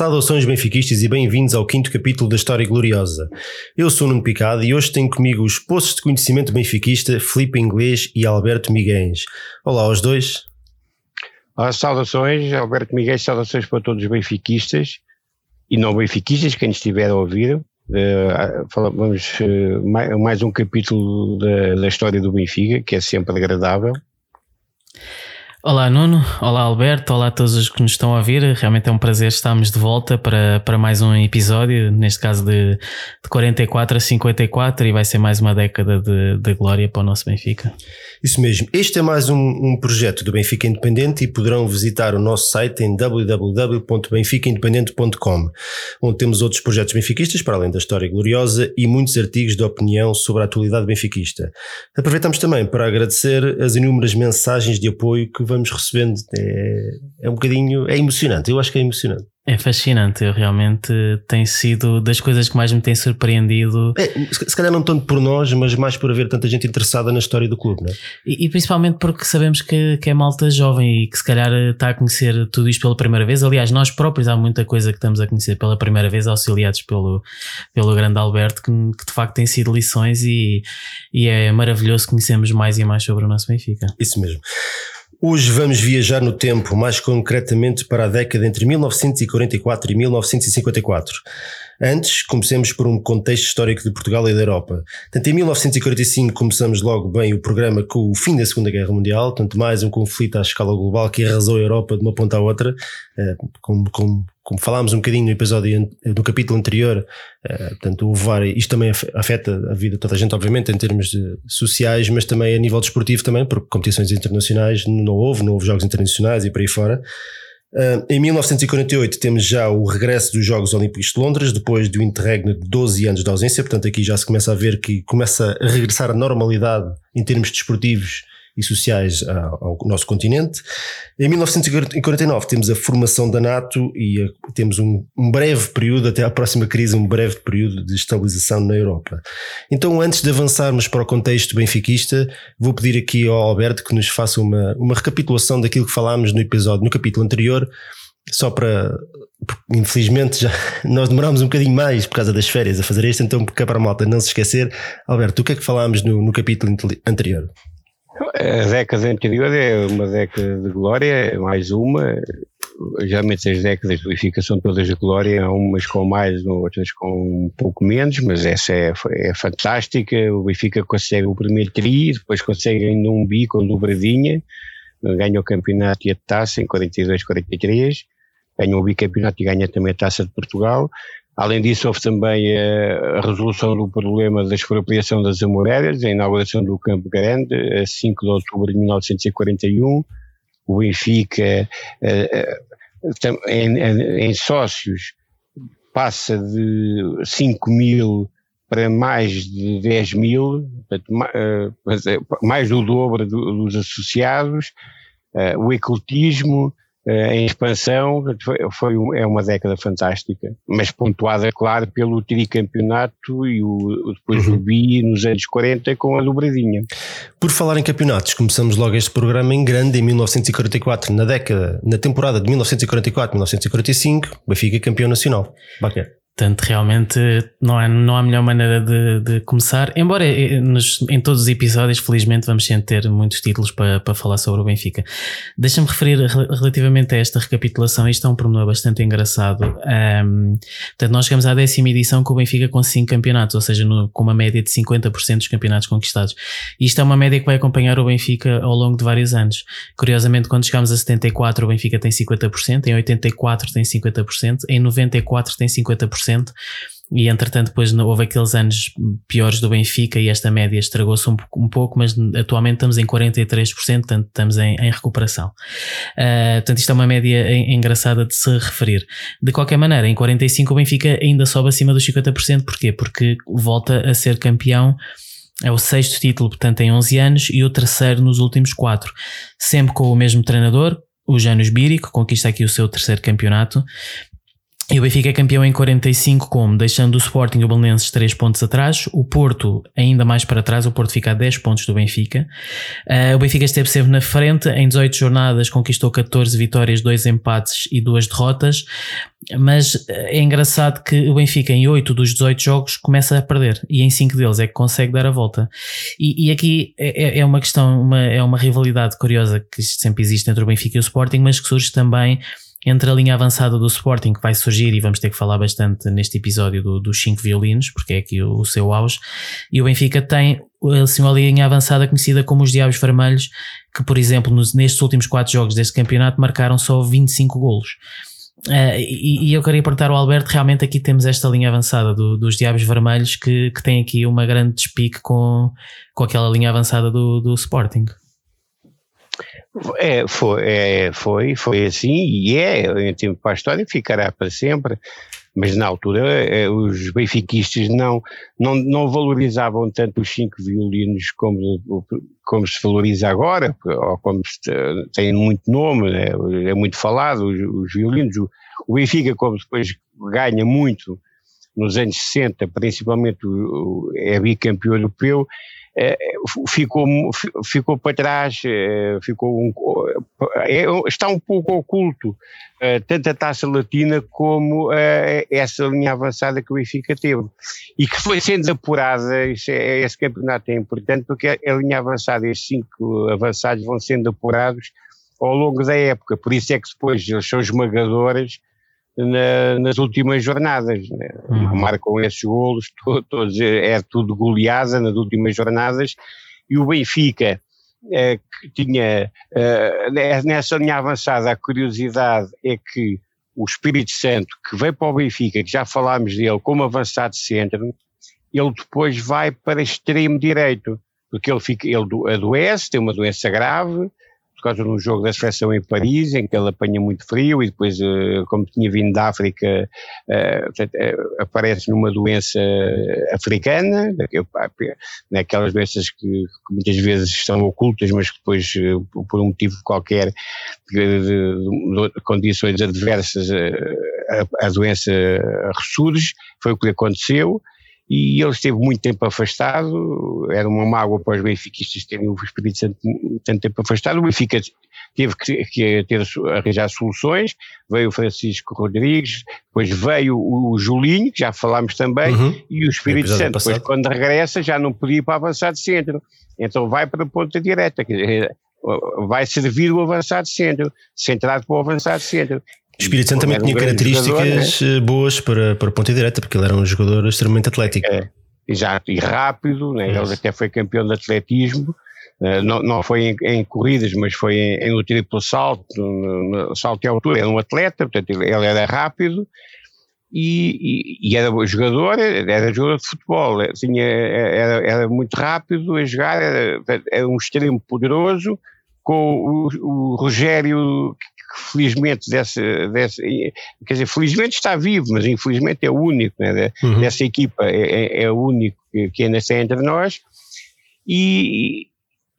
Saudações benfiquistas e bem-vindos ao quinto capítulo da História Gloriosa. Eu sou Nuno Picado e hoje tenho comigo os poços de conhecimento benfiquista Filipe Inglês e Alberto Miguens. Olá aos dois. Olá, saudações, Alberto Miguel, saudações para todos os benfiquistas e não benfiquistas, quem estiver a ouvir. Uh, vamos uh, mais, mais, um capítulo da, da história do Benfica, que é sempre agradável. Olá Nuno, olá Alberto, olá a todos os que nos estão a ouvir. Realmente é um prazer estarmos de volta para, para mais um episódio, neste caso de, de 44 a 54, e vai ser mais uma década de, de glória para o nosso Benfica. Isso mesmo. Este é mais um, um projeto do Benfica Independente e poderão visitar o nosso site em www.benficaindependente.com, onde temos outros projetos benfiquistas, para além da história gloriosa, e muitos artigos de opinião sobre a atualidade benfiquista. Aproveitamos também para agradecer as inúmeras mensagens de apoio que vamos recebendo. É, é um bocadinho, é emocionante, eu acho que é emocionante. É fascinante, eu realmente tem sido das coisas que mais me tem surpreendido. É, se calhar não tanto por nós, mas mais por haver tanta gente interessada na história do clube, não é? E, e, principalmente porque sabemos que, que é malta jovem e que se calhar está a conhecer tudo isto pela primeira vez. Aliás, nós próprios há muita coisa que estamos a conhecer pela primeira vez, auxiliados pelo, pelo grande Alberto, que, que de facto tem sido lições e, e é maravilhoso conhecermos mais e mais sobre o nosso Benfica. Isso mesmo. Hoje vamos viajar no tempo, mais concretamente para a década entre 1944 e 1954. Antes, comecemos por um contexto histórico de Portugal e da Europa. Tanto em 1945 começamos logo bem o programa com o fim da Segunda Guerra Mundial, tanto mais um conflito à escala global que arrasou a Europa de uma ponta à outra, eh, como, como como falámos um bocadinho no episódio, no capítulo anterior, uh, portanto, o VAR, isto também afeta a vida de toda a gente, obviamente, em termos sociais, mas também a nível desportivo também, porque competições internacionais não houve, não houve jogos internacionais e por aí fora. Uh, em 1948 temos já o regresso dos Jogos Olímpicos de Londres, depois do interregno de 12 anos de ausência, portanto aqui já se começa a ver que começa a regressar a normalidade em termos desportivos e sociais ao nosso continente. Em 1949 temos a formação da NATO e temos um, um, breve período, até à próxima crise, um breve período de estabilização na Europa. Então, antes de avançarmos para o contexto benfiquista, vou pedir aqui ao Alberto que nos faça uma, uma recapitulação daquilo que falámos no episódio, no capítulo anterior, só para. Infelizmente já nós demorámos um bocadinho mais por causa das férias a fazer isto, então para a malta não se esquecer. Alberto, o que é que falámos no, no capítulo anterior? A década anterior é uma década de glória, mais uma. Geralmente as décadas Benfica são todas de glória, umas com mais, outras com um pouco menos, mas essa é, é fantástica. O Benfica consegue o primeiro tri, depois consegue ainda um bi com dobradinha, ganha o campeonato e a taça em 42, 43, ganha o bicampeonato e ganha também a taça de Portugal. Além disso, houve também a, resolução do problema da expropriação das Amoreiras, a inauguração do Campo Grande, a 5 de outubro de 1941. O Benfica, em, em sócios, passa de 5 mil para mais de 10 mil, mais do dobro dos associados, o ecletismo, eh, em expansão, foi, foi, é uma década fantástica, mas pontuada, claro, pelo tricampeonato e o, depois uhum. o bi nos anos 40 com a dobradinha. Por falar em campeonatos, começamos logo este programa em grande em 1944, na década, na temporada de 1944-1945, Benfica campeão nacional. Bacana. Portanto, realmente não há, não há melhor maneira de, de começar. Embora eh, nos, em todos os episódios, felizmente, vamos sempre ter muitos títulos para, para falar sobre o Benfica. Deixa-me referir relativamente a esta recapitulação. Isto é um pormenor bastante engraçado. Um, portanto, nós chegamos à décima edição com o Benfica com 5 campeonatos, ou seja, no, com uma média de 50% dos campeonatos conquistados. Isto é uma média que vai acompanhar o Benfica ao longo de vários anos. Curiosamente, quando chegamos a 74, o Benfica tem 50%, em 84 tem 50%, em 94 tem 50% e entretanto depois houve aqueles anos piores do Benfica e esta média estragou-se um, um, pouco, mas atualmente estamos em 43%, portanto estamos em, em recuperação. Uh, portanto isto é uma média engraçada de se referir. De qualquer maneira, em 45 o Benfica ainda sobe acima dos 50%, porquê? Porque volta a ser campeão é o sexto título, portanto, em 11 anos e o terceiro nos últimos quatro. Sempre com o mesmo treinador, o Janus Biri, que conquista aqui o seu terceiro campeonato E o Benfica é campeão em 45, como deixando o Sporting e o Belenenses 3 pontos atrás, o Porto ainda mais para trás, o Porto fica a 10 pontos do Benfica. Uh, o Benfica esteve sempre na frente, em 18 jornadas conquistou 14 vitórias, 2 empates e 2 derrotas, mas eh, é engraçado que o Benfica em 8 dos 18 jogos começa a perder e em 5 deles é que consegue dar a volta. E, e aqui é, é, é uma questão, uma, é uma rivalidade curiosa que sempre existe entre o Benfica e o Sporting, mas que surge também entre a linha avançada do Sporting, que vai surgir, e vamos ter que falar bastante neste episódio do, dos 5 violinos, porque é aqui o, o, seu auge, e o Benfica tem assim, uma linha avançada conhecida como os Diabos Vermelhos, que, por exemplo, nos, nestes últimos 4 jogos deste campeonato marcaram só 25 golos. Uh, e, e, eu queria perguntar ao Alberto: realmente aqui temos esta linha avançada do, dos Diabos Vermelhos que, que tem aqui uma grande despique com, com aquela linha avançada do, do Sporting. É, foi, é, foi, foi assim e é, em tempo para a história, ficará para sempre. Mas na altura é, os benfiquistas não, não, não valorizavam tanto os cinco violinos como, como se valoriza agora, ou como se, tem muito nome, é, é muito falado, os, os violinos. O, o, Benfica, como depois ganha muito nos anos 60, principalmente o, é bicampeão europeu, é, ficou, ficou para trás, é, ficou um, é, está um pouco oculto tanto a taça latina como essa linha avançada que o Benfica teve. E que foi sendo apurada, esse campeonato é importante porque a linha avançada, esses cinco avançados vão sendo apurados ao longo da época, por isso é que depois eles são esmagadores na, nas últimas jornadas. Né? Uhum. Marcam esses golos, todos, é tudo goleada nas últimas jornadas, e o Benfica, é, que tinha, é, nessa linha avançada, a curiosidade é que o Espírito Santo, que veio para o Benfica, que já falámos dele como avançado centro, ele depois vai para extremo direito, porque ele, fica, ele adoece, tem uma doença grave, por causa de um jogo da seleção em Paris, em que ele apanha muito frio e depois, eh, como tinha vindo da África, eh, eh, aparece numa doença africana, naquelas doenças que, muitas vezes são ocultas, mas que depois, por um motivo qualquer, de, condições adversas, a, a doença ressurge, foi o que aconteceu e ele esteve muito tempo afastado, era uma mágoa para os benfiquistas terem o Espírito Santo tanto tempo afastado, o Benfica teve que, que ter, arranjar soluções, veio o Francisco Rodrigues, depois veio o Julinho, que já falámos também, uhum. e o Espírito Santo, depois quando regressa já não podia ir para avançar de centro, então vai para a ponta direta, vai servir o avançado centro, centrado para o avançado centro. O Espírito Santo também tinha características jogador, né? boas para, para ponta direita, porque ele era um jogador extremamente atlético. É, exato, e rápido, né? ele até foi campeão de atletismo, uh, não, não foi em, em, corridas, mas foi em, em no triplo salto, no, no salto de altura, era um atleta, portanto ele, ele era rápido, e, e, e, era jogador, era jogador de futebol, tinha, era, era muito rápido a jogar, era, era um extremo poderoso, com o, o Rogério, felizmente dessa, dessa, quer dizer, felizmente está vivo, mas infelizmente é o único, né, uhum. dessa equipa, é, é, é, o único que, que ainda está entre nós, e,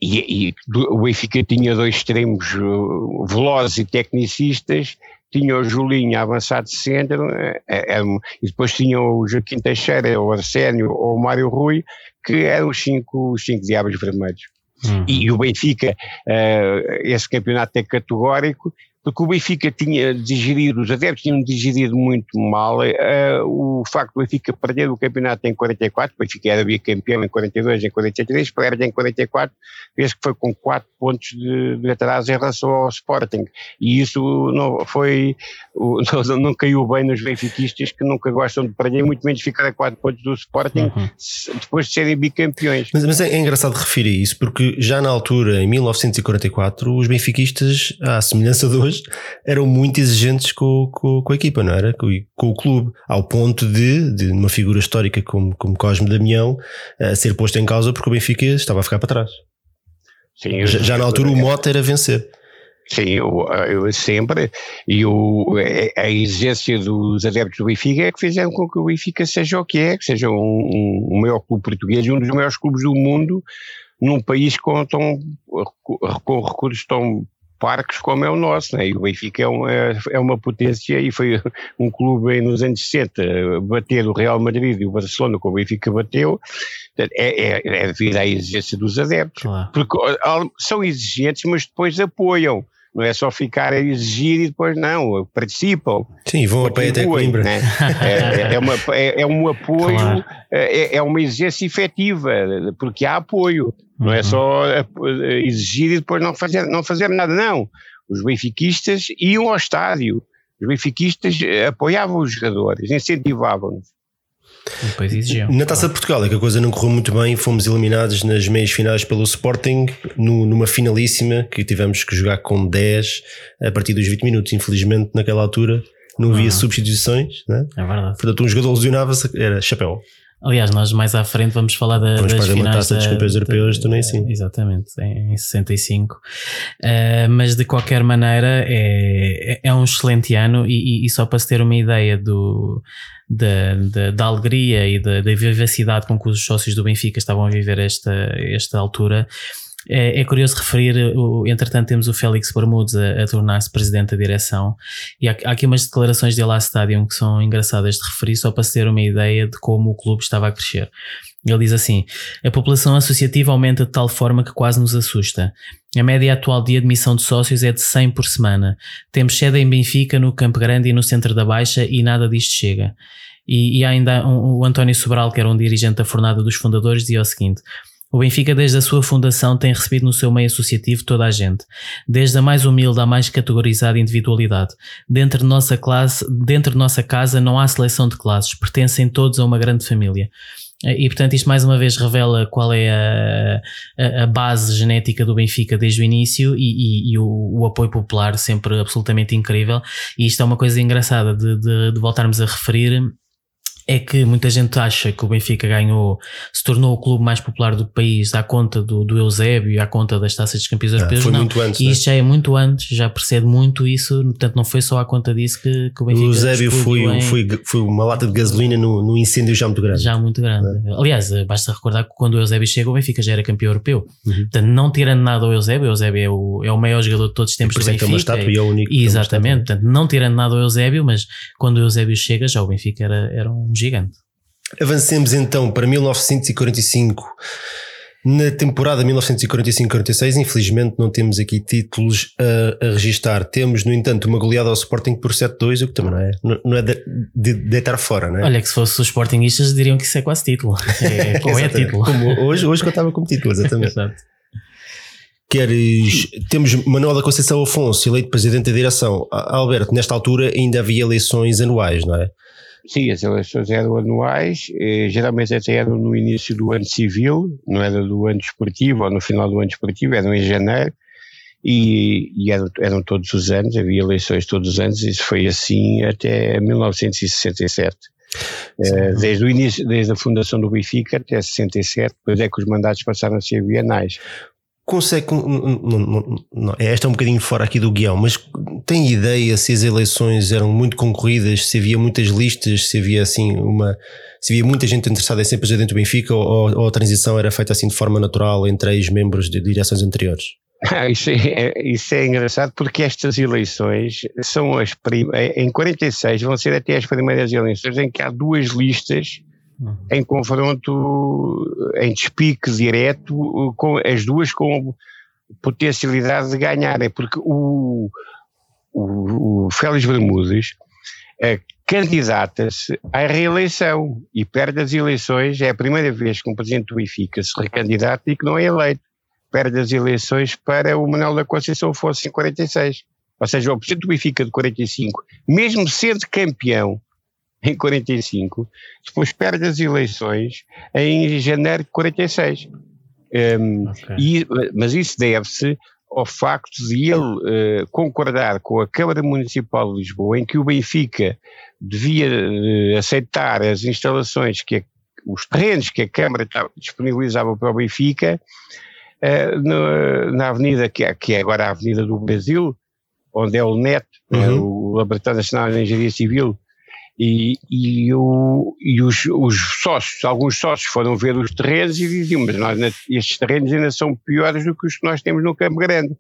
e, e, o Benfica tinha dois extremos uh, velozes e tecnicistas, tinha o Julinho avançado de centro, é, é, e depois tinha o Joaquim Teixeira, o Arsénio ou o Mário Rui, que eram os cinco, os cinco diabos vermelhos. Uhum. E, e, o Benfica, uh, esse campeonato é categórico, porque o Benfica tinha digerido, os adeptos tinham digerido muito mal uh, o facto do Benfica perder o campeonato em 44, o Benfica era bicampeão em 42, em 43, perde em 44, vez que foi com 4 pontos de, de atraso em relação ao Sporting, e isso não foi, não, não, caiu bem nos benfiquistas que nunca gostam de perder, muito menos ficar a 4 pontos do Sporting uhum. depois de serem bicampeões. Mas, mas é, é engraçado referir isso, porque já na altura, em 1944, os benfiquistas, à semelhança de hoje, eram muito exigentes com, com, com a equipa, não era? Com, com, o clube, ao ponto de, de uma figura histórica como, como Cosme Damião uh, ser posto em causa porque o Benfica estava a ficar para trás. Sim, já, já na altura o mote era vencer. Sim, eu, eu, sempre. E o, a exigência dos adeptos do Benfica é que fizeram com que o Benfica seja o que é, que seja um, um, um maior clube português e um dos maiores clubes do mundo num país com, tão, com recursos tão parques como é o nosso, né? e o Benfica é uma, é uma potência e foi um clube nos anos 60 bater o Real Madrid e o Barcelona como o Benfica bateu, é, é, é devido à exigência dos adeptos, claro. porque são exigentes mas depois apoiam, não é só ficar a exigir e depois não, participam. Sim, vão a pé até Coimbra. Né? É, é, uma, é, é, um apoio, claro. é, é uma exigência efetiva, porque há apoio, não é uhum. só exigir e depois não fazer, não fazer nada, não. Os benfiquistas iam ao estádio, os benfiquistas apoiavam os jogadores, incentivavam-nos. Depois exigiam. Na Taça de Portugal é que a coisa não correu muito bem, fomos eliminados nas meias finais pelo Sporting, no, numa finalíssima que tivemos que jogar com 10 a partir dos 20 minutos. Infelizmente, naquela altura não havia substituições, né? é verdade. Portanto, um jogador lesionava-se, era chapéu. Aliás, nós mais à frente vamos falar da, vamos das finais taça da, dos campeões europeus do nem sim. Exatamente, em, 65. Uh, eh, mas de qualquer maneira é, é, é um excelente ano e, e, e, só para se ter uma ideia do, da, da, da alegria e da, da vivacidade com que os sócios do Benfica estavam a viver esta, esta altura, é, é, curioso referir, o, entretanto, temos o Félix Bermudes a, a tornar-se presidente da direção, e há, há, aqui umas declarações dele à Stadium que são engraçadas de referir, só para se ter uma ideia de como o clube estava a crescer. Ele diz assim: a população associativa aumenta de tal forma que quase nos assusta. A média atual de admissão de sócios é de 100 por semana. Temos sede em Benfica, no Campo Grande e no Centro da Baixa, e nada disto chega. E, e ainda um, o António Sobral, que era um dirigente da fornada dos fundadores, dizia o seguinte: o Benfica, desde a sua fundação, tem recebido no seu meio associativo toda a gente, desde a mais humilde à mais categorizada individualidade. Dentro de nossa classe, dentro de nossa casa, não há seleção de classes, pertencem todos a uma grande família. E portanto, isto mais uma vez revela qual é a, a, a base genética do Benfica desde o início e, e, e o, o, apoio popular sempre absolutamente incrível. E isto é uma coisa engraçada de, de, de voltarmos a referir é que muita gente acha que o Benfica ganhou, se tornou o clube mais popular do país à conta do, do Eusébio e à conta das taças de campeões ah, europeus. Foi não. muito antes. E né? isto já é muito antes, já precede muito isso, portanto não foi só à conta disso que, que o Benfica. O Eusébio foi, em... foi, foi uma lata de gasolina no, no incêndio já muito grande. Já muito grande. É? Aliás, basta recordar que quando o Eusébio chega, o Benfica já era campeão europeu. Uhum. Portanto, não tirando nada ao Eusébio, o Eusébio é o, é o maior jogador de todos os tempos do Benfica. É uma estátua e é o único. Exatamente, portanto, não tirando nada ao Eusébio, mas quando o Eusébio chega, já o Benfica era, era um gigante. Avancemos então para 1945. Na temporada 1945-46, infelizmente não temos aqui títulos a, a registar. Temos, no entanto, uma goleada ao Sporting por 7-2, o que também não é, não é de, de deitar fora, não é? Olha, que se fosse os Sportingistas diriam que isso é quase título. É, como é título. Como hoje, hoje contava como título, exatamente. Exato. Queres, temos Manuel da Conceição Afonso, eleito presidente da direção. Alberto, nesta altura ainda havia eleições anuais, não é? Sim, as eleições eram anuais, eh, geralmente até eram no início do ano civil, não era do ano desportivo ou no final do ano desportivo, eram em janeiro, e, e eram, eram, todos os anos, havia eleições todos os anos, isso foi assim até 1967. Eh, desde o início, desde a fundação do Benfica até 67, depois é que os mandatos passaram a ser bienais consegue. Não, esta é um bocadinho fora aqui do guião, mas tem ideia se as eleições eram muito concorridas, se havia muitas listas, se havia assim uma. Se havia muita gente interessada em ser presidente do Benfica ou, ou a transição era feita assim de forma natural entre ex-membros de direções anteriores? Isso, é, isso é engraçado porque estas eleições são as primeiras. Em 46 vão ser até as primeiras eleições em que há duas listas uhum. em confronto, em despique direto, com as duas com potencialidade de ganhar. É porque o, o, o Félix Bermudes é, candidata-se à reeleição e perde as eleições. É a primeira vez que um presidente do Benfica se recandidata e que não é eleito. Perde as eleições para o Manuel da Conceição fosse em 46. Ou seja, o presidente do Benfica de 45, mesmo sendo campeão, em 45, depois perde as eleições em janeiro de 46. Um, okay. e, mas isso deve-se ao facto de ele uh, concordar com a Câmara Municipal de Lisboa, em que o Benfica devia uh, aceitar as instalações que a, os terrenos que a Câmara disponibilizava para o Benfica uh, no, na avenida que é, que é, agora a Avenida do Brasil, onde é o NET, uhum. o Laboratório Nacional de Engenharia Civil, e, e, o, e os, os, sócios, alguns sócios foram ver os terrenos e diziam, mas nós, estes terrenos ainda são piores do que os que nós temos no Campo Grande.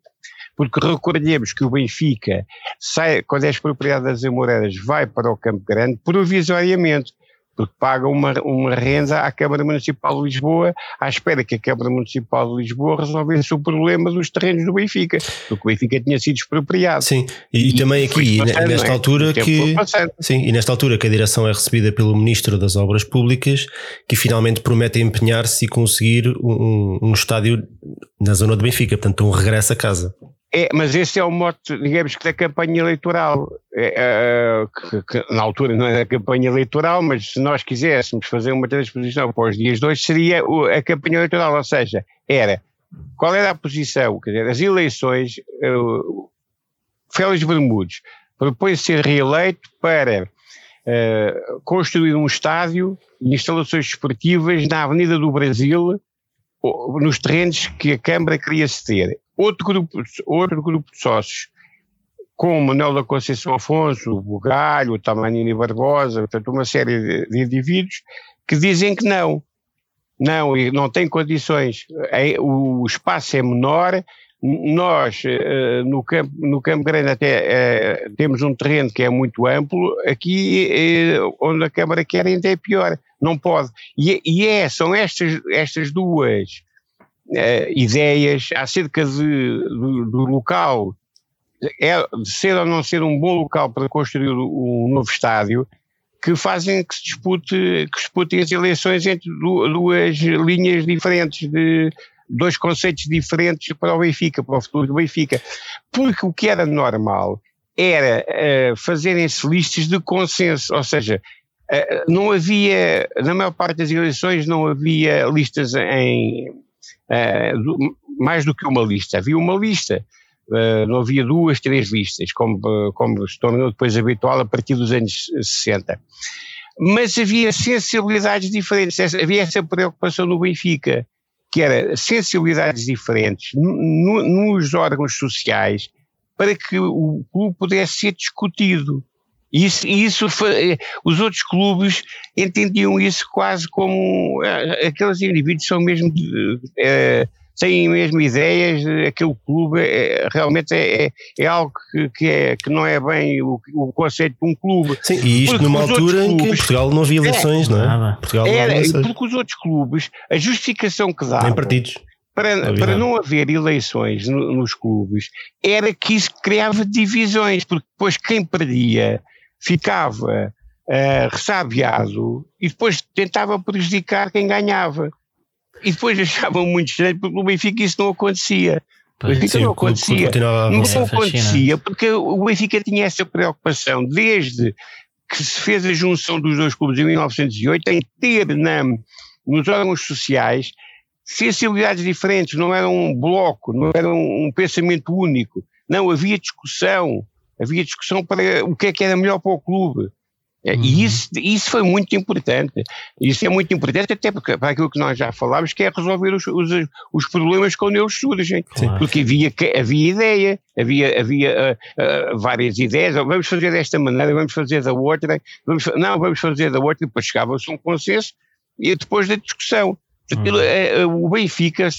porque recordemos que o Benfica, sai, quando é expropriado das Amoreiras, vai para o Campo Grande provisoriamente porque paga uma, uma renda à Câmara Municipal de Lisboa à espera que a Câmara Municipal de Lisboa resolvesse o problema dos terrenos do Benfica, porque o Benfica tinha sido expropriado. Sim, e, e também aqui, passando, nesta é? altura que sim, e nesta altura que a direção é recebida pelo Ministro das Obras Públicas, que finalmente promete empenhar-se e conseguir um, um estádio na zona do Benfica, portanto um regresso a casa. É, mas esse é o mote, digamos que da campanha eleitoral, é, é, que, que, na altura não era campanha eleitoral, mas se nós quiséssemos fazer uma transposição para os dias hoje, seria a campanha eleitoral, ou seja, era qual era a posição, quer dizer, as eleições, uh, Félix Bermudes propõe ser reeleito para uh, construir um estádio e instalações esportivas na Avenida do Brasil, nos terrenos que a Câmara queria ter. Outro grupo, outro grupo de sócios, com Manuel da Conceição Afonso, o Bugalho, o Tamanini Barbosa, portanto, uma série de, de indivíduos que dizem que não. Não, não tem condições. É, o espaço é menor. Nós, eh, no Campo, no campo Grande, até eh, temos um terreno que é muito amplo. Aqui, eh, onde a Câmara quer, ainda é pior. Não pode. E, e é, são estas, estas duas uh, ideias acerca de, do, do, local, é, de ser ou não ser um bom local para construir um novo estádio, que fazem que se dispute, que disputem as eleições entre duas linhas diferentes de dois conceitos diferentes para o Benfica, para o futuro do Benfica. Porque o que era normal era uh, fazerem-se listas de consenso, ou seja, uh, não havia, na maior parte das eleições, não havia listas em, uh, mais do que uma lista. Havia uma lista, uh, não havia duas, três listas, como, como se tornou depois habitual a partir dos anos 60. Mas havia sensibilidades diferentes, havia essa preocupação no Benfica, que era sensibilidades diferentes no, nos órgãos sociais para que o clube pudesse ser discutido. Isso, isso foi, os outros clubes entendiam isso quase como eh, aqueles indivíduos são mesmo é, têm mesmo ideias, aquele clube é, realmente é, é, algo que, que, é, que não é bem o, o conceito de um clube. Sim, e isto porque numa altura em que Portugal não havia eleições, é, não é? Portugal não era, eleições. porque os outros clubes, a justificação que davam. Nem partidos. Para, para não haver eleições no, nos clubes, era que isso criava divisões, porque depois quem perdia ficava uh, ressabiado e depois tentava prejudicar quem ganhava. E depois achavam muito estranho porque no Benfica isso não acontecia. O Benfica não acontecia. Não acontecia porque o Benfica tinha essa preocupação desde que se fez a junção dos dois clubes em 1908 em ter na, nos órgãos sociais sensibilidades diferentes, não era um bloco, não era um, um pensamento único. Não, havia discussão, havia discussão para o que é que era melhor para o clube. É, uhum. E isso, isso foi muito importante. Isso é muito importante, até porque, para aquilo que nós já falámos, que é resolver os, os, os problemas quando eles surgem. Claro. Porque havia, havia ideia, havia, havia uh, uh, várias ideias. Vamos fazer desta maneira, vamos fazer da outra, vamos, não, vamos fazer da outra, e depois chegava-se a um consenso e depois da discussão. Uhum. Uh, o Benfica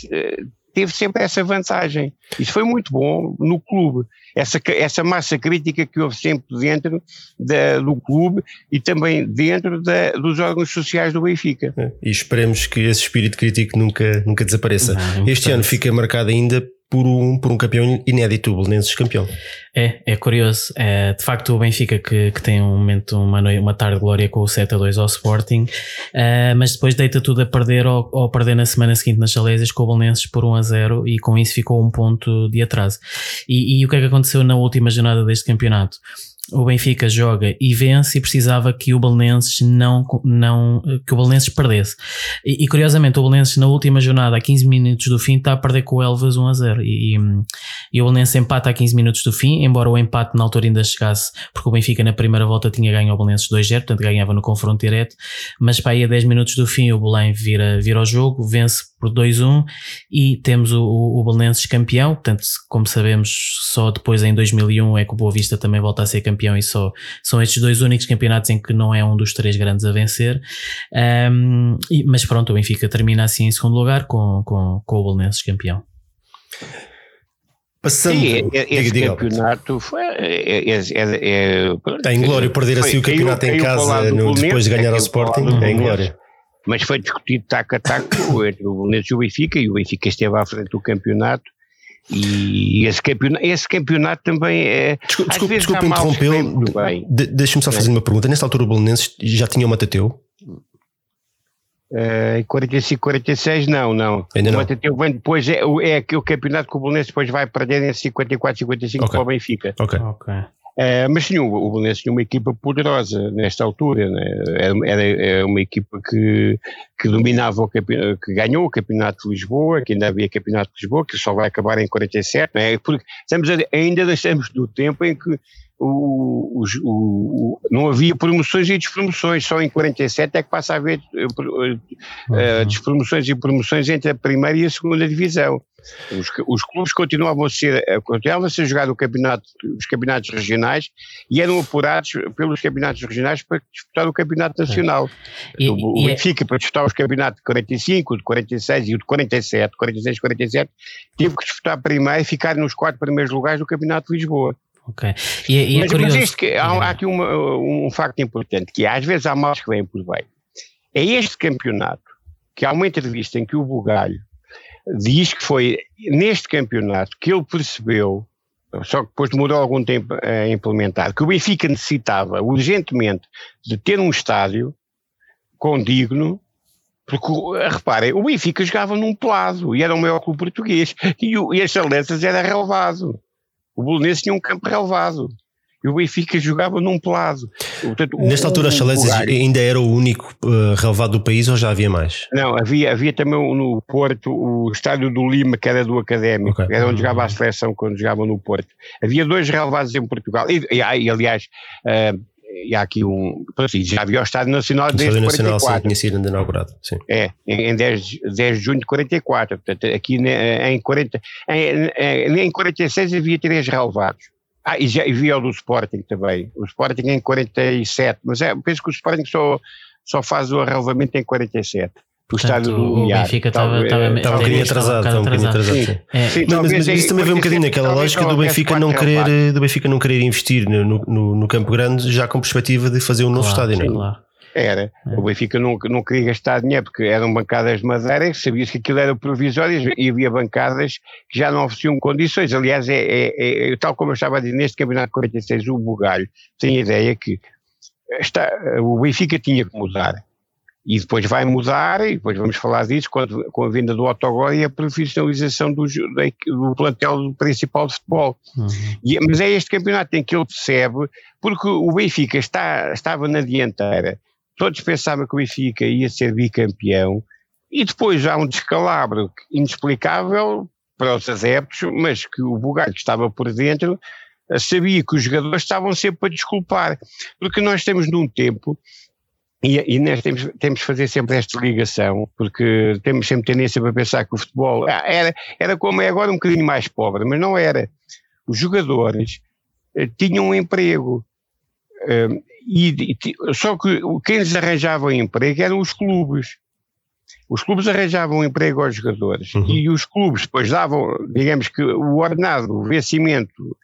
teve sempre essa vantagem. Isso foi muito bom no clube. Essa, essa massa crítica que houve sempre dentro da, do clube e também dentro da, dos órgãos sociais do Benfica. É, e esperemos que esse espírito crítico nunca, nunca desapareça. Não, este ano fica marcado ainda por um, por um campeão inédito, o Belenenses campeão. É, é curioso. É, de facto, o Benfica que, que tem um momento, uma, noite, uma tarde de glória com o 7 a 2 ao Sporting, uh, mas depois deita tudo a perder ou, ou perder na semana seguinte nas Chalésias com o Belenenses por 1 a 0 e com isso ficou um ponto de atraso. E, e o que é que aconteceu na última jornada deste campeonato? O Benfica joga e vence e precisava que o Belenenses não, não que o Belenenses perdesse. E, e, curiosamente o Belenenses na última jornada a 15 minutos do fim está a perder com o Elvas 1 a 0 e, e o Belenenses empata a 15 minutos do fim, embora o empate na altura ainda chegasse, porque o Benfica na primeira volta tinha ganho ao Belenenses 2-0, portanto ganhava no confronto direto, mas para aí a 10 minutos do fim o Belém vira, vira o jogo, vence por 2-1 e temos o, o Belenenses campeão, portanto como sabemos só depois em 2001 é que o Boa Vista também volta a ser campeão e só são estes dois únicos campeonatos em que não é um dos três grandes a vencer. Um, e, mas pronto, o Benfica termina assim em segundo lugar com, com, com o Belenenses campeão. Passando. Sim, esse diga, campeonato foi. É, é, é, é em glória perder assim o campeonato caiu, em casa no, depois de ganhar ao Sporting. É em glória. Mas foi discutido taco a taco entre o Belenenses e o Benfica, e o Benfica esteve à frente do campeonato. E esse campeonato, esse campeonato também é. Desculpe, desculpe interrompê-lo. De, Deixa-me só fazer uma pergunta. Nesta altura, o Belenenses já tinha o Matateu? Uh, em 45, 46, não, não. Ainda o não. Matateu vem depois, é, é o campeonato que o Belenenses depois vai perder em 54, 55 okay. para o Benfica. Ok. okay. Uh, mas sim, o, o Belenenses tinha uma equipa poderosa nesta altura, né? era, era, uma equipa que, que dominava o que ganhou o campeonato de Lisboa, que ainda havia campeonato de Lisboa, que só vai acabar em 47, né? Porque estamos ainda deixamos do tempo em que o, o, o, não havia promoções e despromoções, só em 47 é que passa a haver uh, despromoções e promoções entre a primeira e a segunda divisão. Os, os clubes continuavam a ser, continuavam a ser jogar o campeonato, os campeonatos regionais e eram apurados pelos campeonatos regionais para disputar o campeonato nacional. E, o, é Benfica, para disputar os campeonatos de 45, de 46 e o de 47, 46 e 47, teve que disputar primeiro e ficar nos quatro primeiros lugares do campeonato de Lisboa. Ok. E, e é mas, curioso... mas que, há, há, aqui uma, um facto importante, que às vezes há males que vêm por bem. É este campeonato que há uma entrevista em que o Bugalho diz que foi neste campeonato que ele percebeu, só que depois demorou algum tempo a implementar, que o Benfica necessitava urgentemente de ter um estádio condigno porque, reparem, o Benfica jogava num pelado e era o maior clube português e, o, e as Saletas era relevado. O Bolonense tinha um campo relevado. E o Benfica jogava num pelado. Portanto, Nesta um, altura, as Salesias ainda era o único uh, relevado do país ou já havia mais? Não, havia, havia também no Porto o estádio do Lima, que era do Académico, okay. era onde jogava a seleção quando jogava no Porto. Havia dois relevados em Portugal. E, e, e aliás, uh, e há aqui um. Já havia o Estádio Nacional o desde Estádio Nacional 44. sim, tinha sido inaugurado. Sim. É, em 10, 10 de junho de 44. Portanto, aqui em, 40, em, em 46 havia três relevados. Ah, e já havia o do Sporting também. O Sporting em 47, mas é, penso que o Sporting só, só faz o relevamento em 47 o estádio do O Benfica estava um bocadinho atrasado. Um bocadinho atrasado. Sim. É. Sim, não, mas, mas isso também vem um bocadinho naquela lógica do Benfica, não querer, do Benfica não querer investir no, no, no Campo Grande já com perspectiva de fazer um novo claro, estádio, não é? Era. É. O Benfica não, não queria gastar dinheiro porque eram bancadas de madeira, sabia-se que aquilo era provisório e havia bancadas que já não ofereciam condições. Aliás, é, é, é tal como eu estava a dizer, neste campeonato de 46, o Bugalho tem a ideia que está, o Benfica tinha que mudar e depois vai mudar, e depois vamos falar disso, quando, com a vinda do Autogol e a profissionalização do, do plantel principal de futebol. Uhum. E, mas é este campeonato em que ele percebe, porque o Benfica está, estava na dianteira, todos pensavam que o Benfica ia ser bicampeão, e depois há um descalabro inexplicável para os adeptos, mas que o Bugalho que estava por dentro sabia que os jogadores estavam sempre para desculpar, porque nós estamos num tempo e, e nós temos, temos de fazer sempre esta ligação, porque temos sempre tendência para pensar que o futebol ah, era, era como é agora um bocadinho mais pobre, mas não era. Os jogadores eh, tinham um emprego. Eh, e, só que quem lhes arranjava o emprego eram os clubes. Os clubes arranjavam um emprego aos jogadores uhum. e os clubes depois davam, digamos que o ordenado, o vencimento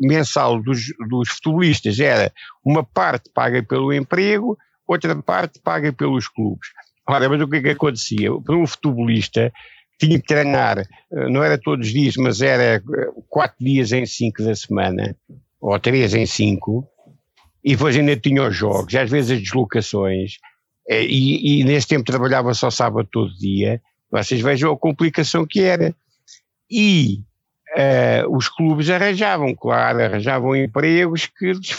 mensal dos, dos futebolistas era uma parte paga pelo emprego outra parte paga pelos clubes. Ora, mas o que é que acontecia? Para um futebolista tinha que treinar, eh, não era todos os dias, mas era eh, quatro dias em cinco da semana, ou três em cinco, e depois ainda tinha os jogos, às vezes as deslocações, eh, e, e nesse tempo trabalhava só sábado todo dia, vocês vejam a complicação que era. E Uh, os clubes arranjavam, claro, arranjavam empregos que lhes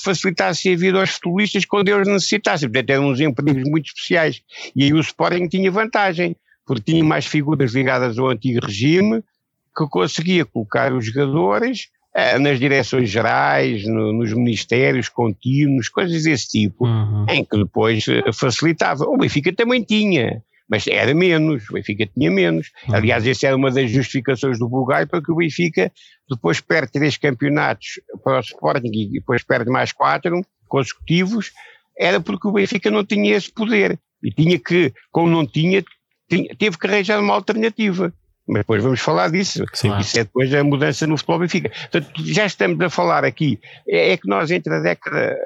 facilitassem a vida aos futebolistas quando eles necessitassem. Portanto, eram uns empregos muito especiais. E aí o Sporting tinha vantagem, porque tinha mais figuras ligadas ao antigo regime, que conseguia colocar os jogadores uh, nas direções gerais, no, nos ministérios contínuos, coisas desse tipo, uhum. em que depois uh, facilitava. O Benfica também tinha mas era menos, o Benfica tinha menos. Uhum. Aliás, essa era uma das justificações do Bulgário para que o Benfica depois perde três campeonatos para o Sporting e depois perde mais quatro consecutivos, era porque o Benfica não tinha esse poder e tinha que, como não tinha, tinha teve que arranjar uma alternativa. mas depois vamos falar disso. Sim. Isso é depois a mudança no futebol Benfica. Portanto, já estamos a falar aqui, é, é que nós entre a década,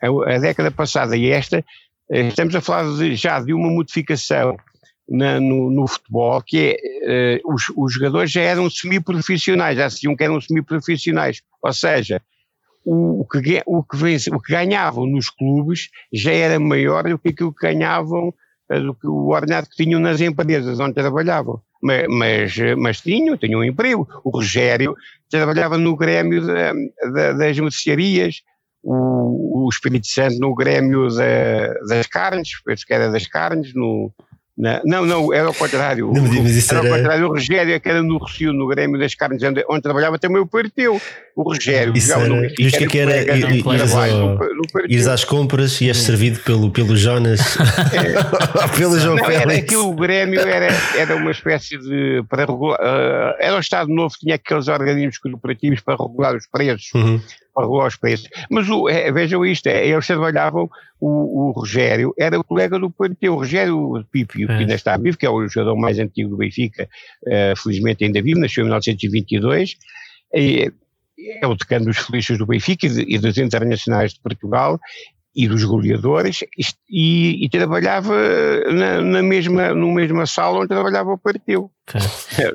a, a, década passada e esta, estamos a falar de, já de uma modificação na, no, no, futebol, que é, uh, os, os, jogadores já eram semi-profissionais, já se que eram semi-profissionais, ou seja, o, o, que, o, que o que ganhavam nos clubes já era maior do que aquilo que ganhavam, uh, do que o ordenado que tinham nas empresas onde trabalhavam. Mas, mas, mas tinham, tinham um emprego. O Rogério trabalhava no Grêmio da, da, das mercearias, o, o Espírito Santo no Grêmio da, das Carnes, penso que era das Carnes, no, não, não, era ao contrário. Não, isso era, era ao contrário. O Rogério, é que era no Rocio, no Grêmio das Carnes, onde, onde trabalhava também o parteu. O Rogério isso era, no Benfica. Justo que era, era ires, às compras e és servido pelo, pelo Jonas, é. pelo João não, Félix. Era que o Grêmio era, era uma espécie de. Para regular, uh, era o Estado Novo, tinha aqueles organismos corporativos para regular os preços. Uhum aos preços. Mas o, é, vejam isto, é, eles trabalhavam, o, o, Rogério era o colega do Parteu, o Rogério Pipio, que é. ainda está vivo, que é o jogador mais antigo do Benfica, uh, felizmente ainda vivo, nasceu em 1922, e, é o decano dos felizes do Benfica e, de, e dos internacionais de Portugal, e dos goleadores e, e trabalhava na, na, mesma, no mesma sala onde trabalhava o Parteu.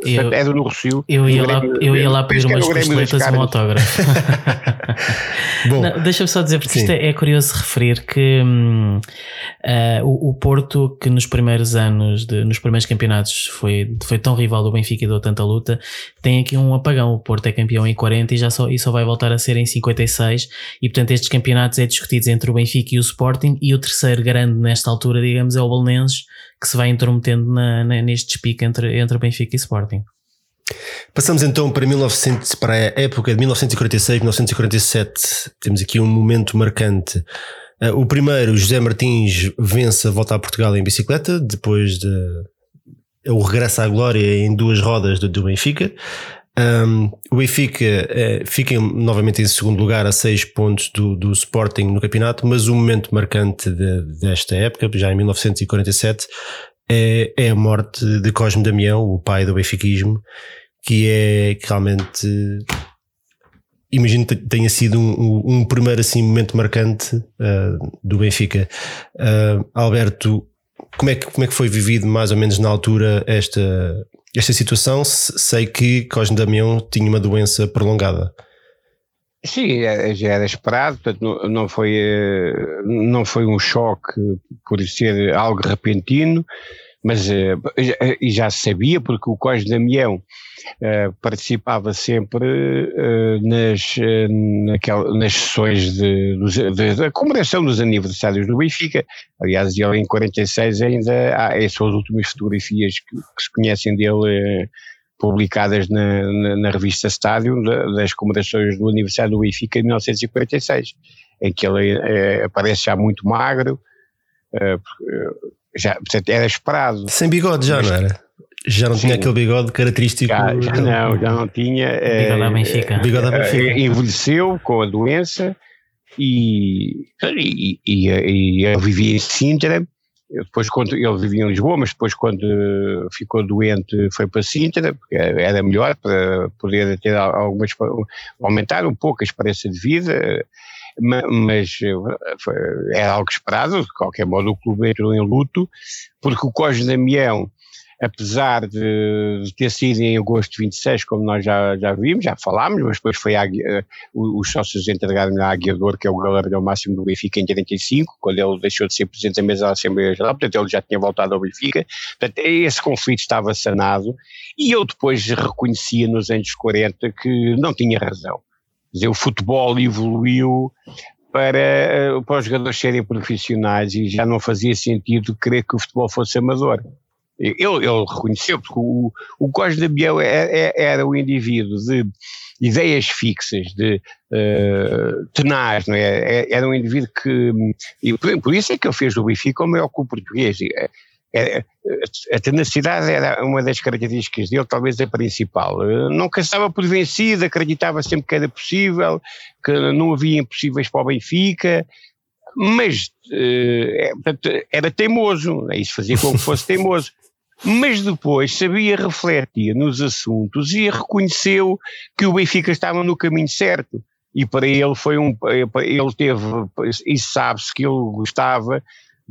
Eu, era no Rocio. Eu ia lá, eu ia lá pedir umas costeletas e um autógrafo. Deixa-me só dizer, porque Sim. isto é, é, curioso referir que hum, uh, o, o, Porto, que nos primeiros anos, de, nos primeiros campeonatos, foi, foi tão rival do Benfica e deu tanta luta, tem aqui um apagão. O Porto é campeão em 40 e, já só, e só vai voltar a ser em 56. E portanto, estes campeonatos é discutidos entre o Benfica e o Sporting. E o terceiro grande nesta altura, digamos, é o Belenenses, que se vai intrometendo na, na, neste despique entre, entre Benfica e Sporting. Passamos então para, 1900, para a época de 1946, 1947. Temos aqui um momento marcante. Uh, o primeiro, José Martins vence a volta a Portugal em bicicleta, depois de o regresso à glória em duas rodas do Benfica. Um, o Benfica uh, fica novamente em segundo lugar a seis pontos do, do Sporting no campeonato, mas o momento marcante de, desta época, já em 1947, é, é a morte de Cosme Damião, o pai do benfiquismo, que é que realmente imagino que tenha sido um, um, primeiro assim momento marcante uh, do Benfica. Uh, Alberto, como é, que, como é que foi vivido mais ou menos na altura esta, esta situação? Sei que Cosme Damião tinha uma doença prolongada. Sim, é, já era esperado, portanto não foi, eh, não foi um choque por ser algo repentino, mas eh, e já se sabia porque o Cosme Damião uh, participava sempre uh, nas, uh, naquela, nas sessões de, comemoração dos aniversários do Benfica. Aliás, ele em 46 ainda há essas últimas fotografias que, que se conhecem dele publicadas na, na, na, revista Estádio das comemorações do aniversário do Benfica de 1946, em que ele aparece já muito magro, já, portanto, era esperado. Sem bigode já, mas, não era? Já não sim. tinha aquele bigode característico. Já, já não, já não tinha. Bigode da Benfica. Bigode Benfica. Envelheceu com a doença e, e, e, e ele vivia em Sintra. Depois, quando ele vivia em Lisboa, mas depois, quando ficou doente, foi para Sintra, porque era melhor para poder ter algumas. aumentar um pouco a esperança de vida mas era algo esperado, de qualquer modo o clube entrou em luto, porque o Cosme Damião, apesar de, de, ter sido em agosto de 26, como nós já, já vimos, já falámos, mas depois foi a, uh, os sócios entregaram-lhe a Aguiador, que é o galardão máximo do Benfica em 35, quando ele deixou de ser presidente da mesa da Assembleia Geral, portanto ele já tinha voltado ao Benfica, portanto esse conflito estava sanado, e eu depois reconhecia nos anos 40 que não tinha razão dizer, o futebol evoluiu para, eh, para os jogadores serem profissionais e já não fazia sentido querer que o futebol fosse amador. Ele, ele reconheceu, porque o, o de Biel era, é, é, era o indivíduo de ideias fixas, de uh, tenaz, não é? Era um indivíduo que. E por, por, isso é que ele fez do Benfica o maior clube português. É, a tenacidade era uma das características dele, talvez a principal. Não cansava por vencido, acreditava sempre que era possível, que não havia impossíveis para o Benfica, mas é, era teimoso, isso fazia com que fosse teimoso. mas depois sabia refletir nos assuntos e reconheceu que o Benfica estava no caminho certo. E para ele foi um. Ele teve. E sabe-se que ele gostava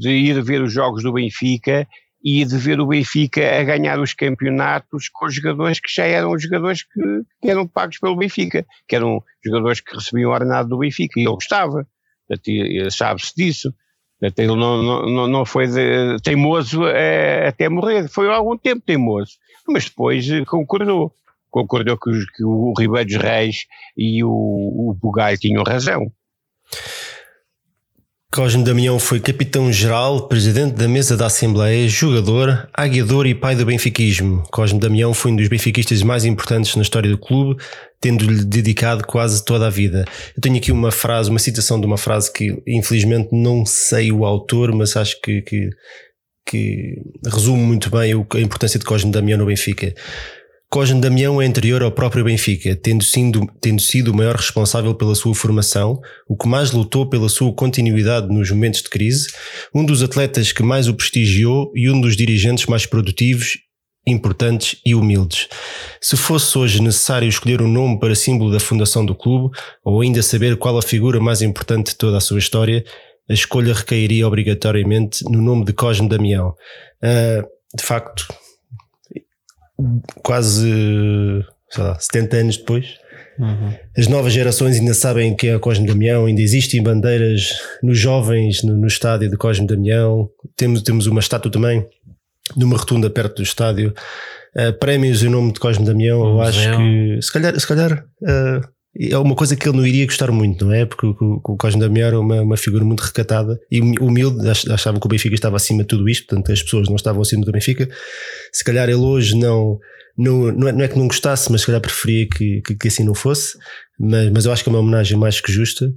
de ir ver os jogos do Benfica e de ver o Benfica a ganhar os campeonatos com jogadores que já eram jogadores que, que eram pagos pelo Benfica, que eram jogadores que recebiam o ordenado do Benfica. E ele gostava. Sabe-se disso. Ele não, não, não foi de, teimoso é, até morrer, foi há algum tempo teimoso, mas depois eh, concordou. Concordou que, que o Ribeiro dos Reis e o, o Bugai tinham razão. Cosme Damião foi capitão-geral, presidente da mesa da Assembleia, jogador, aguiador e pai do benfiquismo. Cosme Damião foi um dos benfiquistas mais importantes na história do clube, tendo-lhe dedicado quase toda a vida. Eu tenho aqui uma frase, uma citação de uma frase que infelizmente não sei o autor, mas acho que, que, que resume muito bem a importância de Cosme Damião no Benfica. Cosme Damião é anterior ao próprio Benfica, tendo sido, tendo sido o maior responsável pela sua formação, o que mais lutou pela sua continuidade nos momentos de crise, um dos atletas que mais o prestigiou e um dos dirigentes mais produtivos, importantes e humildes. Se fosse hoje necessário escolher um nome para símbolo da fundação do clube, ou ainda saber qual a figura mais importante de toda a sua história, a escolha recairia obrigatoriamente no nome de Cosme Damião. Uh, de facto, quase sei lá, 70 anos depois. Uhum. As novas gerações ainda sabem que é o Cosme Damião, ainda existem bandeiras nos jovens no, no estádio do Cosme Damião. Temos, temos uma estátua também numa rotunda perto do estádio. Uh, prémios em nome de Cosme Damião, eu acho que se calhar, se calhar uh, é uma coisa que ele não iria gostar muito, não é? Porque o, Cosme Damião era uma, uma figura muito recatada e humilde, achava que o Benfica estava acima de tudo isto, portanto as pessoas não estavam acima do Benfica. Se calhar ele hoje não, não, não, é, não é que não gostasse, mas se calhar preferia que, que, que, assim não fosse, mas, mas eu acho que é uma homenagem mais que justa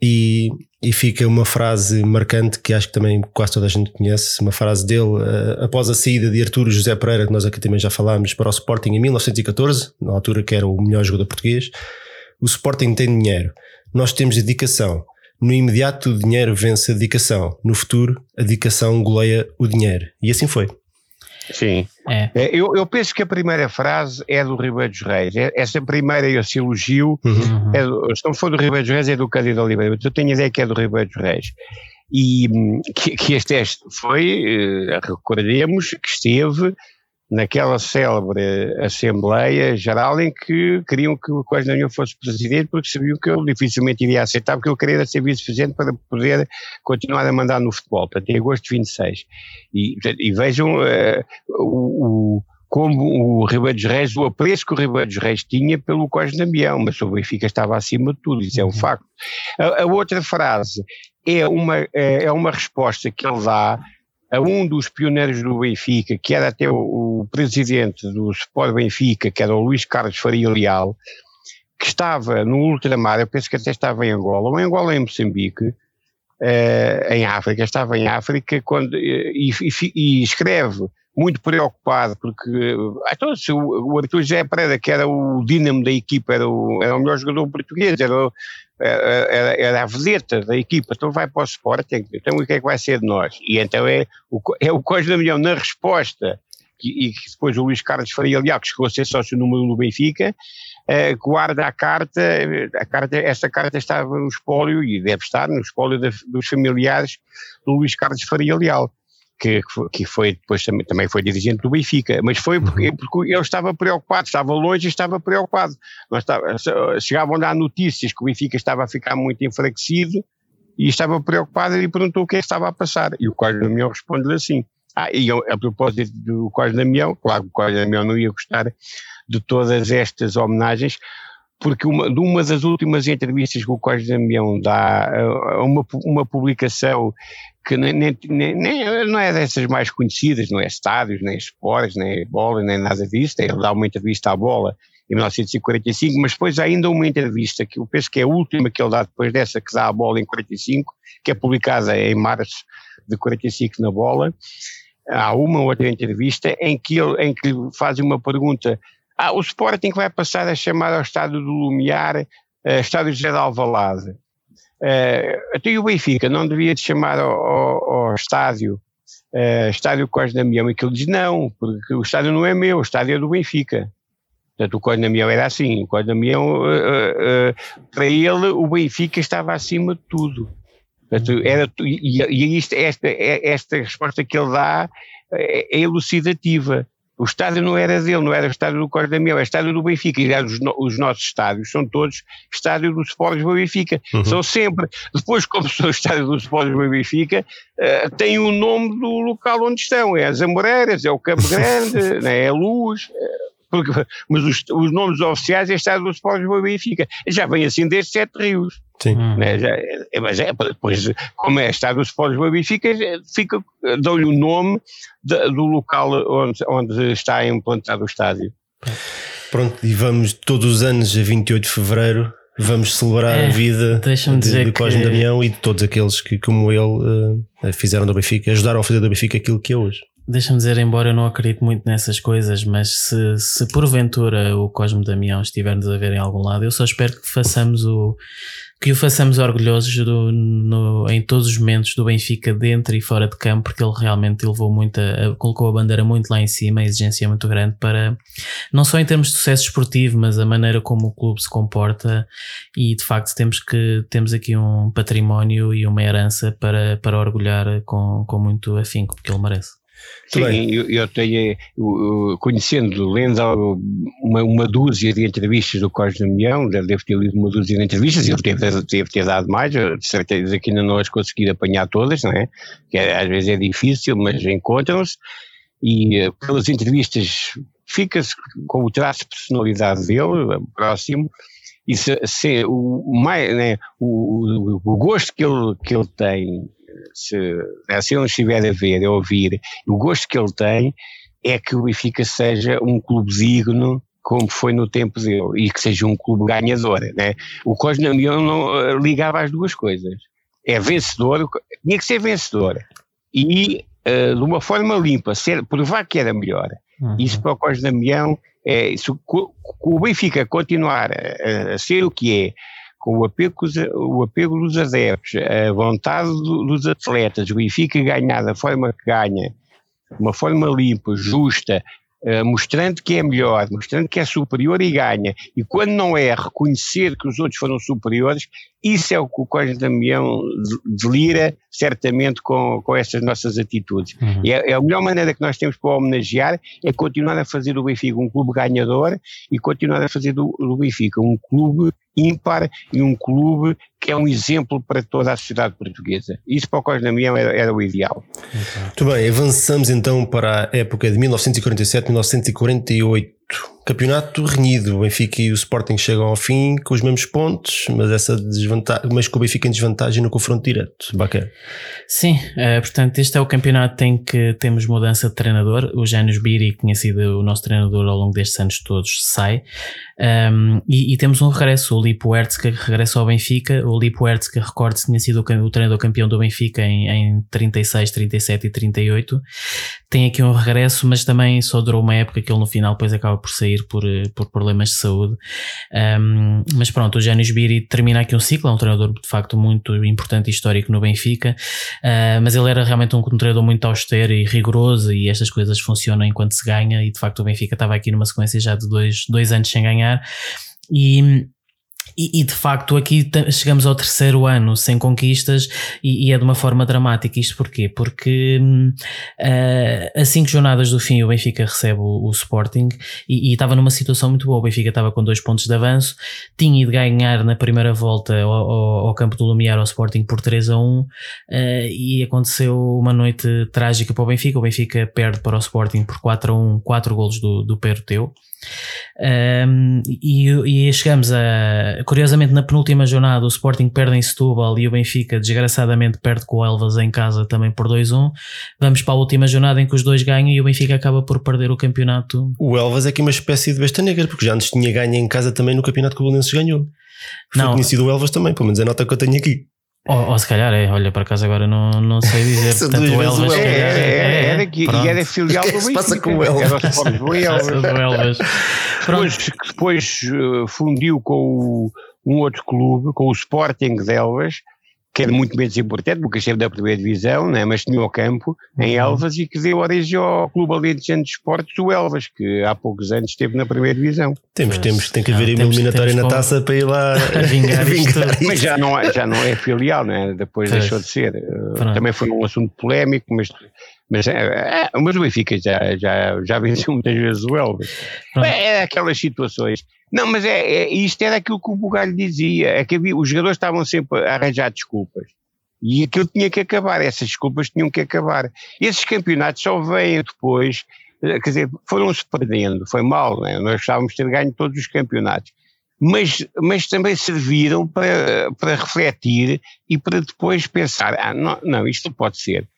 e, e fica uma frase marcante que acho que também quase toda a gente conhece, uma frase dele uh, após a saída de Arturo José Pereira, que nós aqui também já falámos, para o Sporting em 1914, na altura que era o melhor jogador português o Sporting tem dinheiro, nós temos dedicação. No imediato, o dinheiro vence a dedicação. No futuro, a dedicação goleia o dinheiro. E assim foi. Sim. É. é. Eu, eu, penso que a primeira frase é do Ribeiro dos Reis. É, essa primeira, esse elogio, uhum. é do, se não for do Ribeiro dos Reis, é do Cândido Oliveira. Mas eu tenho a ideia que é do Ribeiro dos Reis. E hum, que, que este teste foi, eh, recordemos, que esteve naquela célebre Assembleia Geral em que queriam que o Coelho Damião fosse presidente porque sabiam que eu dificilmente iria aceitar porque eu queria ser vice-presidente para poder continuar a mandar no futebol, para ter agosto de 26. E, e vejam uh, o, o como o Ribeiro dos Reis, o apreço que o Ribeiro dos Reis tinha pelo Cosme Damião, mas o Benfica estava acima de tudo, isso é um uhum. facto. A, a outra frase é uma, é, é uma resposta que ele dá a um dos pioneiros do Benfica, que era até o, o presidente do Sport Benfica, que era o Luís Carlos Faria Leal, que estava no ultramar, eu penso que até estava em Angola, ou em Angola em Moçambique, uh, em África, estava em África, quando, e, e, e escreve muito preocupado, porque então, se o, o Arthur José Pereira, que era o dínamo da equipa, era o, era o melhor jogador português, era, era, era a vedeta da equipa, então vai para o Sporting, então o que é que vai ser de nós? E então é o, é o da Milhão na resposta, e depois o Luís Carlos Faria Leal, que chegou a ser sócio número do Benfica, uh, guarda a carta, a carta, essa carta estava no espólio, e deve estar no espólio dos familiares do Luís Carlos Faria Leal que, que foi depois também, também foi dirigente do Benfica, mas foi porque, uhum. porque ele estava preocupado, estava longe e estava preocupado. Estava, chegavam lá notícias que o Benfica estava a ficar muito enfraquecido e estava preocupado e perguntou o que é que estava a passar. E o Código Damião responde-lhe assim. Ah, e a propósito do Código Damião, claro que o Código Damião não ia gostar de todas estas homenagens, porque uma, de uma das últimas entrevistas que o Código Damião dá a uma, uma publicação que nem, nem, nem, não é dessas mais conhecidas, não é estádios, nem esportes, nem bola, nem nada disso. Ele dá uma entrevista à bola em 1945, mas depois há ainda uma entrevista que eu penso que é a última que ele dá depois dessa que dá a bola em 45, que é publicada em março de 45 na bola. Há uma outra entrevista em que ele, em que faz uma pergunta. Ah, o Sporting vai passar a chamar ao estádio do Lumiar uh, estádio José de Alvalade. Uh, até o Benfica não devia de chamar ao, ao, ao, estádio uh, estádio Cós Damião, e que ele diz, não, porque o estádio não é meu, o estádio é do Benfica. Portanto, o Cós Damião era assim, o Cós Damião, uh, para ele, o Benfica estava acima de tudo. Portanto, era, e, e isto, esta, esta resposta que ele dá é, é elucidativa. O estádio não era dele, não era o estádio do Cor Damião, é o estádio do Benfica. E os, os nossos estádios são todos estádio dos Sports do Benfica. Uhum. São sempre. Depois, como são o estádio dos Sports do Benfica, uh, tem o nome do local onde estão. É as Amoreiras, é o Campo Grande, né, é a Luz. É, porque, mas os, os, nomes oficiais é estádio dos Sports do Benfica. Já vem assim desde Sete Rios. Sim. Hum. Né? Já, é, mas é, depois, como é Estado dos Sporting Benfica, fica, dão-lhe o nome de, do local onde, onde está implantado o estádio. Pronto, e vamos todos os anos, a 28 de Fevereiro, vamos celebrar é, a vida de, de Cosme que... Damião e de todos aqueles que, como ele, uh, fizeram do Benfica, ajudaram a fazer do Benfica aquilo que é hoje. Deixa-me dizer, embora eu não acredite muito nessas coisas, mas se, se porventura o Cosme Damião estiver-nos a ver em algum lado, eu só espero que façamos o que o façamos orgulhosos do, no, em todos os momentos do Benfica, dentro e fora de campo, porque ele realmente levou muito a, colocou a bandeira muito lá em cima, a exigência é muito grande para, não só em termos de sucesso esportivo, mas a maneira como o clube se comporta e de facto temos que, temos aqui um património e uma herança para, para orgulhar com, com muito afinco, porque ele merece. Sim, eu, eu, tenho, eu, conhecendo, lendo uma, uma dúzia de entrevistas do Cosme Damião, devo ter lido uma dúzia de entrevistas, ele deve, deve ter dado mais, de certeza que ainda não as consegui apanhar todas, não é? Que é, às vezes é difícil, mas encontram-se, e eh, pelas entrevistas fica-se com o traço de personalidade dele, próximo, e se, se o, mais, né, o, o, gosto que ele, que ele tem se, se ele estiver a ver, a ouvir, o gosto que ele tem é que o Benfica seja um clube digno como foi no tempo dele e que seja um clube ganhador. Né? O Cosme não eh, ligava as duas coisas. É vencedor, tinha que ser vencedor e uh, de uma forma limpa, ser, provar que era melhor. Uhum. Isso para o Cosme Damião, é, isso, o Benfica continuar a, a ser o que é, com o apego, o apego dos adeptos, a vontade dos atletas, o Benfica ganhar da forma que ganha, uma forma limpa, justa, Uh, mostrando que é melhor, mostrando que é superior e ganha. E quando não é, reconhecer que os outros foram superiores, isso é o que o Código Damião delira certamente com, com estas nossas atitudes. Uhum. E é, é, a melhor maneira que nós temos para homenagear é continuar a fazer do Benfica um clube ganhador e continuar a fazer do, do Benfica um clube ímpar e um clube que é um exemplo para toda a sociedade portuguesa. Isso para o Cosme Damião era, era o ideal. Muito bem, avançamos então para a época de 1947-1948. Campeonato renhido, o Benfica e o Sporting chegam ao fim com os mesmos pontos, mas essa desvantagem, mas com o Benfica em desvantagem no confronto direto. Bacana. Sim, uh, portanto, este é o campeonato em que temos mudança de treinador. O Janus Biri, que tinha sido o nosso treinador ao longo destes anos todos, sai. Um, e, e, temos um regresso, o Lipo Hertz que regressa ao Benfica. O Lipo que recorde tinha sido o, o treinador campeão do Benfica em, em 36, 37 e 38. Tem aqui um regresso, mas também só durou uma época que ele no final depois acaba por sair por, por problemas de saúde. Um, mas pronto, o Janis Biri termina aqui um ciclo, é um treinador de facto muito importante e histórico no Benfica, uh, mas ele era realmente um, um treinador muito austero e rigoroso e estas coisas funcionam enquanto se ganha e de facto o Benfica estava aqui numa sequência já de dois, dois anos sem ganhar e e, e, de facto aqui chegamos ao terceiro ano sem conquistas e, e é de uma forma dramática. Isto porquê? Porque uh, a cinco jornadas do fim o Benfica recebe o, o Sporting e, e, estava numa situação muito boa. O Benfica estava com dois pontos de avanço, tinha ido ganhar na primeira volta ao, ao, ao campo do Lumiar ao Sporting por 3 a 1 uh, e aconteceu uma noite trágica para o Benfica. O Benfica perde para o Sporting por 4 a 1, 4 golos do, do Peroteu. Um, e, e, chegamos a. Curiosamente, na penúltima jornada, o Sporting perde em Setúbal e o Benfica, desgraçadamente, perde com o Elvas em casa também por 2-1. Vamos para a última jornada em que os dois ganham e o Benfica acaba por perder o campeonato. O Elvas é aqui uma espécie de besta negra, porque já antes tinha ganho em casa também no campeonato que o Belenenses ganhou. Foi não. conhecido o Elvas também, pelo menos é a nota que eu tenho aqui. Ou, ou, se calhar é, olha, para casa agora não, não sei dizer. Portanto, o Elvas. É, é, é, era aqui, e era filial do Benfica. passa com o Elvas? Era o Elvas. Depois, depois uh, fundiu com o, um outro clube, com o Sporting de Elvas, que era muito menos importante, porque esteve da primeira divisão, né, mas tinha o campo em uhum. Elvas e que deu origem ao Clube Alentejano de Esportes, o Elvas, que há poucos anos esteve na primeira divisão. Temos, temos, tem que haver uma eliminatória na taça para ir lá a vingar, a vingar isto. Mas já não, já não é filial, né? depois pois. deixou de ser. Pronto. Também foi um assunto polémico, mas mas, é, é, mas o Benfica já, já, já venceu muitas vezes o Elvas. É, é aquelas situações. Não, mas é, é, isto era aquilo que o Bugalho dizia, é que havia, os jogadores estavam sempre a arranjar desculpas. E aquilo tinha que acabar, essas desculpas tinham que acabar. Esses campeonatos só vêm depois, eh, quer dizer, foram-se perdendo, foi mal, né? nós gostávamos de ter ganho todos os campeonatos. Mas, mas também serviram para, para refletir e para depois pensar, ah, não, não isto pode ser.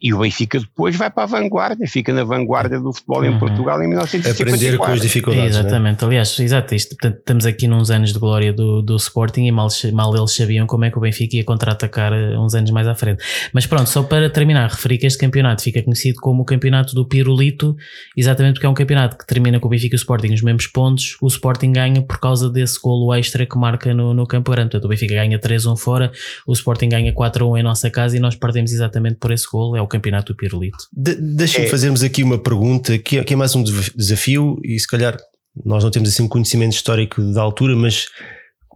E o Benfica depois vai para a vanguarda, fica na vanguarda do futebol uhum. em Portugal em 1954. Aprender com as dificuldades. É, exatamente, né? aliás, exato, isto, portanto, estamos aqui nos anos de glória do, do Sporting e mal, mal eles sabiam como é que o Benfica ia contra-atacar eh, uns anos mais à frente. Mas pronto, só para terminar, referi que este campeonato fica conhecido como o campeonato do Pirulito, exatamente porque é um campeonato que termina com o Benfica e o Sporting os mesmos pontos, o Sporting ganha por causa desse golo extra que marca no, no Campo Grande. Portanto, o Benfica ganha 3-1 fora, o Sporting ganha 4-1 em nossa casa e nós perdemos exatamente por esse golo, é o campeonato do Pirulito. De, Deixem-me é. fazermos aqui uma pergunta que é, que é mais um desafio e se calhar nós não temos assim um conhecimento histórico da altura, mas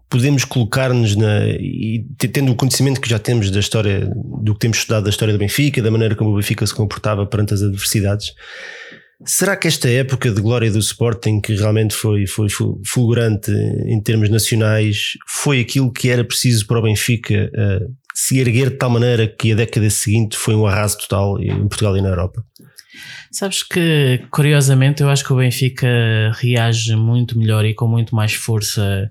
podemos colocar-nos na. e tendo o conhecimento que já temos da história, do que temos estudado da história do Benfica, da maneira como o Benfica se comportava perante as adversidades. Será que esta época de glória do Sporting, que realmente foi, foi fulgurante em termos nacionais, foi aquilo que era preciso para o Benfica uh, se erguer de tal maneira que a década seguinte foi um arraso total em Portugal e na Europa? Sabes que, curiosamente, eu acho que o Benfica reage muito melhor e com muito mais força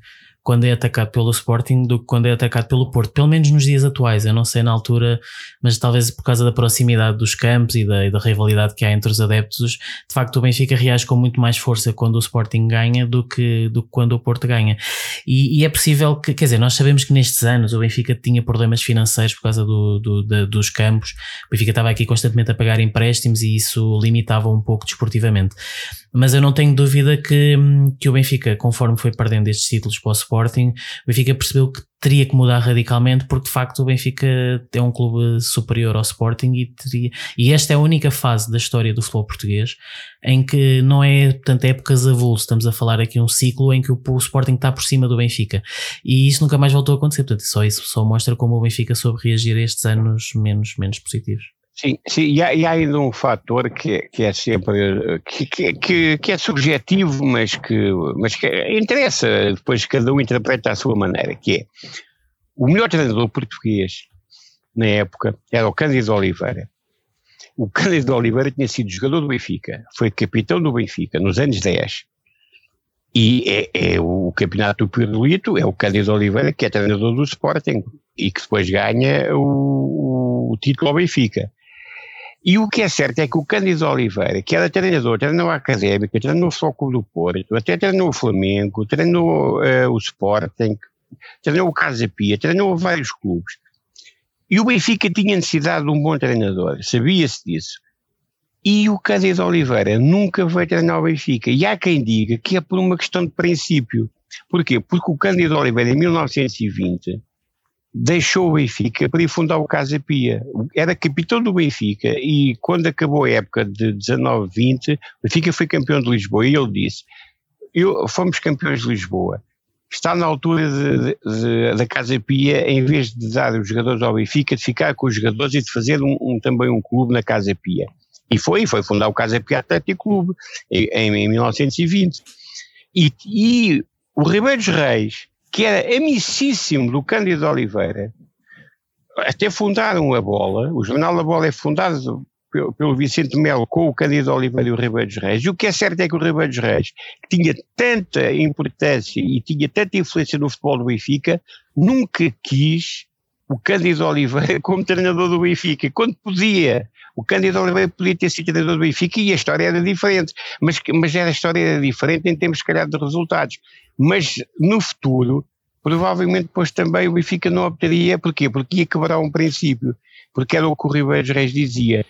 quando é atacado pelo Sporting do que quando é atacado pelo Porto, pelo menos nos dias atuais. Eu não sei na altura, mas talvez por causa da proximidade dos campos e da, e da rivalidade que há entre os adeptos, de facto o Benfica reage com muito mais força quando o Sporting ganha do que, do que quando o Porto ganha. E, e é possível que, quer dizer, nós sabemos que nestes anos o Benfica tinha problemas financeiros por causa do, do, dos campos, o Benfica estava aqui constantemente a pagar empréstimos e isso limitava um pouco desportivamente. Mas eu não tenho dúvida que, que o Benfica, conforme foi perdendo estes títulos para o Sporting, o Benfica percebeu que teria que mudar radicalmente porque de facto o Benfica é um clube superior ao Sporting e, teria, e esta é a única fase da história do futebol português em que não é, portanto, épocas avulso, estamos a falar aqui um ciclo em que o, o, Sporting está por cima do Benfica. E isso nunca mais voltou a acontecer, portanto só isso só mostra como o Benfica soube reagir a estes anos menos, menos positivos. Sim, sim e, há, e há ainda um fator que, que é sempre que, que, que, é subjetivo, mas que, mas que interessa, depois cada um interpreta à sua maneira, que é o melhor treinador português na época era o Cândido Oliveira. O Cândido Oliveira tinha sido jogador do Benfica, foi capitão do Benfica nos anos 10. E é, é o campeonato do Pirulito, é o Cândido Oliveira que é treinador do Sporting e que depois ganha o, o título ao Benfica. E o que é certo é que o Cândido Oliveira, que era treinador, treinou a Académica, treinou o Foco do Porto, até treinou o Flamengo, treinou uh, o Sporting, treinou o Casa Pia, treinou vários clubes. E o Benfica tinha necessidade de um bom treinador, sabia-se disso. E o Cândido Oliveira nunca veio treinar o Benfica. E há quem diga que é por uma questão de princípio. Porquê? Porque o Cândido Oliveira, em 1920, deixou o Benfica para ir fundar o Casa Pia. Era capitão do Benfica e quando acabou a época de 19-20, o Benfica foi campeão de Lisboa e ele disse, eu, fomos campeões de Lisboa, está na altura da Casa Pia, em vez de dar os jogadores ao Benfica, de ficar com os jogadores e de fazer um, um, também um clube na Casa Pia. E foi, foi fundar o Casa Pia Atlético Clube em, em 1920. E, e o Ribeiros Reis, que era amicíssimo do Cândido Oliveira, até fundaram a bola, o jornal da bola é fundado pelo, pelo Vicente Melo com o Cândido Oliveira e o Ribeiro dos Reis, e o que é certo é que o Ribeiro dos Reis, que tinha tanta importância e tinha tanta influência no futebol do Benfica, nunca quis o Cândido Oliveira como treinador do Benfica, quando podia. O Cândido Oliveira podia ter sido treinador do Benfica e a história era diferente, mas, mas era a história era diferente em termos, se calhar, de resultados. Mas no futuro, provavelmente depois também o Benfica não optaria, porquê? Porque ia quebrar um princípio, porque era o que o Ribeiro Reis dizia,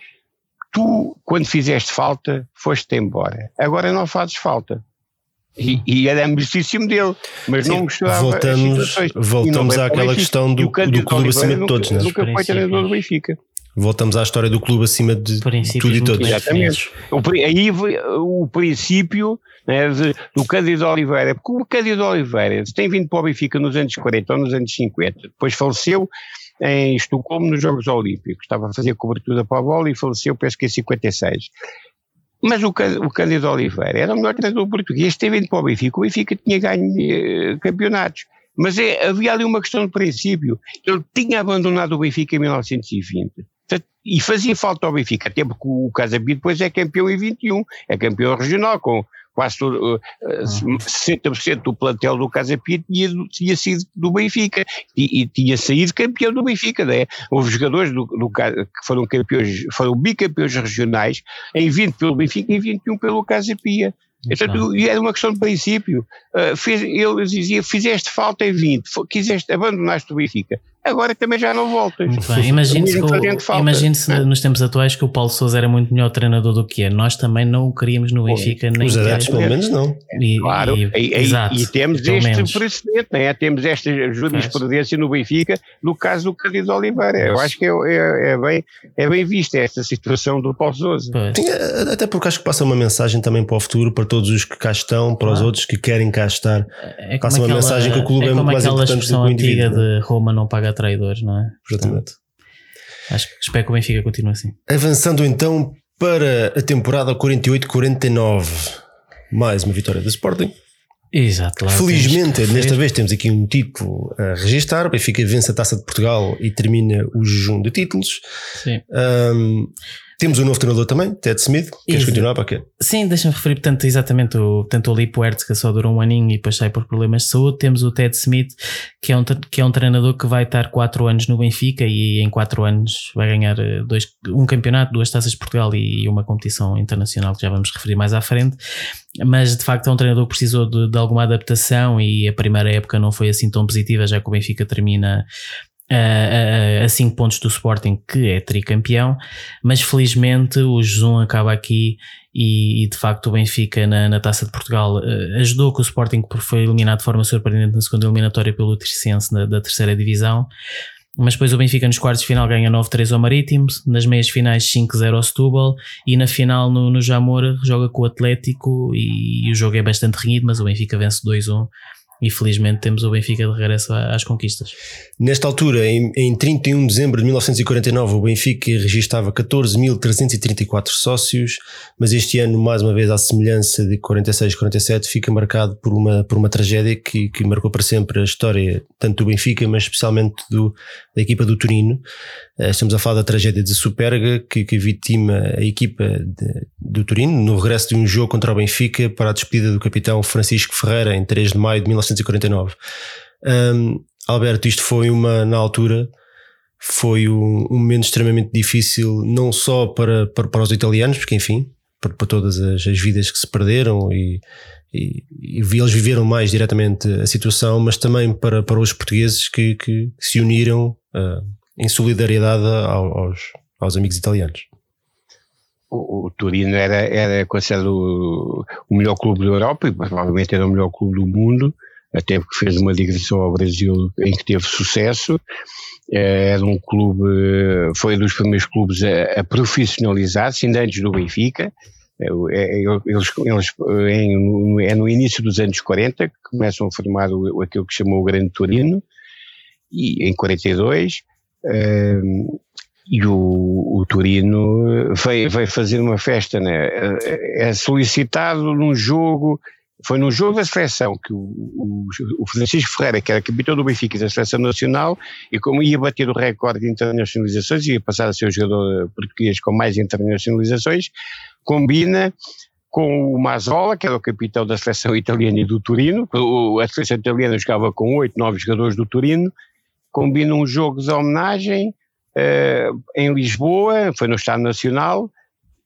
tu, quando fizeste falta, foste-te embora, agora não fazes falta. E, e era amicíssimo dele, mas Sim, não mostrava voltamos, voltamos àquela questão do, do clube acima de todos, nunca, né? nunca foi treinador do Benfica. Voltamos à história do clube acima de tudo e todos. Exatamente. O, aí o princípio né, de, do Cândido Oliveira, porque o Cândido Oliveira tem vindo para o Benfica nos anos 40 ou nos anos 50, depois faleceu em Estocolmo nos Jogos Olímpicos, estava a fazer cobertura para a bola e faleceu, penso que em 56. Mas o, o Cândido Oliveira era o melhor treinador português, teve vindo para o Benfica, o Benfica tinha ganho eh, campeonatos. Mas é, havia ali uma questão de princípio. Ele tinha abandonado o Benfica em 1920 e fazia falta ao Benfica, até porque o Casabia depois é campeão em 21, é campeão regional, com quase todo, uh, uhum. 60% do plantel do Casa Pia tinha, tinha sido do Benfica e, e, tinha saído campeão do Benfica, né? Houve jogadores do, do, que foram campeões, foram bicampeões regionais em 20 pelo Benfica e em 21 pelo Casa Pia. Portanto, era uma questão de princípio. Uh, fez, ele dizia: fizeste falta em 20, quiseste, abandonaste o Benfica agora também já não voltas. Bem, imagine-se imagine é? nos tempos atuais que o Paulo Sousa era muito melhor treinador do que é. Nós também não o queríamos no Benfica, nem Os adeptos, pelo menos, não. E, claro, e, e, exato, e temos este menos. precedente, né? temos esta jurisprudência no Benfica, no caso do Cândido Oliveira. Eu acho que é, é, é, bem, é bem vista esta situação do Paulo Sousa. até porque acho que passa uma mensagem também para o futuro, para todos os que cá estão, para os outros que querem cá estar. É passa uma mensagem que o clube é, é muito mais importante do que o indivíduo. de Roma não paga traidores, não é? Exatamente. Acho que espero que o Benfica continue assim. Avançando então para a temporada 48-49. Mais uma vitória do Sporting. Exato. Felizmente, desta vez temos aqui um título a registar. O Benfica vence a Taça de Portugal e termina o jejum de títulos. Sim. Um, temos um novo treinador também, Ted Smith. Queres Ex continuar para quê? Sim, deixa-me referir, portanto, exatamente o, tanto o Lee Puerto, que só durou um aninho e depois sai por problemas de saúde. Temos o Ted Smith, que é um, que é um treinador que vai estar 4 anos no Benfica e em 4 anos vai ganhar eh, dois, um campeonato, duas taças de Portugal e uma competição internacional que já vamos referir mais à frente. Mas de facto é um treinador que precisou de, de alguma adaptação e a primeira época não foi assim tão positiva, já que o Benfica termina a, a 5 pontos do Sporting, que é tricampeão, mas felizmente o Zoom acaba aqui e, e, de facto o Benfica na, na Taça de Portugal uh, ajudou que o Sporting foi eliminado de forma surpreendente na segunda eliminatória pelo Tricense da, da terceira divisão. Mas depois o Benfica nos quartos de final ganha 9-3 ao Marítimo, nas meias finais 5-0 ao Setúbal e na final no, no Jamor joga com o Atlético e, e o jogo é bastante renhido, mas o Benfica vence 2-1 e felizmente temos o Benfica de regresso às conquistas. Nesta altura, em, em 31 de dezembro de 1949, o Benfica registava 14.334 sócios, mas este ano, mais uma vez, à semelhança de 46-47, fica marcado por uma, por uma tragédia que, que marcou para sempre a história tanto do Benfica, mas especialmente do, da equipa do Turino. Eh, estamos a falar da tragédia de Superga, que, que vitima a equipa do Turino no regresso de um jogo contra o Benfica para a despedida do capitão Francisco Ferreira em 3 de maio de 1949. Um, Alberto, isto foi uma, na altura, foi um, um, momento extremamente difícil, não só para, para, para os italianos, porque enfim, para, para todas as, as, vidas que se perderam e, e, e, eles viveram mais diretamente a situação, mas também para, para os portugueses que, que se uniram uh, em solidariedade aos, aos amigos italianos. O, o Turino era, era considerado o, melhor clube da Europa e provavelmente era o melhor clube do mundo, até porque fez uma digressão ao Brasil em que teve sucesso. Eh, era um clube, foi um dos primeiros clubes a, a profissionalizar-se, ainda antes do Benfica. É, é, eles, eles em, é no início dos anos 40 que começam a formar o, aquilo que chamou o Grande Turino, e em 42 Uh, e o, o Turino veio, fazer uma festa, né? é solicitado num jogo, foi num jogo da seleção que o, o, Francisco Ferreira, que era capitão do Benfica da seleção nacional, e como ia bater o recorde de internacionalizações, ia passar a ser o jogador português com mais internacionalizações, combina com o Mazola, que era o capitão da seleção italiana e do Turino, a seleção italiana jogava com oito, nove jogadores do Turino, combina um jogo de homenagem uh, em Lisboa, foi no Estado Nacional,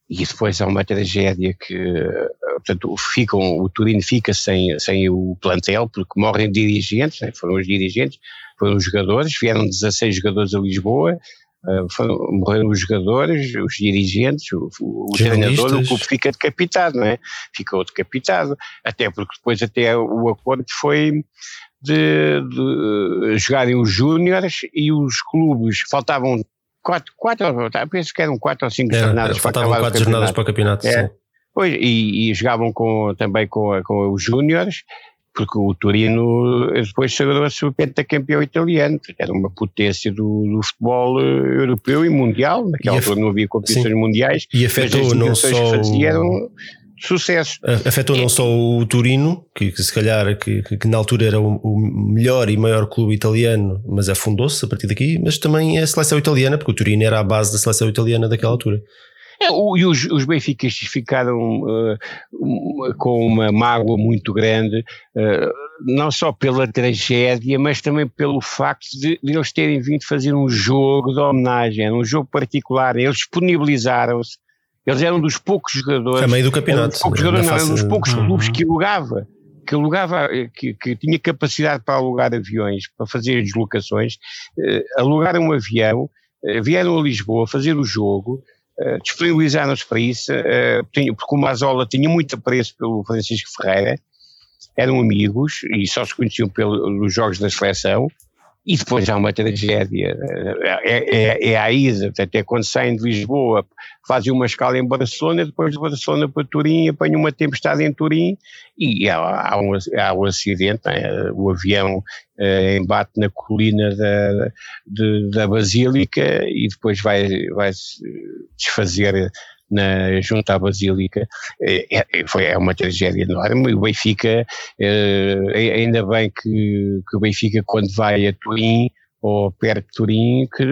e depois há uma tragédia que, uh, portanto, ficam, o Turino fica sem, sem o plantel, porque morrem dirigentes, né, foram os dirigentes, foram os jogadores, vieram 16 jogadores a Lisboa, Uh, morreram os jogadores, os dirigentes, o, o treinador, o clube fica decapitado, não é? Ficou decapitado, até porque depois até o acordo foi de, de jogarem os júniores e os clubes, faltavam quatro, quatro penso que eram quatro ou cinco era, jornadas para faltavam quatro jornadas para o campeonato, é. Pois, e, e, jogavam com, também com, com os júniores, porque o Torino depois sagrou-se o pentacampeão italiano, era uma potência do, do, futebol eh, europeu e mundial, naquela altura não havia competições sim. mundiais, e afetou não só que faziam sucesso. Afetou não só o Turino, que, que se calhar que, que, na altura era o, o, melhor e maior clube italiano, mas afundou-se a partir daqui, mas também a seleção italiana, porque o Turino era a base da seleção italiana daquela altura. É, o, e os, os benfiquistas ficaram uh, um, com uma mágoa muito grande, uh, não só pela tragédia, mas também pelo facto de, de, eles terem vindo fazer um jogo de homenagem, um jogo particular. Eles disponibilizaram-se, eles eram dos poucos jogadores. A meio do campeonato. Poucos jogadores, não, eram dos poucos uhum. clubes que alugava. Que alugava, que, que, tinha capacidade para alugar aviões, para fazer deslocações, uh, alugaram um avião, vieram a Lisboa fazer o jogo, uh, disponibilizaram-se para isso, porque o Mazola tinha muito apreço pelo Francisco Ferreira, eram amigos e só se conheciam pelos jogos da seleção, e depois há uma tragédia, é, é, é a ida, até quando saem de Lisboa, fazem uma escala em Barcelona, depois de Barcelona para Turim, apanham uma tempestade em Turim e há, há, um, há um acidente, é? o avião é, embate na colina da, de, da Basílica e depois vai, vai desfazer na, junto à Basílica, é, é, foi, é uma tragédia enorme. O Benfica, é, ainda bem que, que o Benfica, quando vai a Turim, ou perto de Turim, que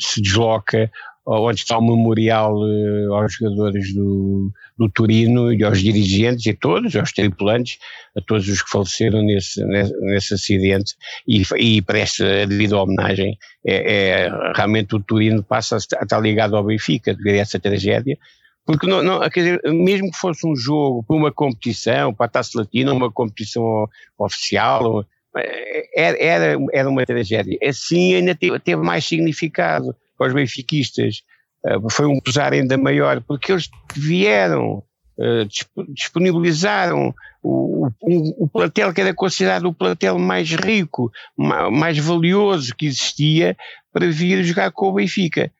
se desloca onde está o memorial eh, aos jogadores do, do Turino e aos dirigentes e todos, aos tripulantes, a todos os que faleceram nesse, nesse, acidente e, e presta a devida homenagem. É, é, realmente o Turino passa a estar ligado ao Benfica devido a essa tragédia, porque não, não, dizer, mesmo que fosse um jogo para uma competição, para a Taça Latina, uma competição oficial, eh, era, era, era uma tragédia. Assim ainda teve, teve mais significado para os benfiquistas uh, foi um pesar ainda maior, porque eles vieram, uh, disponibilizaram o, o, o, plantel que era considerado o plantel mais rico, mais valioso que existia, para vir jogar com o Benfica.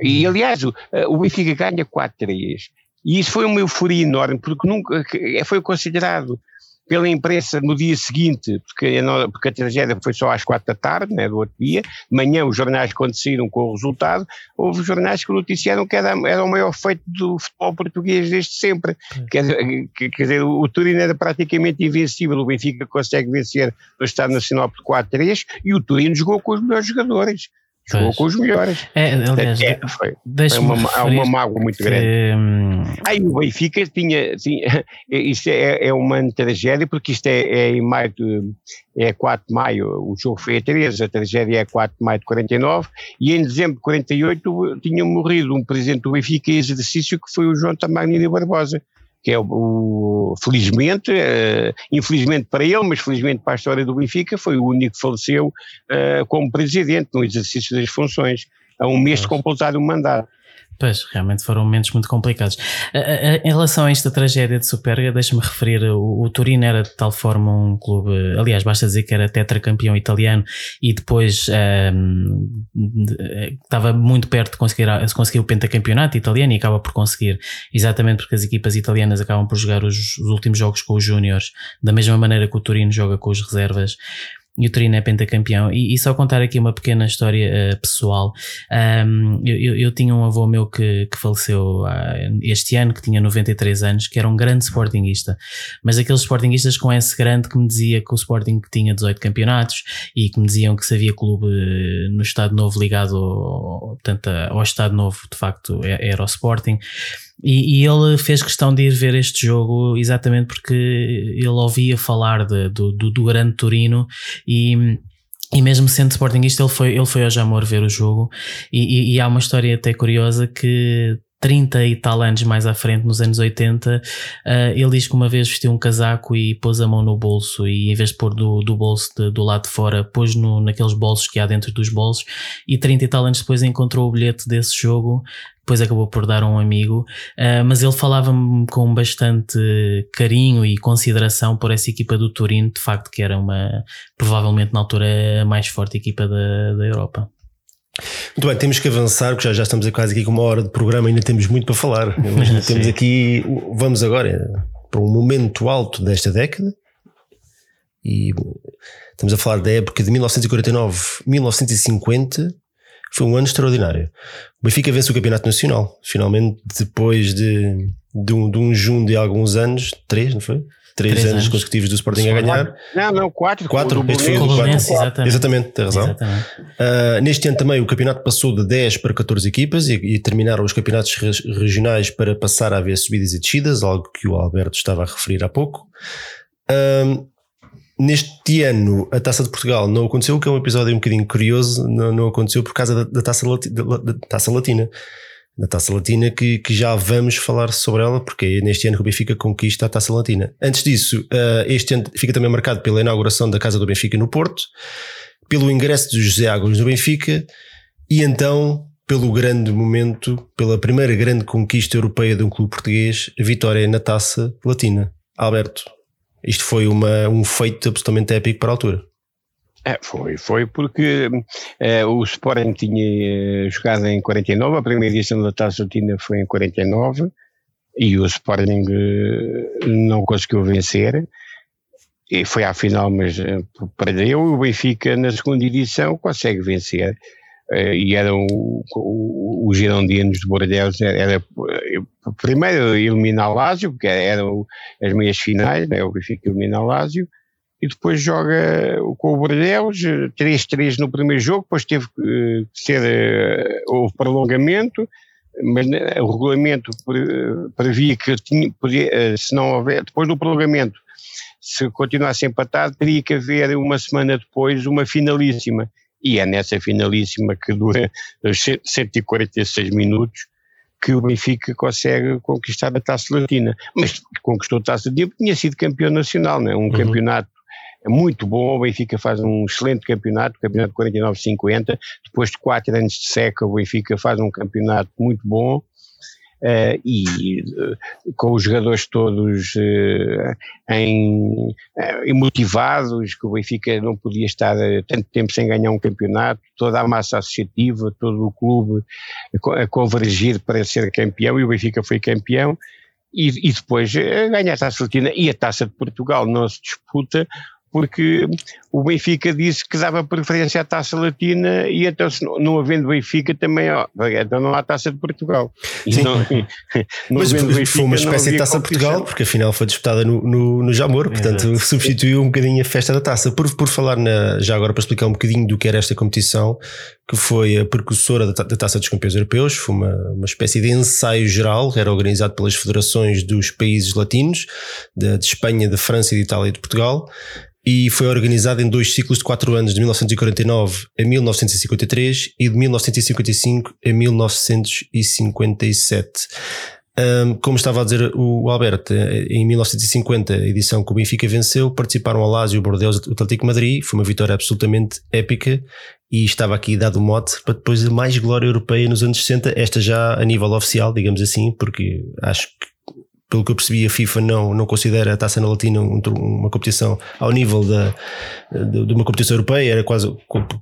E uhum. aliás, o, eh, o Benfica ganha 4-3. E isso foi uma euforia enorme, porque nunca foi considerado pela imprensa no dia seguinte, porque a, porque a tragédia foi só às quatro da tarde, né, do outro dia, manhã os jornais saíram com o resultado, houve jornais que noticiaram que era, era o maior feito do futebol português desde sempre, quer, quer dizer, o Turino era praticamente invencível, o Benfica consegue vencer o Estado Nacional por 4-3 e o Turino jogou com os melhores jogadores, Jogou com os melhores. É, aliás, é, foi, foi uma, há uma mágoa muito que, grande. Hum... Aí o Benfica tinha, tinha isto é, é uma tragédia, porque isto é, é em maio, de, é 4 de maio, o jogo foi a 13, a tragédia é 4 de maio de 49, e em dezembro de 48 tinha morrido um presidente do Benfica em exercício que foi o João Tamagnini Barbosa que é o, o felizmente, uh, infelizmente para ele, mas felizmente para a história do Benfica, foi o único que faleceu uh, como presidente no exercício das funções, a um mês de completar o mandato. Pois, realmente foram momentos muito complicados. Em relação a esta tragédia de Superga, deixa-me referir, o, Turino era de tal forma um clube, aliás, basta dizer que era tetracampeão italiano e depois um, estava muito perto de conseguir, de conseguir o pentacampeonato italiano e acaba por conseguir, exatamente porque as equipas italianas acabam por jogar os, os últimos jogos com os júniores, da mesma maneira que o Turino joga com os reservas e o Turino é pentacampeão. E, e só contar aqui uma pequena história uh, pessoal. Um, eu, eu, tinha um avô meu que, que faleceu uh, este ano, que tinha 93 anos, que era um grande sportinguista, mas aqueles sportinguistas com esse grande que me dizia que o Sporting tinha 18 campeonatos e que me diziam que se havia clube eh, no Estado Novo ligado portanto, ao Estado Novo, de facto, é, era o Sporting. E, e, ele fez questão de ir ver este jogo exatamente porque ele ouvia falar de, do, do, do grande Turino e e mesmo sendo Sportingista, ele foi, ele foi ao Jamor ver o jogo. E, e, e, há uma história até curiosa que 30 e tal anos mais à frente, nos anos 80, uh, ele diz que uma vez vestiu um casaco e pôs a mão no bolso e em vez de pôr do, do bolso de, do lado de fora, pôs no, naqueles bolsos que há dentro dos bolsos e 30 e tal anos depois encontrou o bilhete desse jogo depois acabou por dar a um amigo, uh, mas ele falava-me com bastante carinho e consideração por essa equipa do Turino, de facto que era uma, provavelmente na altura, a mais forte equipa da, da Europa. Muito bem, temos que avançar, porque já, já estamos quase aqui com uma hora de programa, ainda temos muito para falar. temos aqui, vamos agora para um momento alto desta década. E estamos a falar da época de 1949-1950. Foi um ano extraordinário. O Benfica vence o Campeonato Nacional, finalmente, depois de, de, um, de um junho de alguns anos, três, não foi? Três, três anos, anos, consecutivos do Sporting a ganhar. Não, não, quatro. Quatro, este foi o quatro. Exatamente, exatamente tem razão. Exatamente. Uh, neste ano também o campeonato passou de 10 para 14 equipas e, e terminaram os campeonatos regionais para passar a haver subidas e descidas, algo que o Alberto estava a referir há pouco. Uh, Neste ano a Taça de Portugal não aconteceu, o que é um episódio um bocadinho curioso, não, não aconteceu por causa da, da, taça, lati, da, da taça Latina da Taça Latina, que, que já vamos falar sobre ela, porque é neste ano que o Benfica conquista a Taça Latina. Antes disso, uh, este ano fica também marcado pela inauguração da Casa do Benfica no Porto, pelo ingresso de José Águas no Benfica e então pelo grande momento, pela primeira grande conquista europeia de um clube português, a vitória na Taça Latina. Alberto, isto foi uma, um feito absolutamente épico para a altura. É, foi, foi porque é, o Sporting tinha eh, jogado em 49, a primeira edição da Taça Latina foi em 49 e o Sporting eh, não conseguiu vencer e foi à final, mas perdeu. O Benfica na segunda edição consegue vencer e eram os girondinos de Bordeaux, era, primeiro eliminar o Lásio, porque eram as meias finais, né, o Benfica eliminar o Lásio, e depois joga com o Bordeaux, 3-3 no primeiro jogo, depois teve que ser, eh, houve prolongamento, mas o regulamento previa que tinha, podia, eh, se não houver, depois do prolongamento, se continuasse empatado, teria que haver uma semana depois uma finalíssima. E é nessa finalíssima que dura 146 minutos que o Benfica consegue conquistar a Taça Latina. Mas conquistou a Taça Latina porque tinha sido campeão nacional, não é? um uhum. campeonato é muito bom, o Benfica faz um excelente campeonato, campeonato 49-50, depois de quatro anos de seca o Benfica faz um campeonato muito bom, Uh, e uh, com os jogadores todos uh, em, motivados, que o Benfica não podia estar tanto tempo sem ganhar um campeonato, toda a massa associativa, todo o clube a convergir para ser campeão, e o Benfica foi campeão, e, e depois ganha a Taça Latina e a Taça de Portugal não se disputa porque o Benfica disse que dava preferência à taça latina e então se não, não havendo Benfica também, ó, então não há taça de Portugal. Sim. Não, não Mas Benfica, foi uma espécie de taça de Portugal, porque afinal foi disputada no, no, no Jamor, portanto Exato. substituiu um bocadinho a festa da taça. Por, por falar na, já agora para explicar um bocadinho do que era esta competição, que foi a precursora da, Taça dos Campeões Europeus, foi uma, uma espécie de ensaio geral, era organizado pelas federações dos países latinos, de, de Espanha, de França, de Itália e de Portugal, e foi organizado em dois ciclos de quatro anos, de 1949 a 1953 e de 1955 a 1957. Um, como estava a dizer o Alberto, em 1950, a edição que o Benfica venceu, participaram o Lazio, o Bordeaux o Atlético Madrid, foi uma vitória absolutamente épica e estava aqui dado o mote para depois mais glória europeia nos anos 60, esta já a nível oficial, digamos assim, porque acho pelo que eu percebi, a FIFA não, não considera a Taça na Latina um, uma competição ao nível da, de, de, uma competição europeia, era quase,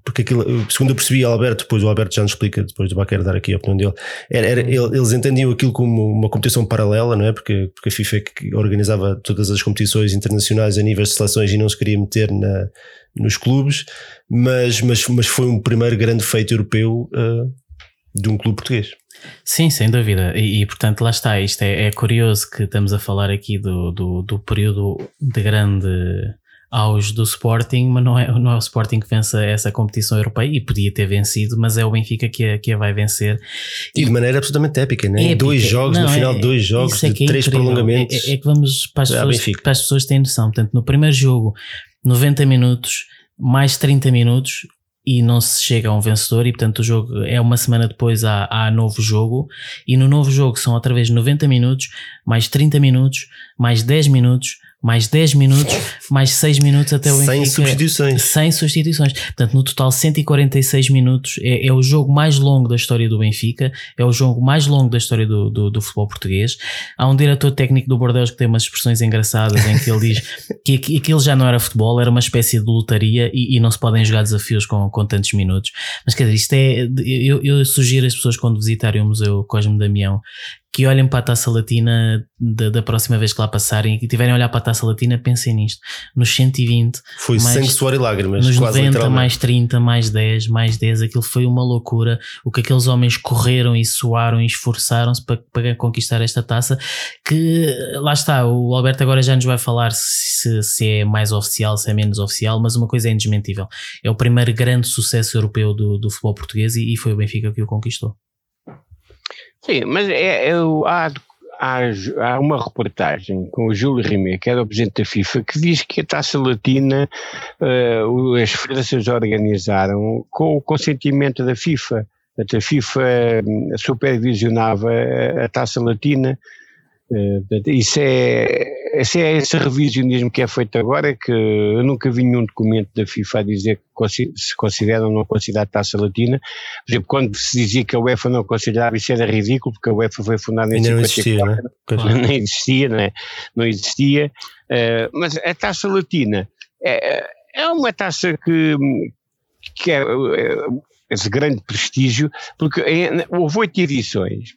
porque aquilo, segundo eu percebi, Alberto, depois o Alberto já nos explica, depois do Baquer dar aqui a opinião dele, era, era, eles entendiam aquilo como uma competição paralela, não é? Porque, porque a FIFA é que organizava todas as competições internacionais a nível de seleções e não se queria meter na, nos clubes, mas, mas, mas foi um primeiro grande feito europeu uh, de um clube português. Sim, sem dúvida. E, e, portanto, lá está. Isto é, é, curioso que estamos a falar aqui do, do, do, período de grande auge do Sporting, mas não é, não é o Sporting que vence essa competição europeia e podia ter vencido, mas é o Benfica que a, que a vai vencer. E, e de maneira absolutamente épica, né? Épica. Dois jogos, não, no final, é, dois jogos, é de é três incrível. prolongamentos. É, é, que vamos para as, pessoas, para as pessoas terem noção. Portanto, no primeiro jogo, 90 minutos, mais 30 minutos, e não se chega a um vencedor e portanto o jogo é uma semana depois há, há novo jogo. E no novo jogo são outra vez 90 minutos, mais 30 minutos, mais 10 minutos, mais 10 minutos, mais 6 minutos até o Sem Benfica. substituições. Sem substituições. Portanto, no total 146 minutos é, é, o jogo mais longo da história do Benfica, é o jogo mais longo da história do, do, do futebol português. Há um diretor técnico do Bordeaux que tem umas expressões engraçadas em que ele diz que aquilo já não era futebol, era uma espécie de lotaria e, e não se podem jogar desafios com, com tantos minutos. Mas quer dizer, isto é. Eu, eu sugiro às pessoas quando visitarem o Museu Cosme Damião que olhem para a taça latina da, da, próxima vez que lá passarem e tiverem a olhar para a taça latina, pensem nisto. Nos 120, foi mais, sangue, suor e lágrimas. Nos 90, mais 30, mais 10, mais 10, aquilo foi uma loucura. O que aqueles homens correram e suaram e esforçaram-se para, para conquistar esta taça. Que lá está, o Alberto agora já nos vai falar se, se é mais oficial, se é menos oficial, mas uma coisa é indesmentível: é o primeiro grande sucesso europeu do, do futebol português e, e foi o Benfica que o conquistou. Sim, mas é, é, há, há, há, uma reportagem com o Júlio Rimet, que era o presidente da FIFA, que diz que a taça latina uh, as federações organizaram com o consentimento da FIFA. A FIFA hum, supervisionava a taça latina isso é, esse é esse revisionismo que é feito agora, que eu nunca vi nenhum documento da FIFA a dizer que se considera ou não considera a taça latina. Por exemplo, quando se dizia que a UEFA não considerava, isso era ridículo, porque a UEFA foi fundada em Ainda 54. Não existia, né? não existia, não, é? não existia. Uh, mas a taça latina é, é uma taça que, que é, é de grande prestígio, porque é, houve oito edições.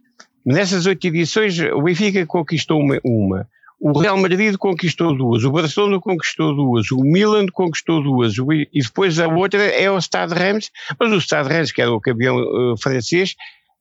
Nessas oito edições, o Benfica conquistou uma, uma, o Real Madrid conquistou duas, o Barcelona conquistou duas, o Milan conquistou duas, e depois a outra é o Stade Reims, mas o Stade Reims, que era o campeão uh, francês,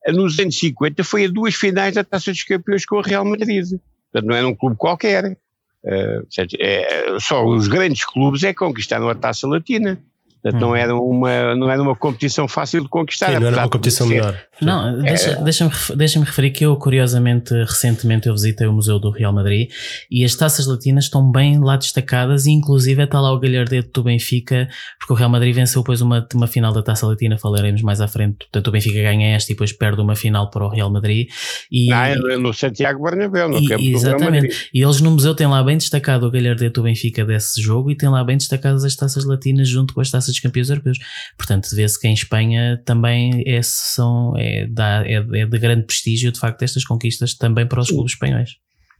nos anos 50 foi a duas finais da Taça dos Campeões com o Real Madrid. Portanto, não era um clube qualquer. Uh, só os grandes clubes é que conquistaram a Taça Latina. Portanto, hum. não, era uma, não era uma competição fácil de conquistar. Sim, não era uma competição melhor. Não, deixa, é. deixa-me, deixa-me referir que eu, curiosamente, recentemente eu visitei o Museu do Real Madrid e as taças latinas estão bem lá destacadas e inclusive está lá o galhardete do Benfica, porque o Real Madrid venceu depois uma, uma final da taça latina, falaremos mais à frente. Portanto, o Benfica ganha esta e depois perde uma final para o Real Madrid. E, ah, no Santiago Bernabéu, no e, campo Exatamente. E eles no museu têm lá bem destacado o galhardete do Benfica desse jogo e têm lá bem destacadas as taças latinas junto com as taças dos campeões europeus. Portanto, vê-se que em Espanha também é, são, é, dá, é, é de grande prestígio, de facto, estas conquistas também para os clubes espanhóis.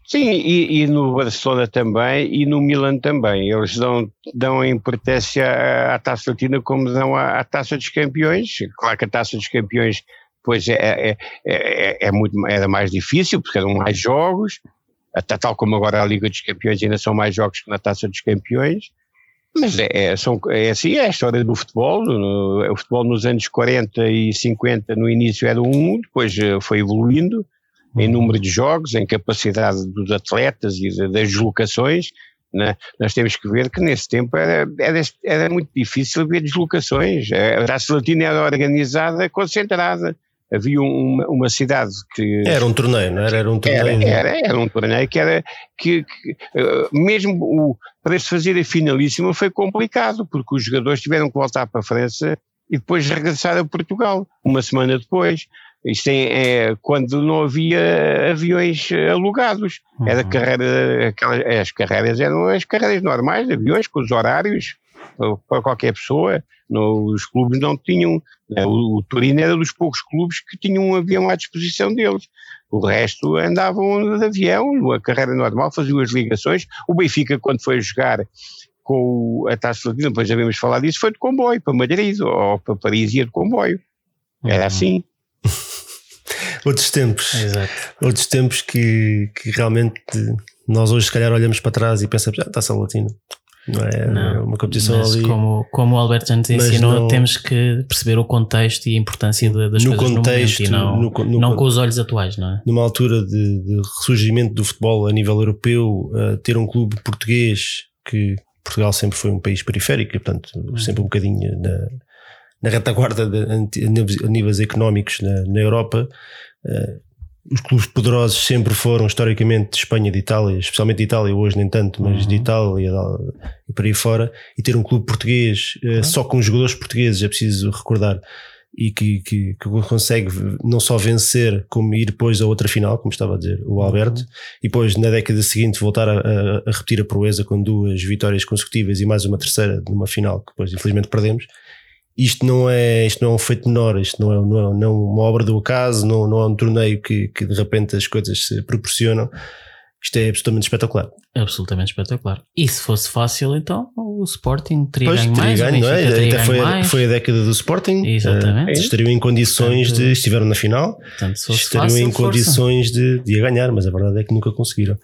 Sim, e, e, no Barcelona também e no Milan também. Eles dão, dão importância à, à Taça Latina como dão à, à, Taça dos Campeões. Claro que a Taça dos Campeões pois é, é, é, é, muito, era mais difícil, porque eram mais jogos, até tal como agora a Liga dos Campeões ainda são mais jogos que na Taça dos Campeões. Mas é, é, são, é assim, é a história do futebol. No, o futebol nos anos 40 e 50, no início era um, depois eh, foi evoluindo em número de jogos, em capacidade dos atletas e das deslocações. Né? Nós temos que ver que nesse tempo era, era, era muito difícil haver deslocações. A Taça Latina era organizada, concentrada havia uma, uma cidade que. Era um torneio, não era? Era um torneio. Era, era, era um torneio que era. Que, que uh, mesmo o, para se fazer a finalíssima foi complicado, porque os jogadores tiveram que voltar para a França e depois regressar a Portugal, uma semana depois. Isto é, é quando não havia aviões alugados. Era uhum. carreira, aquelas, as carreiras eram as carreiras normais, aviões com os horários para qualquer pessoa. No, os clubes não tinham. Né, o, o Turino era dos poucos clubes que tinham um avião à disposição deles. O resto andavam de avião, numa carreira normal, faziam as ligações. O Benfica, quando foi jogar com a Taça Latina, depois já vimos falar disso, foi de comboio para Madrid ou para Paris ia de comboio. Era uhum. assim. Outros tempos. Exato. Outros tempos que, que realmente nós hoje se calhar olhamos para trás e pensamos, ah, Taça Latina. Não é não, uma competição mas ali. Como, como o Alberto já nos ensinou, não, temos que perceber o contexto e a importância das no coisas contexto, no momento e não, no, não com os olhos atuais, não é? Numa altura de, de ressurgimento do futebol a nível europeu, uh, ter um clube português que Portugal sempre foi um país periférico, portanto, hum. sempre um bocadinho na, na retaguarda de, a níveis económicos na, na Europa. Uh, os clubes poderosos sempre foram historicamente de Espanha e de Itália, especialmente de Itália, hoje nem tanto, mas uhum. de Itália e para aí fora, e ter um clube português uhum. só com jogadores portugueses, é preciso recordar, e que, que, que, consegue não só vencer, como ir depois a outra final, como estava a dizer o Alberto, uhum. e depois na década seguinte voltar a, a, a, repetir a proeza com duas vitórias consecutivas e mais uma terceira numa final que depois infelizmente perdemos isto não é, isto não é um feito menor, isto não é, não é, não é uma obra do acaso, não, não é um torneio que, que de repente as coisas se proporcionam. Isto é absolutamente espetacular. Absolutamente espetacular. E se fosse fácil, então o Sporting teria pois, ganho teria mais. Ganho, não é? Até foi, a, foi a década do Sporting. Exatamente. Uh, estariam em condições Portanto, de. Estiveram na final. Portanto, estariam fácil, em condições de, de a ganhar, mas a verdade é que nunca conseguiram.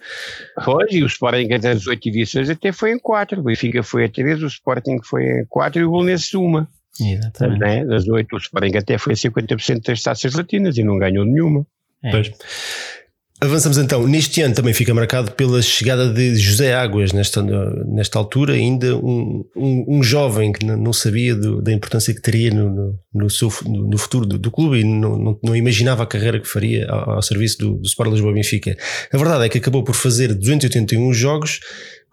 Pois, e o Sporting das oito edições até foi em quatro. O Benfica foi a três, o Sporting foi em quatro e o Bolonense uma. Exatamente. Né? Das oito, o Sporting até foi a 50% das taças latinas e não ganhou nenhuma. É. Pois. Avançamos então. Neste ano também fica marcado pela chegada de José Águas, nesta, nesta altura, ainda um, um, um jovem que não sabia do, da importância que teria no, no, no, seu, no futuro do, do, clube e não, não, não, imaginava a carreira que faria ao, ao serviço do, do Sport Lisboa Benfica. A verdade é que acabou por fazer 281 jogos,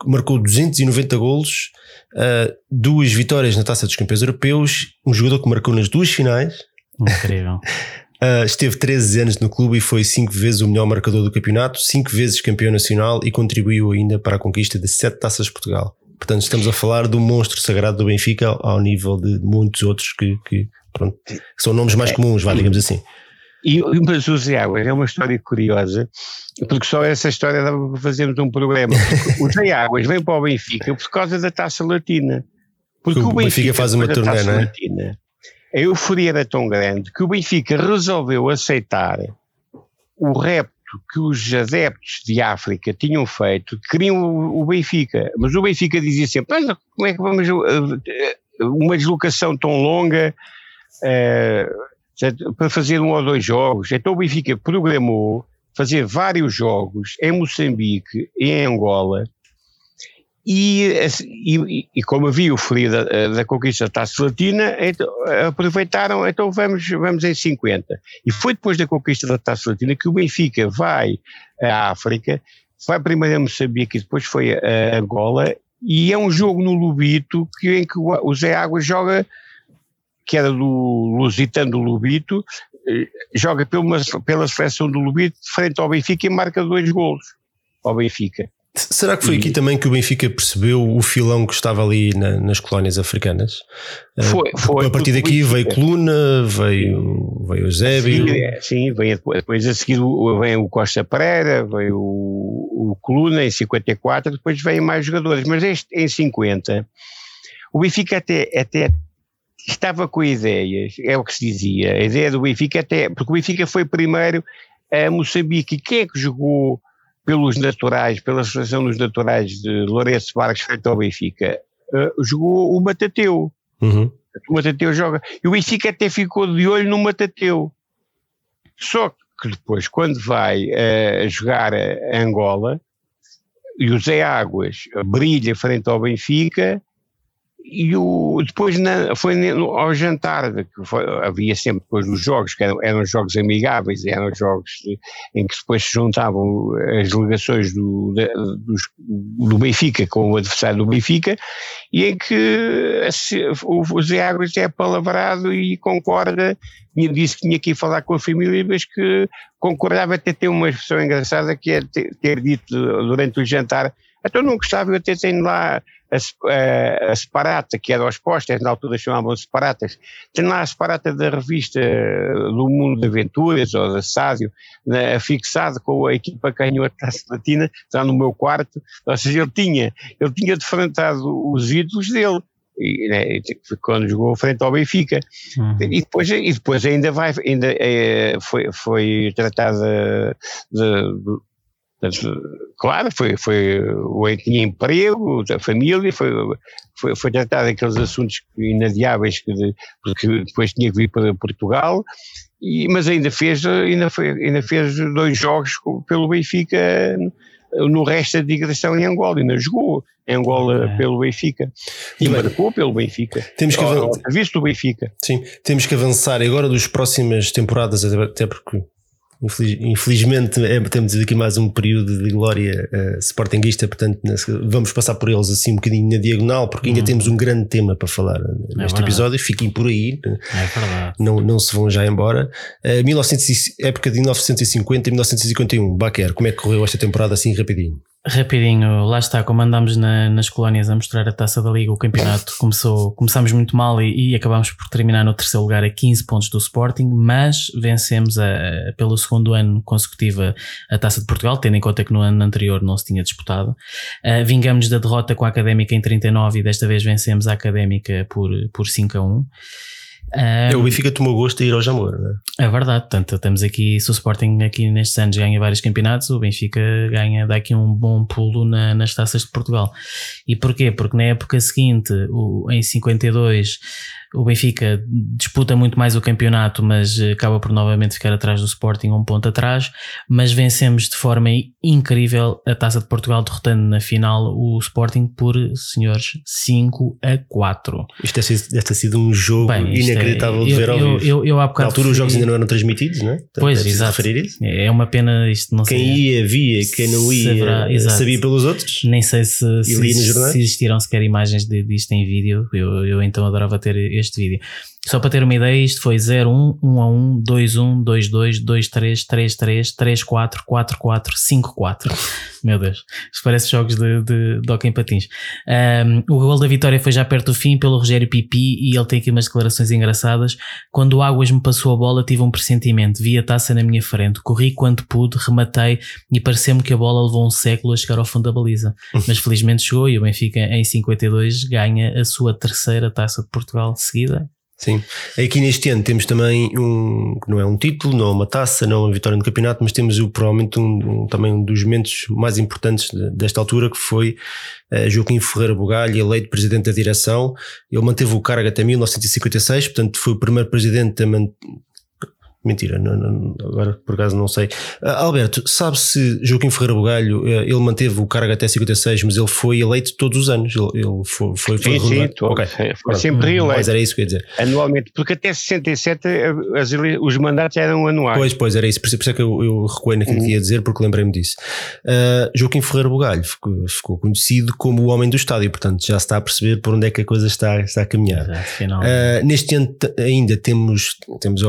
marcou 290 golos, uh, duas vitórias na Taça dos Campeões Europeus, um jogador que marcou nas duas finais. Incrível. Uh, esteve 13 anos no clube e foi 5 vezes o melhor marcador do campeonato, 5 vezes campeão nacional e contribuiu ainda para a conquista de 7 taças de Portugal. Portanto, estamos a falar do monstro sagrado do Benfica ao nível de muitos outros que, que, pronto, que são nomes mais comuns, vá, digamos assim. E, mas o Zé Águas é uma história curiosa, porque só essa história dava para fazermos um programa. O Zé Águas vem para o Benfica por causa da taça latina. Porque o, o Benfica, Benfica, faz uma turnê, não é? Latina, a euforia era tão grande que o Benfica resolveu aceitar o repto que os adeptos de África tinham feito, queriam o, o Benfica. Mas o Benfica dizia sempre: como é que vamos. Uh, uma deslocação tão longa. Uh, para fazer um ou dois jogos. Então o Benfica programou fazer vários jogos em Moçambique e em Angola. E, e, e como havia o frio da, da conquista da Taça Latina, então, aproveitaram, então vamos, vamos em 50. E foi depois da conquista da Taça Latina que o Benfica vai à África, vai primeiro a Moçambique e depois foi a Angola, e é um jogo no Lubito que, em que o Zé Águas joga que era do Lusitano do Lubito, eh, joga pela, pela seleção do Lubito frente ao Benfica e marca dois golos ao Benfica. Será que foi e, aqui também que o Benfica percebeu o filão que estava ali na, nas colónias africanas? Eh, foi, foi. A partir daqui veio Coluna, veio, veio Eusébio. Sim, é, sim veio depois a seguir vem o Costa Pereira, veio o, o Coluna em 54, depois veio mais jogadores, mas este em 50 o Benfica até, até estava com ideias, é o que se dizia, a ideia do Benfica até, porque o Benfica foi primeiro a Moçambique, e quem é que jogou pelos naturais, pela Associação dos Naturais de Lourenço Vargas frente ao Benfica? Uh, jogou o Matateu. Uhum. O Matateu joga. E o Benfica até ficou de olho no Matateu. Só que depois, quando vai uh, jogar a Angola, e o Zé Águas brilha frente ao Benfica, e o, depois na, foi ao jantar, que foi, havia sempre depois os jogos, que eram, eram jogos amigáveis, eram jogos de, em que depois se juntavam as delegações do, de, do, Benfica com o adversário do Benfica, e em que o, o Zé Águas é palavrado e concorda, disse que tinha que ir falar com a família, mas que concordava até ter uma expressão engraçada que é ter, ter dito durante o jantar, então não gostava, eu até tenho lá a, a, separata, que era aos pósteres, na altura chamavam separatas, tem lá a separata da revista do Mundo de Aventuras, ou da Sádio, né, fixado com a equipa que ganhou a Taça Latina, está no meu quarto, ou seja, ele tinha, ele tinha defrontado os ídolos dele, e, né, quando jogou frente ao Benfica. Uhum. E, depois, e depois ainda vai, ainda é, foi, foi tratada de, de, claro, foi, foi o tinha emprego, a família, foi, foi, foi tratado aqueles assuntos inadiáveis que de, porque depois tinha que vir para Portugal, e, mas ainda fez, ainda, foi, ainda fez dois jogos pelo Benfica no resto da digressão em Angola, ainda jogou em Angola é. pelo Benfica e bem, marcou pelo Benfica. Temos que avançar. Visto o Benfica. Sim, temos que avançar agora das próximas temporadas, até porque Infeliz, infelizmente é, temos aqui mais um período de glória uh, sportinguista, portanto vamos passar por eles assim um bocadinho na diagonal, porque ainda uhum. temos um grande tema para falar é neste é episódio. Fiquem por aí, é não, não se vão já embora. Uh, 1900, época de 1950 e 1951, Baquer, como é que correu esta temporada assim rapidinho? Rapidinho, lá está, como andámos na, nas colónias a mostrar a taça da Liga, o campeonato começou, começámos muito mal e, e acabámos por terminar no terceiro lugar a 15 pontos do Sporting, mas vencemos a, a, pelo segundo ano consecutivo a taça de Portugal, tendo em conta que no ano anterior não se tinha disputado. Uh, vingamos da derrota com a Académica em 39 e desta vez vencemos a Académica por, por 5 a 1. Um, o Benfica tomou gosto de ir ao Jamor, é? É verdade, portanto, estamos aqui, se o Sporting aqui nestes anos ganha vários campeonatos, o Benfica ganha, dá aqui um bom pulo na, nas taças de Portugal. E porquê? Porque na época seguinte, o, em 52, o Benfica disputa muito mais o campeonato, mas eh, acaba por novamente ficar atrás do Sporting, um ponto atrás. Mas vencemos de forma incrível a taça de Portugal, derrotando na final o Sporting por, senhores, 5 a 4. Isto deve ter sido um jogo Bem, é- inacreditável é, de ver ao vivo. Eu, eu, eu Na altura os jogos ainda não eram transmitidos, não é? Pois, é exato. É uma pena isto não Quem ia, via, quem não ia, saberá, sabia pelos outros. Nem sei se, se, se existiram sequer imagens disto em vídeo. Eu, eu então adorava ter este vídeo. Só para ter uma ideia, isto foi 0, 1, 1 a 1, 2, 1, 2, 2, 2, 3, 3, 3, 3, 4, 4, 4, 5, 4. Meu Deus, isto parece jogos de, de, de hockey em patins. Um, o gol da vitória foi já perto do fim pelo Rogério Pipi e ele tem aqui umas declarações engraçadas. Quando o Águas me passou a bola, tive um pressentimento, vi a taça na minha frente, corri quanto pude, rematei e pareceu-me que a bola levou um século a chegar ao fundo da baliza. Mas felizmente chegou e o Benfica em 52 ganha a sua terceira taça de Portugal seguida Sim. Aqui neste ano temos também um, não é um título, não é uma taça, não é uma vitória no campeonato, mas temos o, provavelmente um, um, também um dos momentos mais importantes desta altura, que foi uh, Joaquim Ferreira Bugalho, eleito presidente da direção. Ele manteve o cargo até 1956, portanto foi o primeiro presidente a, Mentira, não, não, agora por acaso não sei. Uh, Alberto, sabe se Joaquim Ferreira Bugalho, uh, ele manteve o cargo até 56, mas ele foi eleito todos os anos. Ele, ele foi, foi, foi sim, sim, okay. foi sempre eleito. Mas era isso que eu ia dizer. Anualmente, porque até 67 eh, as, os mandatos eram anuais. Pois, pois, era isso. Por isso é que eu, eu recuei naquilo uhum. que ia dizer, porque lembrei-me disso. Uh, Joaquim Ferreira Bugalho ficou, ficou, conhecido como o homem do estádio, portanto já se está a perceber por onde é que a coisa está, está a caminhar. Exato, neste ano ainda temos, temos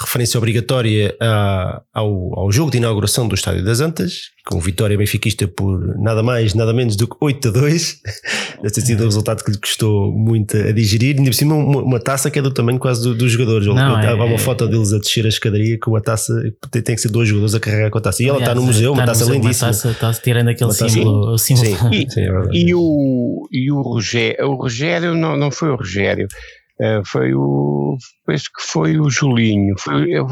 referência referência obrigatória a, ao, ao jogo de inauguração do Estádio das Antas, com vitória benfiquista por nada mais, nada menos do que 8 a 2. Deve ter sido um resultado que lhe custou muito a digerir. Ainda por cima, uma, uma taça que é do tamanho quase do, dos jogadores. Não, Há é, uma foto deles a descer a escadaria com a taça, tem, tem que ser dois jogadores a carregar com a taça. E ela está no museu, uma taça lindíssima. Uma taça, tirando aquele símbolo. Sim. símbolo. Sim. E, é e, o, e o Rogério, o Rogério não, não foi o Rogério. Uh, foi o. Penso que foi o Julinho. Foi, eu,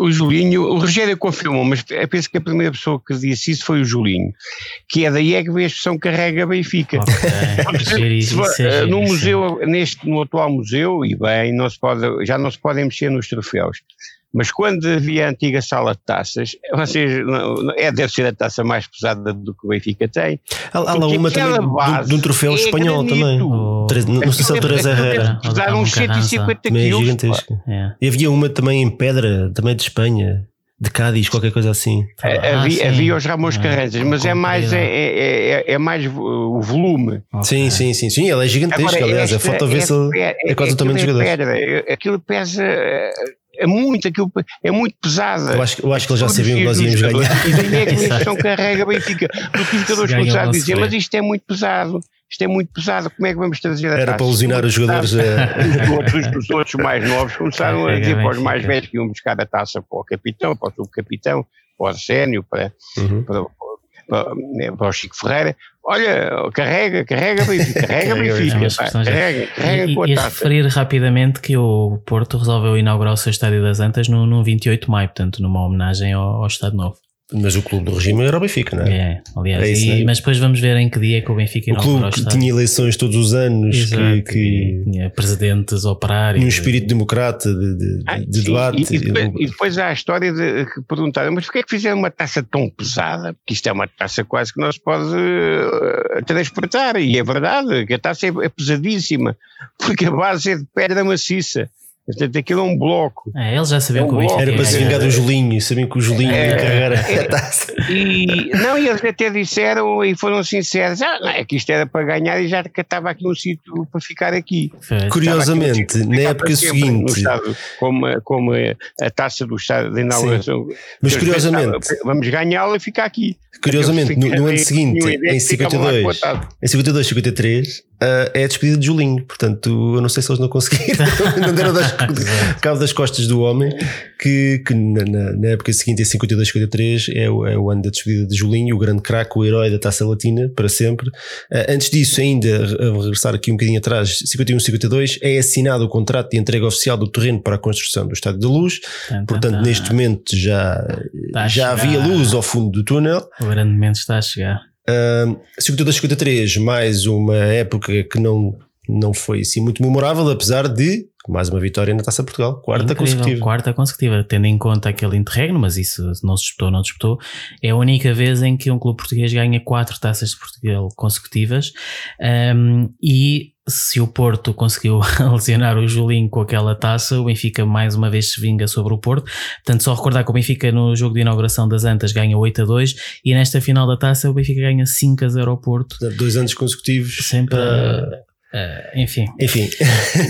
o Julinho, o Rogério confirmou, mas penso que a primeira pessoa que disse isso foi o Julinho, que é daí é que veio a expressão carrega Benfica. Okay. se, no museu, neste, no atual museu, e bem, não se pode, já não se podem mexer nos troféus. Mas quando havia a antiga sala de taças, vocês, é, deve ser a taça mais pesada do que o Benfica tem. Há, há lá uma também de, de um troféu é espanhol granito. também. Oh. Não sei se é o Teresa Herrera. Pesaram uns 150 quilos. gigantesca. É. E havia uma também em pedra, também de Espanha de Cádiz, qualquer coisa assim. Ah, havia, havia os Ramos Carranzas, mas é mais, é, é, é, é, mais o volume. Okay. Sim, sim, sim, sim. Ela é gigantesca, Agora, aliás. Esta, a foto vê-se é, é, quase o tamanho dos jogadores. Aquilo pesa é muito, aquilo é muito pesada. Eu acho, eu acho que eles já sabiam que nós íamos ganhar. E daí é que a questão carrega Benfica. Porque os jogadores começaram a dizer, mas isto é muito pesado, isto é muito pesado, como é que vamos trazer a Era taça? para alucinar os jogadores. Os, outros, os outros mais novos começaram a dizer para os mais velhos que iam buscar a taça para o capitão, para o subcapitão, para o Arsénio, para, uhum. para, para, para o Chico Ferreira, olha, carrega, carrega Benfica, carrega Benfica, carrega, carrega e, com a e referir rapidamente que o Porto resolveu inaugurar o seu Estádio das Antas no, no 28 de maio, portanto numa homenagem ao, ao Estado Novo. Mas o clube do regime era o Benfica, não é? É, aliás. É isso, e, é? Mas depois vamos ver em que dia é que o Benfica O clube que tinha eleições todos os anos, Exato, que, que tinha presidentes operários. Um espírito democrata de, de, ah, de debate. E, e, depois, e, depois, há a história de que perguntaram, mas porquê é que fizeram uma taça tão pesada? Porque isto é uma taça quase que não se pode uh, transportar. E é verdade que a taça é, é pesadíssima, porque a base é de pedra maciça. Portanto, aquilo é um bloco. É, eles já sabiam é um que o Benfica Era para se vingar do Julinho, sabiam que o Julinho é, ia carregar a taça. E, não, e eles até disseram e foram sinceros: ah, não, é que isto era para ganhar e já estava aqui um sítio para ficar aqui. Curiosamente, na época seguinte. Estado, como, como a taça do Estado de inauguração. Mas curiosamente. Vamos ganhá-la e ficar aqui. Curiosamente, no, no ano seguinte, em 52, em 52, 53, uh, é a despedida de Julinho. Portanto, eu não sei se eles não conseguiram, não deram das, cabo das costas do homem, que, que na, na, época seguinte, em 52, 53, é o, é o ano da despedida de Julinho, o grande craque, o herói da taça latina, para sempre. Uh, antes disso, ainda, a regressar aqui um bocadinho atrás, 51, 52, é assinado o contrato de entrega oficial do terreno para a construção do Estádio da Luz. Portanto, neste momento já, já havia luz ao fundo do túnel. O grande momento está a chegar. Uh, 52, 53, mais uma época que não, não foi assim muito memorável, apesar de mais uma vitória na Taça Portugal, quarta Incrível, consecutiva. Quarta consecutiva, tendo em conta aquele interregno, mas isso não se disputou, não disputou. É a única vez em que um clube português ganha quatro taças de Portugal consecutivas. Um, e se o Porto conseguiu lesionar o Julinho com aquela taça, o Benfica mais uma vez se vinga sobre o Porto. Portanto, só recordar que o Benfica no jogo de inauguração das Antas ganha 8 a 2 e nesta final da taça o Benfica ganha 5 a 0 ao Porto. Dois anos consecutivos. Sempre. Uh, Uh, enfim. Enfim.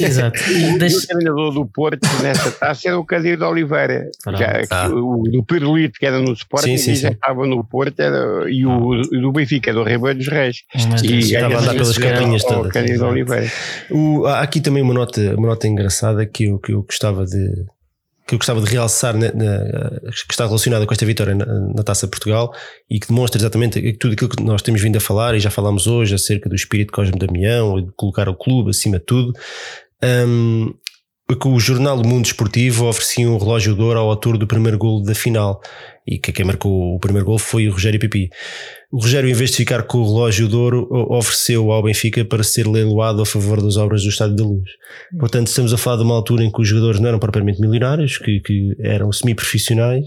Exato. E, deixa... o treinador do Porto nessa taça era o Cadir de Oliveira. Já, ah. O do Pirulito, que era no Sporting, sim, sim, já estava no Porto, era, e o, do Benfica, do Ribeiro dos Reis. Mas e estava a andar pelas capinhas todas. O Cadir de Oliveira. O, há aqui também uma nota, uma nota engraçada que eu, que eu gostava de, que eu gostava de realçar, na, na, que está relacionada com esta vitória na, na, Taça Portugal e que demonstra exatamente tudo aquilo que nós temos vindo a falar e já falámos hoje acerca do espírito de Cosme Damião, de colocar o clube acima de tudo. Um, que o jornal Mundo Esportivo oferecia um relógio de ouro ao autor do primeiro gol da final e que quem marcou o primeiro gol foi o Rogério Pipi. O Rogério, em vez de ficar com o relógio de ouro, ofereceu ao Benfica para ser leiloado a favor das obras do Estádio da Luz. Portanto, estamos a falar de uma altura em que os jogadores não eram propriamente milionários, que, que eram semi-profissionais,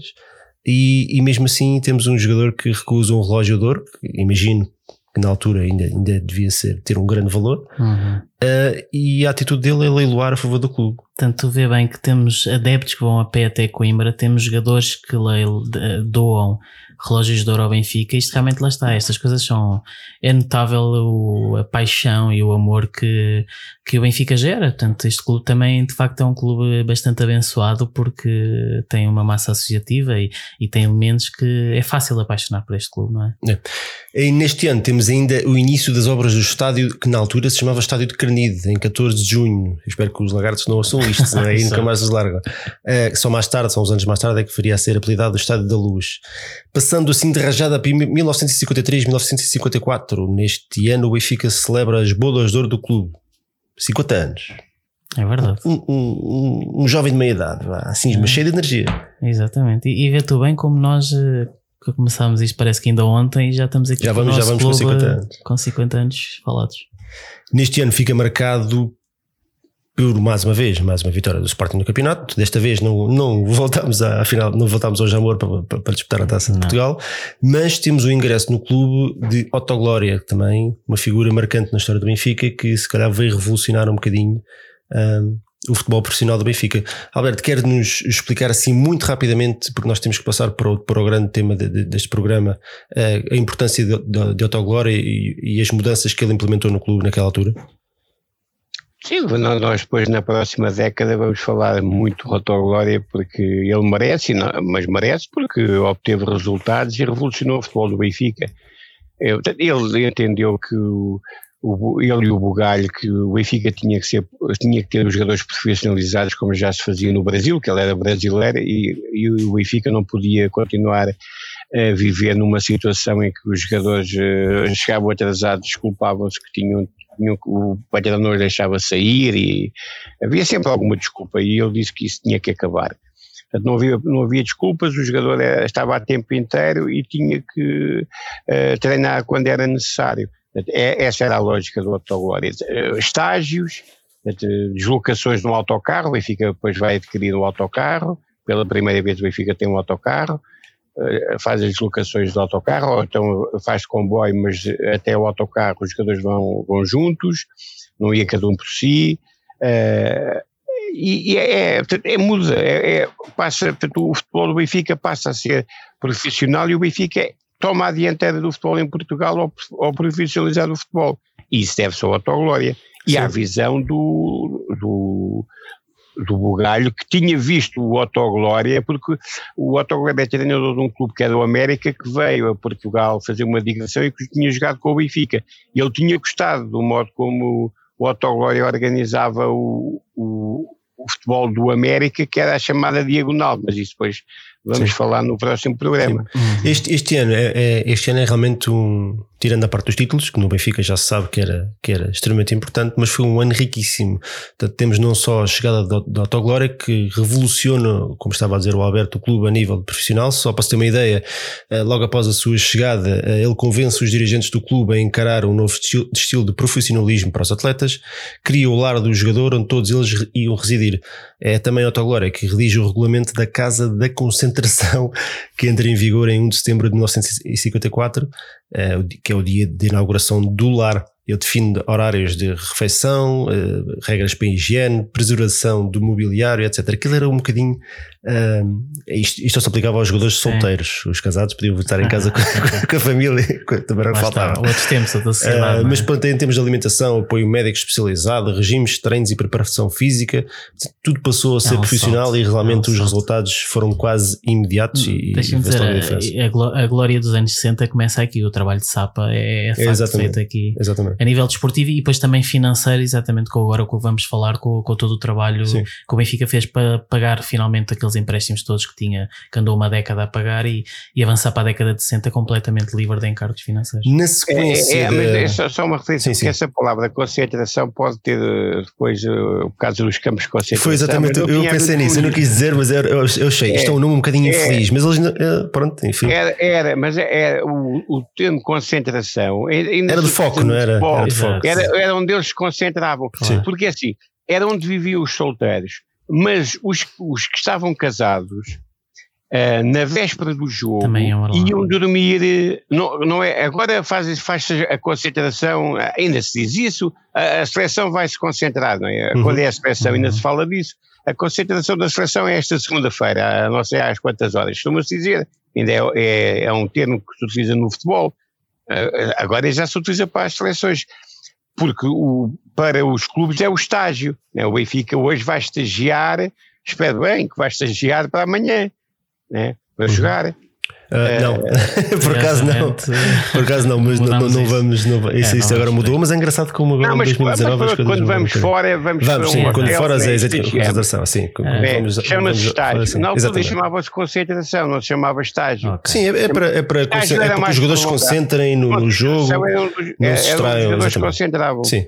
e, e, mesmo assim temos um jogador que recusa um relógio de ouro, que imagino que na altura ainda, ainda devia ser, ter um grande valor, uhum. uh, e a atitude dele é leiloar a favor do clube. Portanto, tu vê bem que temos adeptos que vão a pé até Coimbra, temos jogadores que doam relógios de ouro ao Benfica, isto realmente lá está, estas coisas são, é notável o, a paixão e o amor que, que o Benfica gera, portanto este clube também de facto é um clube bastante abençoado porque tem uma massa associativa e, e tem elementos que é fácil apaixonar por este clube, não é? é. E neste ano temos ainda o início das obras do estádio que na altura se chamava Estádio de Carnide, em 14 de junho, espero que os lagartos não ouçam isto, é? e nunca mais os largam. Uh, só mais tarde, são uns anos mais tarde, é que faria a ser apelidado o Estádio da Luz. Passando assim de rajada para 1953, 1954, neste ano o Benfica celebra as bodas de ouro do clube. 50 anos. É verdade. Um, um, um, jovem de meia idade, assim, mas cheio de energia. Exatamente. E, e vê tu bem como nós eh, que começámos isto, parece que ainda ontem, e já estamos aqui já vamos, já vamos com 50 anos. Com 50 anos falados. Neste ano fica marcado por mais uma vez, mais uma vitória do Sporting no campeonato. Desta vez não, não voltamos à final, não voltamos ao Jamor para, para, para disputar a Taça de Portugal, mas temos o ingresso no clube de Otto Glória, também uma figura marcante na história do Benfica, que se calhar veio revolucionar um bocadinho um, o futebol profissional do Benfica. Alberto, quer nos explicar assim muito rapidamente, porque nós temos que passar para o, para o grande tema de, de, deste programa, uh, a importância de, de, de Otto Glória e, e as mudanças que ele implementou no clube naquela altura? Sim, nós depois na próxima década vamos falar muito do Glória porque ele merece, mas merece porque obteve resultados e revolucionou o futebol do Benfica. Ele entendeu que o, ele e o Bugalho que o Benfica tinha que, ser, tinha que ter os jogadores profissionalizados como já se fazia no Brasil, que ele era brasileiro e, e o Benfica não podia continuar a viver numa situação em que os jogadores uh, chegavam atrasados, desculpavam-se que tinham o patrão não deixava sair e havia sempre alguma desculpa e ele disse que isso tinha que acabar. Portanto, não havia, não havia desculpas, o jogador estava a tempo inteiro e tinha que uh, treinar quando era necessário. Portanto, é, essa era a lógica do autoglória. Uh, estágios, portanto, deslocações no autocarro, o Benfica depois vai adquirir um autocarro, pela primeira vez o Benfica tem um autocarro, eh, faz as deslocações do autocarro, ou então faz comboio, mas até o autocarro os jogadores vão, vão juntos, não ia cada um por si. Uh, e, e é, é, é, muda, é, é, passa, o futebol do Benfica passa a ser profissional e o Benfica toma a dianteira do futebol em Portugal ao, ao profissionalizar o futebol. E isso deve-se ao autoglória. E Sim. à visão do, do, do Bugalho, que tinha visto o Otto Glória, porque o Otto Glória é treinador de um clube que é do América, que veio a Portugal fazer uma digressão e que tinha jogado com o Benfica. E ele tinha gostado do modo como o Otto Glória organizava o, o, o futebol do América, que era a chamada diagonal, mas isso depois vamos Sim. falar no próximo programa. Este, este, ano é, é, este ano é realmente um, tirando a parte dos títulos, que no Benfica já se sabe que era, que era extremamente importante, mas foi um ano riquíssimo. Portanto, temos não só a chegada da Autoglória, que revoluciona, como estava a dizer o Alberto, o clube a nível profissional. Só para se ter uma ideia, eh, logo após a sua chegada, eh, ele convence os dirigentes do clube a encarar um novo estilo de profissionalismo para os atletas, cria o lar do jogador onde todos eles iam residir. É também Autoglória que redige o regulamento da Casa da Concentração, que entra em vigor em 1 de setembro de 1954 uh, que é o dia de inauguração do lar. Ele define horários de refeição, uh, regras para a higiene, preservação do mobiliário, etc. Aquilo era um bocadinho. Isto, isto se aplicava aos jogadores solteiros. Os casados podiam estar em casa com, com, a família, também era faltava. Outros tempos, outra sociedade. Uh, mas pronto, em termos de alimentação, apoio médico especializado, regimes, treinos e preparação física, tudo passou a ser é um profissional salto, e realmente é um os resultados foram quase imediatos. E, Deixa-me dizer, a, a, glória dos anos 60 começa aqui. O trabalho de Sapa é, é, é feito aqui. Exatamente a nível desportivo e depois também financeiro, exatamente com agora o que vamos falar, com, com todo o trabalho Sim. que o Benfica fez para pagar finalmente aqueles empréstimos todos que tinha, que andou uma década a pagar e, e avançar para a década de 60 completamente livre de encargos financeiros. Na sequência. É, é, é, é só, uma referência, sim, essa palavra concentração pode ter eh, depois eh, o caso dos campos de concentração. Foi exatamente, eu, eu pensei nisso, eu não quis dizer, mas eu, eu, eu achei, isto é um nome um bocadinho é. infeliz, mas eles, eh, pronto, enfim. Era, era mas era, o, o termo concentração. Era de foco, não era? Era de foco. Era, era onde eles se concentravam. Claro. Porque assim, era onde viviam os solteiros. Mas os, os que estavam casados, uh, na véspera do jogo, iam dormir. Não, não é, agora faz, faz a concentração, ainda se diz isso, a, a seleção vai se concentrar, não é? Uhum. Quando é a seleção, ainda se fala disso. A concentração da seleção é esta segunda-feira, não sei às quantas horas. Costuma-se dizer, ainda é, é, é, um termo que se utiliza no futebol. Uh, agora já se utiliza para as seleções porque o, para os clubes é o estágio. Né? O Benfica hoje vai estagiar, espero bem que vai estagiar para amanhã, né? para uhum. jogar. Uh, não, por acaso não. Por acaso não, mas não, não, vamos. Não, isso, é, isso agora mudou, mas é engraçado como agora não, em 2019 as coisas Quando vamos fora, vamos, vamos sim, quando fora é exatamente. Sim, é, chama-se estágio. Assim, na altura chamava-se concentração, não se chamava estágio. Sim, é, é para, é para, é para que os jogadores se concentrem no, no jogo, não se distraiam. Os jogadores concentravam. Sim.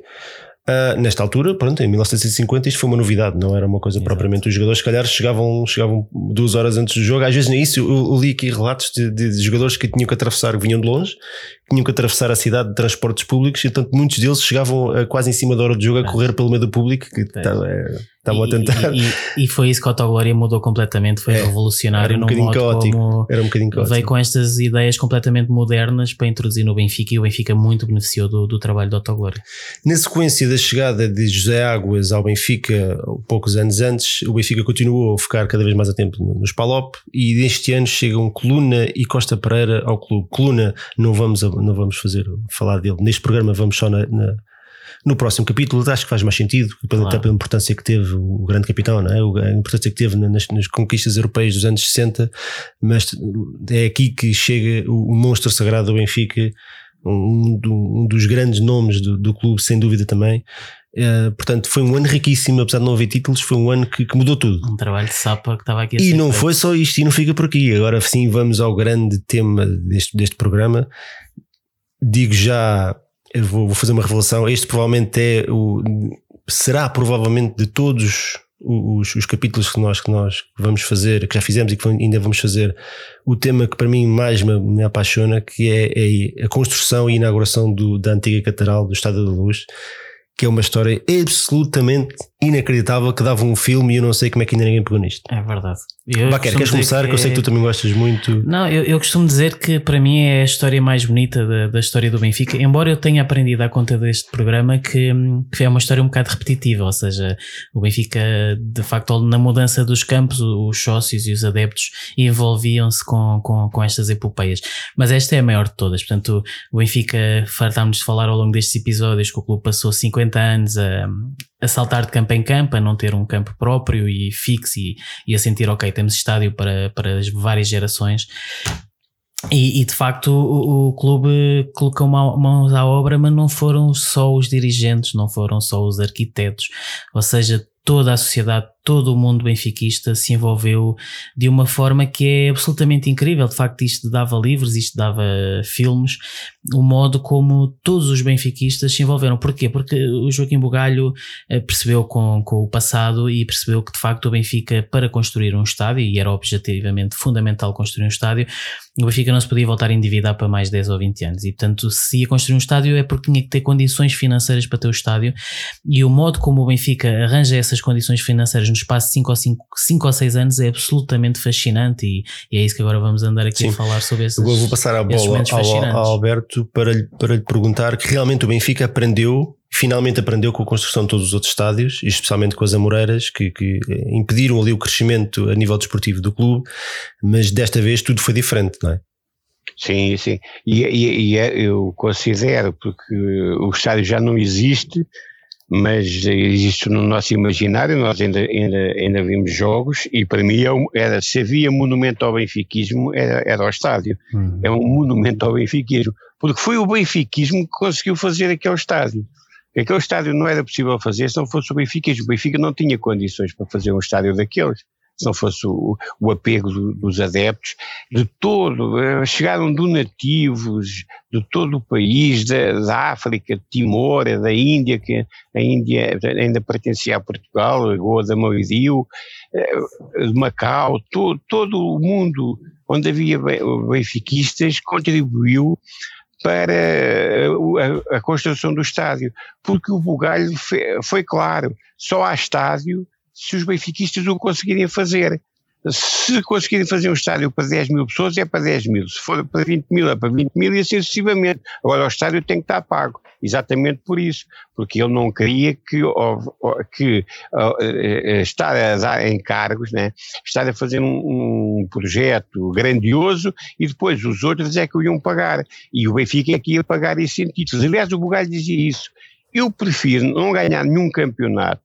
Uh, nesta altura, pronto, em 1950 isto foi uma novidade, não era uma coisa Exato. propriamente. Os jogadores, se calhar, chegavam, chegavam duas horas antes do jogo. Às vezes, nisso, eu, eu li aqui relatos de, de, de, jogadores que tinham que atravessar, que vinham de longe, tinham que atravessar a cidade de transportes públicos, e tanto muitos deles chegavam uh, quase em cima da hora do jogo a correr pelo meio do público, que estava estavam a tentar. E, e, e, foi isso que a Autoglória mudou completamente, foi é, revolucionário era um bocadinho caótico, era um bocadinho caótico. Veio com estas ideias completamente modernas para introduzir no Benfica e o Benfica muito beneficiou do, do trabalho da Autoglória. Na sequência da chegada de José Águas ao Benfica, poucos anos antes, o Benfica continuou a ficar cada vez mais a tempo nos Palop e deste ano chegam Coluna e Costa Pereira ao clube. Coluna não vamos, não vamos fazer falar dele neste programa, vamos só na, na no próximo capítulo, acho que faz mais sentido, pela, claro. pela importância que teve o grande capitão, não é? a importância que teve nas, nas, conquistas europeias dos anos 60, mas é aqui que chega o, monstro sagrado do Benfica, um, um, dos grandes nomes do, do clube, sem dúvida também. Uh, portanto, foi um ano riquíssimo, apesar de não haver títulos, foi um ano que, que mudou tudo. Um trabalho de sapa que estava aqui a E não feito. foi só isto, e não fica por aqui. Agora sim, vamos ao grande tema deste, deste programa. Digo já vou, vou, fazer uma revelação. Este provavelmente é o. Será provavelmente de todos os, os, capítulos que nós, que nós vamos fazer, que já fizemos e que ainda vamos fazer, o tema que para mim mais me, me apaixona, que é, é, a construção e inauguração do, da antiga Catedral do Estado da Luz, que é uma história absolutamente inacreditável que dava um filme e eu não sei como é que ainda ninguém pegou nisto. É verdade. Baquer, queres começar? Que, que eu sei que tu também gostas muito. Não, eu, eu costumo dizer que para mim é a história mais bonita da, da história do Benfica, embora eu tenha aprendido à conta deste programa que, que é uma história um bocado repetitiva, ou seja, o Benfica, de facto, na mudança dos campos, os sócios e os adeptos envolviam-se com, com, com estas epopeias. Mas esta é a maior de todas, portanto, o Benfica, fartámos de falar ao longo destes episódios que o clube passou 50 anos a, a saltar de campo em campo, a não ter um campo próprio e fixo e, e a sentir, ok, temos estádio para, para várias gerações. E, e, de facto o, o clube colocou mãos à obra, mas não foram só os dirigentes, não foram só os arquitetos, ou seja, toda a sociedade, todo o mundo benfiquista se envolveu de uma forma que é absolutamente incrível. De facto, isto dava livros, isto dava filmes, o modo como todos os benfiquistas se envolveram. Porquê? Porque o Joaquim Bugalho eh, percebeu com, com o passado e percebeu que de facto o Benfica, para construir um estádio, e era objetivamente fundamental construir um estádio, o Benfica não se podia voltar a endividar para mais 10 ou 20 anos. E portanto, se ia construir um estádio é porque tinha que ter condições financeiras para ter o estádio. E o modo como o Benfica arranja essas condições financeiras espaço de 5 ou, 5, 5 ou 6 anos é absolutamente fascinante. E, e é isso que agora vamos andar aqui Sim. a falar sobre esses. Eu vou passar a bola ao, ao Alberto para, para lhe perguntar que realmente o Benfica aprendeu finalmente aprendeu com a construção de todos os outros estádios, e especialmente com as Amoreiras, que, que, impediram ali o crescimento a nível desportivo do clube, mas desta vez tudo foi diferente, não é? Sim, sim. E, e, e é, eu considero, porque o estádio já não existe, mas existe no nosso imaginário, nós ainda, ainda, ainda vimos jogos, e para mim é era, se havia monumento ao benfiquismo, era, era o estádio. Uhum. É um monumento ao benfiquismo, porque foi o benfiquismo que conseguiu fazer aquele estádio. Aquele estádio não era possível fazer se não fosse o Benfica, e o Benfica não tinha condições para fazer um estádio daqueles se não fosse o, o apego do, dos adeptos, de todo, eh, chegaram donativos de todo o país, da, da, África, de Timor, da Índia, que a Índia ainda pertencia a Portugal, Goa da Mauridio, eh, de Macau, todo, todo o mundo onde havia benfiquistas contribuiu para a, a, construção do estádio, porque o Bugalho foi claro, só há estádio se os benfiquistas o conseguirem fazer. Se conseguirem fazer um estádio para 10 mil pessoas, é para 10 mil. Se for para 20 mil, é para 20 mil e assim sucessivamente. Agora, o estádio tem que estar pago. Exatamente por isso. Porque ele não queria que, que uh, estar a dar encargos, né? estar a fazer um, um, projeto grandioso e depois os outros é que o iam pagar. E o Benfica é que ia pagar esses títulos. Aliás, o Bugalho dizia isso. Eu prefiro não ganhar nenhum campeonato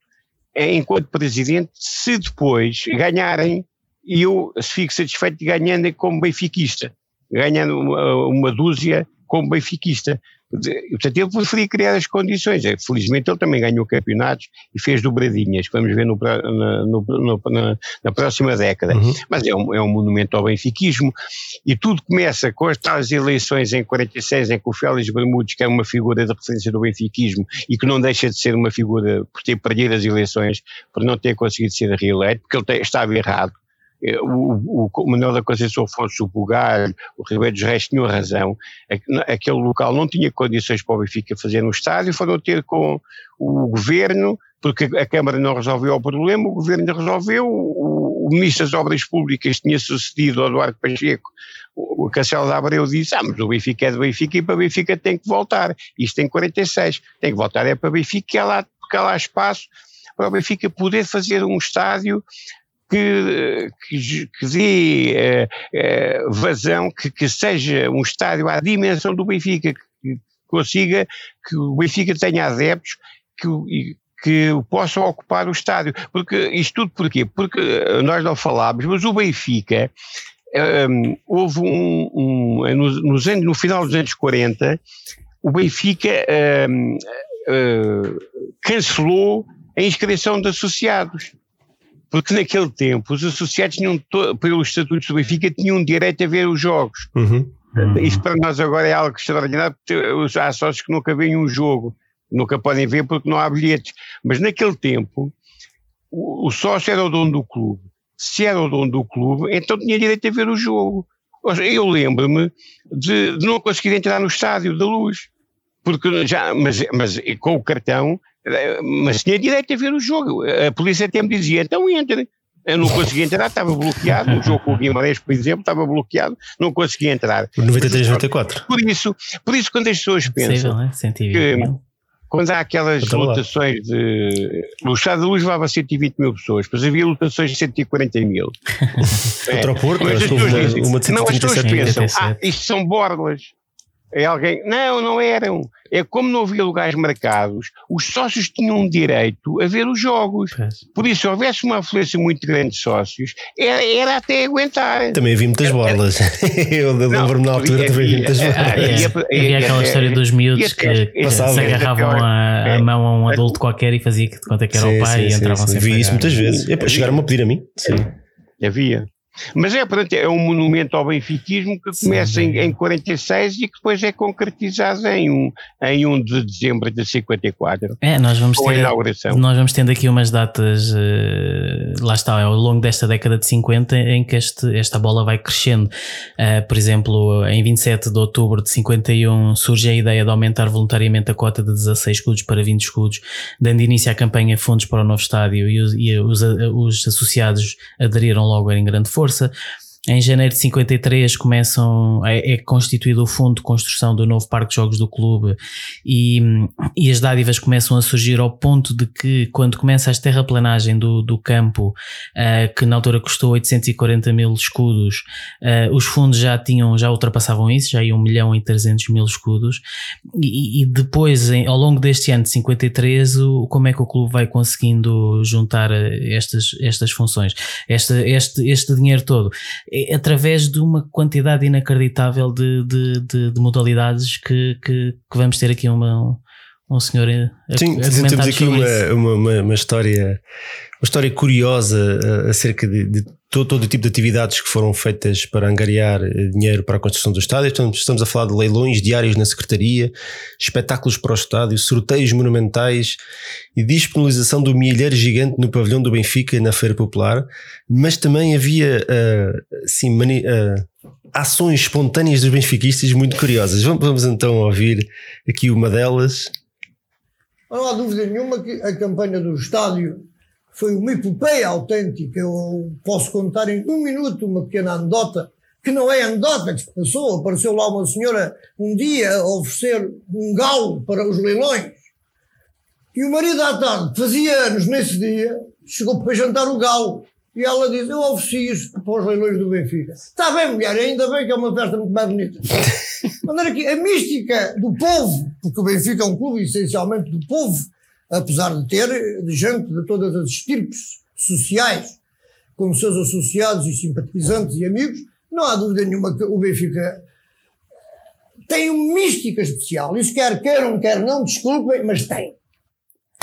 enquanto presidente, se depois ganharem, eu fico satisfeito ganhando como benfiquista, ganhando uma, uma dúzia como benfiquista. Portanto, ele preferia criar as condições. É, felizmente ele também ganhou campeonatos e fez dobradinhas, vamos ver no, na, no, na, na, próxima década. Uhum. Mas é um, é um monumento ao benfiquismo e tudo começa com as tais eleições em 46 em que o Félix Bermudes, que é uma figura de referência do benfiquismo e que não deixa de ser uma figura por ter perdido as eleições, por não ter conseguido ser reeleito, porque ele estava errado é, o, o Manuel da Conceição Afonso, o Bugalho, o Ribeiro dos Reis tinham razão, aquele local não tinha condições para o Benfica fazer no estádio, foram ter com o governo, porque a Câmara não resolveu o problema, o governo resolveu, o, o Ministro das Obras Públicas tinha sucedido ao Eduardo Pacheco, o Castelo da Abreu disse, ah, mas o Benfica é do Benfica e para o Benfica tem que voltar, isto tem 46, tem que voltar é para o Benfica, que há lá, que há lá espaço para o Benfica poder fazer um estádio que, que, dê eh, eh, vazão, que, que, seja um estádio à dimensão do Benfica, que consiga que o Benfica tenha adeptos que, que possam ocupar o estádio. Porque isto tudo porquê? Porque nós não falámos, mas o Benfica um, houve um, um nos, nos, no final dos anos 40, o Benfica um, uh, eh, cancelou a inscrição de associados. Porque naquele tempo os associados tinham, pelos estatutos do Benfica, tinham direito a ver os jogos. Uhum. Uhum. Isso para nós agora é algo extraordinário, porque há sócios que nunca veem um jogo, nunca podem ver porque não há bilhetes. Mas naquele tempo, o, o sócio era o dono do clube. Se era o dono do clube, então tinha direito a ver o jogo. Eu lembro-me de, de, não conseguir entrar no estádio da luz, porque já, mas, mas com o cartão mas tinha direito a ver o jogo. A polícia até me dizia, então entre. Eu não conseguia entrar, estava bloqueado. O jogo com o Guimarães, por exemplo, estava bloqueado, não conseguia entrar. 93, 94. Por isso, por isso quando as pessoas pensam é? 120 mil. quando há aquelas lotações de. No Estado da Luz levava 120 mil pessoas, depois havia lotações de 140 mil. É. O Porto, Mas as que pessoas uma, dizem- uma de não, as pessoas 137 mil. pensam, 87. ah, isto são borlas. É alguém. Não, não eram. É como não havia lugares marcados, os sócios tinham direito a ver os jogos. Por isso, se houvesse uma afluência muito grande de sócios, era, era até aguentar. Também havia muitas borlas. Eu lembro-me na altura também havia muitas é. e- Havia e- aquela e- história dos miúdos e que, se agarravam a, a É. mão a um adulto qualquer e fazia que de conta que era o pai e entravam sem Vi isso muitas vezes. Chegaram-me a pedir a mim. Sim. Havia. Mas é, portanto, é um monumento ao benfiquismo que começa em, em 46 e que depois é concretizado em 1 em 1 de dezembro de 54, É, nós vamos ter, inauguração. nós vamos tendo aqui umas datas, eh, lá está, ao longo desta década de 50, em que este, esta bola vai crescendo. Eh, por exemplo, em 27 de outubro de 51 surge a ideia de aumentar voluntariamente a cota de 16 escudos para 20 escudos, dando início à campanha Fundos para o Novo Estádio e os, e os, os associados aderiram logo em grande força força. Em janeiro de 53 começam, é, é constituído o fundo de construção do novo parque de jogos do clube e, e as dádivas começam a surgir ao ponto de que quando começa a terraplanagem do, do campo, eh, que na altura custou 840 mil escudos, eh, os fundos já tinham, já ultrapassavam isso, já iam 1 milhão e 300 mil escudos. E, e depois em- ao longo deste ano de 53 o, como é que o clube vai conseguindo juntar eh, estas, estas funções, este, este, este dinheiro todo é através de uma quantidade inacreditável de, de, de, de modalidades que, que, que vamos ter aqui uma, um senhor a, Sim, a temos aqui sobre uma, isso. uma, uma, uma história, uma história curiosa eh, acerca de, de todo, todo o tipo de atividades que foram feitas para angariar eh, dinheiro para a construção do estádio. Estamos, estamos a falar de leilões diários na Secretaria, espetáculos para o estádio, sorteios monumentais e disponibilização do milheiro gigante no pavilhão do Benfica na Feira Popular, mas também havia assim, mani- eh, ações espontâneas dos benfiquistas muito curiosas. Vamos, vamos então ouvir aqui uma delas. Não há dúvida nenhuma que a campanha do estádio foi uma epopeia autêntica. Eu posso contar em um minuto uma pequena anedota, que não é anedota que se passou. Apareceu lá uma senhora um dia a oferecer um galo para os leilões. E o marido à tarde, fazia anos nesse dia, chegou para jantar o galo. E ela diz: Eu ofereci isto para os leilões do Benfica. Está bem, mulher, ainda bem que é uma festa muito mais bonita. De maneira que a mística do povo, porque o Benfica é um clube essencialmente do povo, apesar de ter gente de todas as estirpes sociais, como seus associados e simpatizantes e amigos, não há dúvida nenhuma que o Benfica tem uma mística especial. Isso quer queiram, quer não, desculpem, mas tem.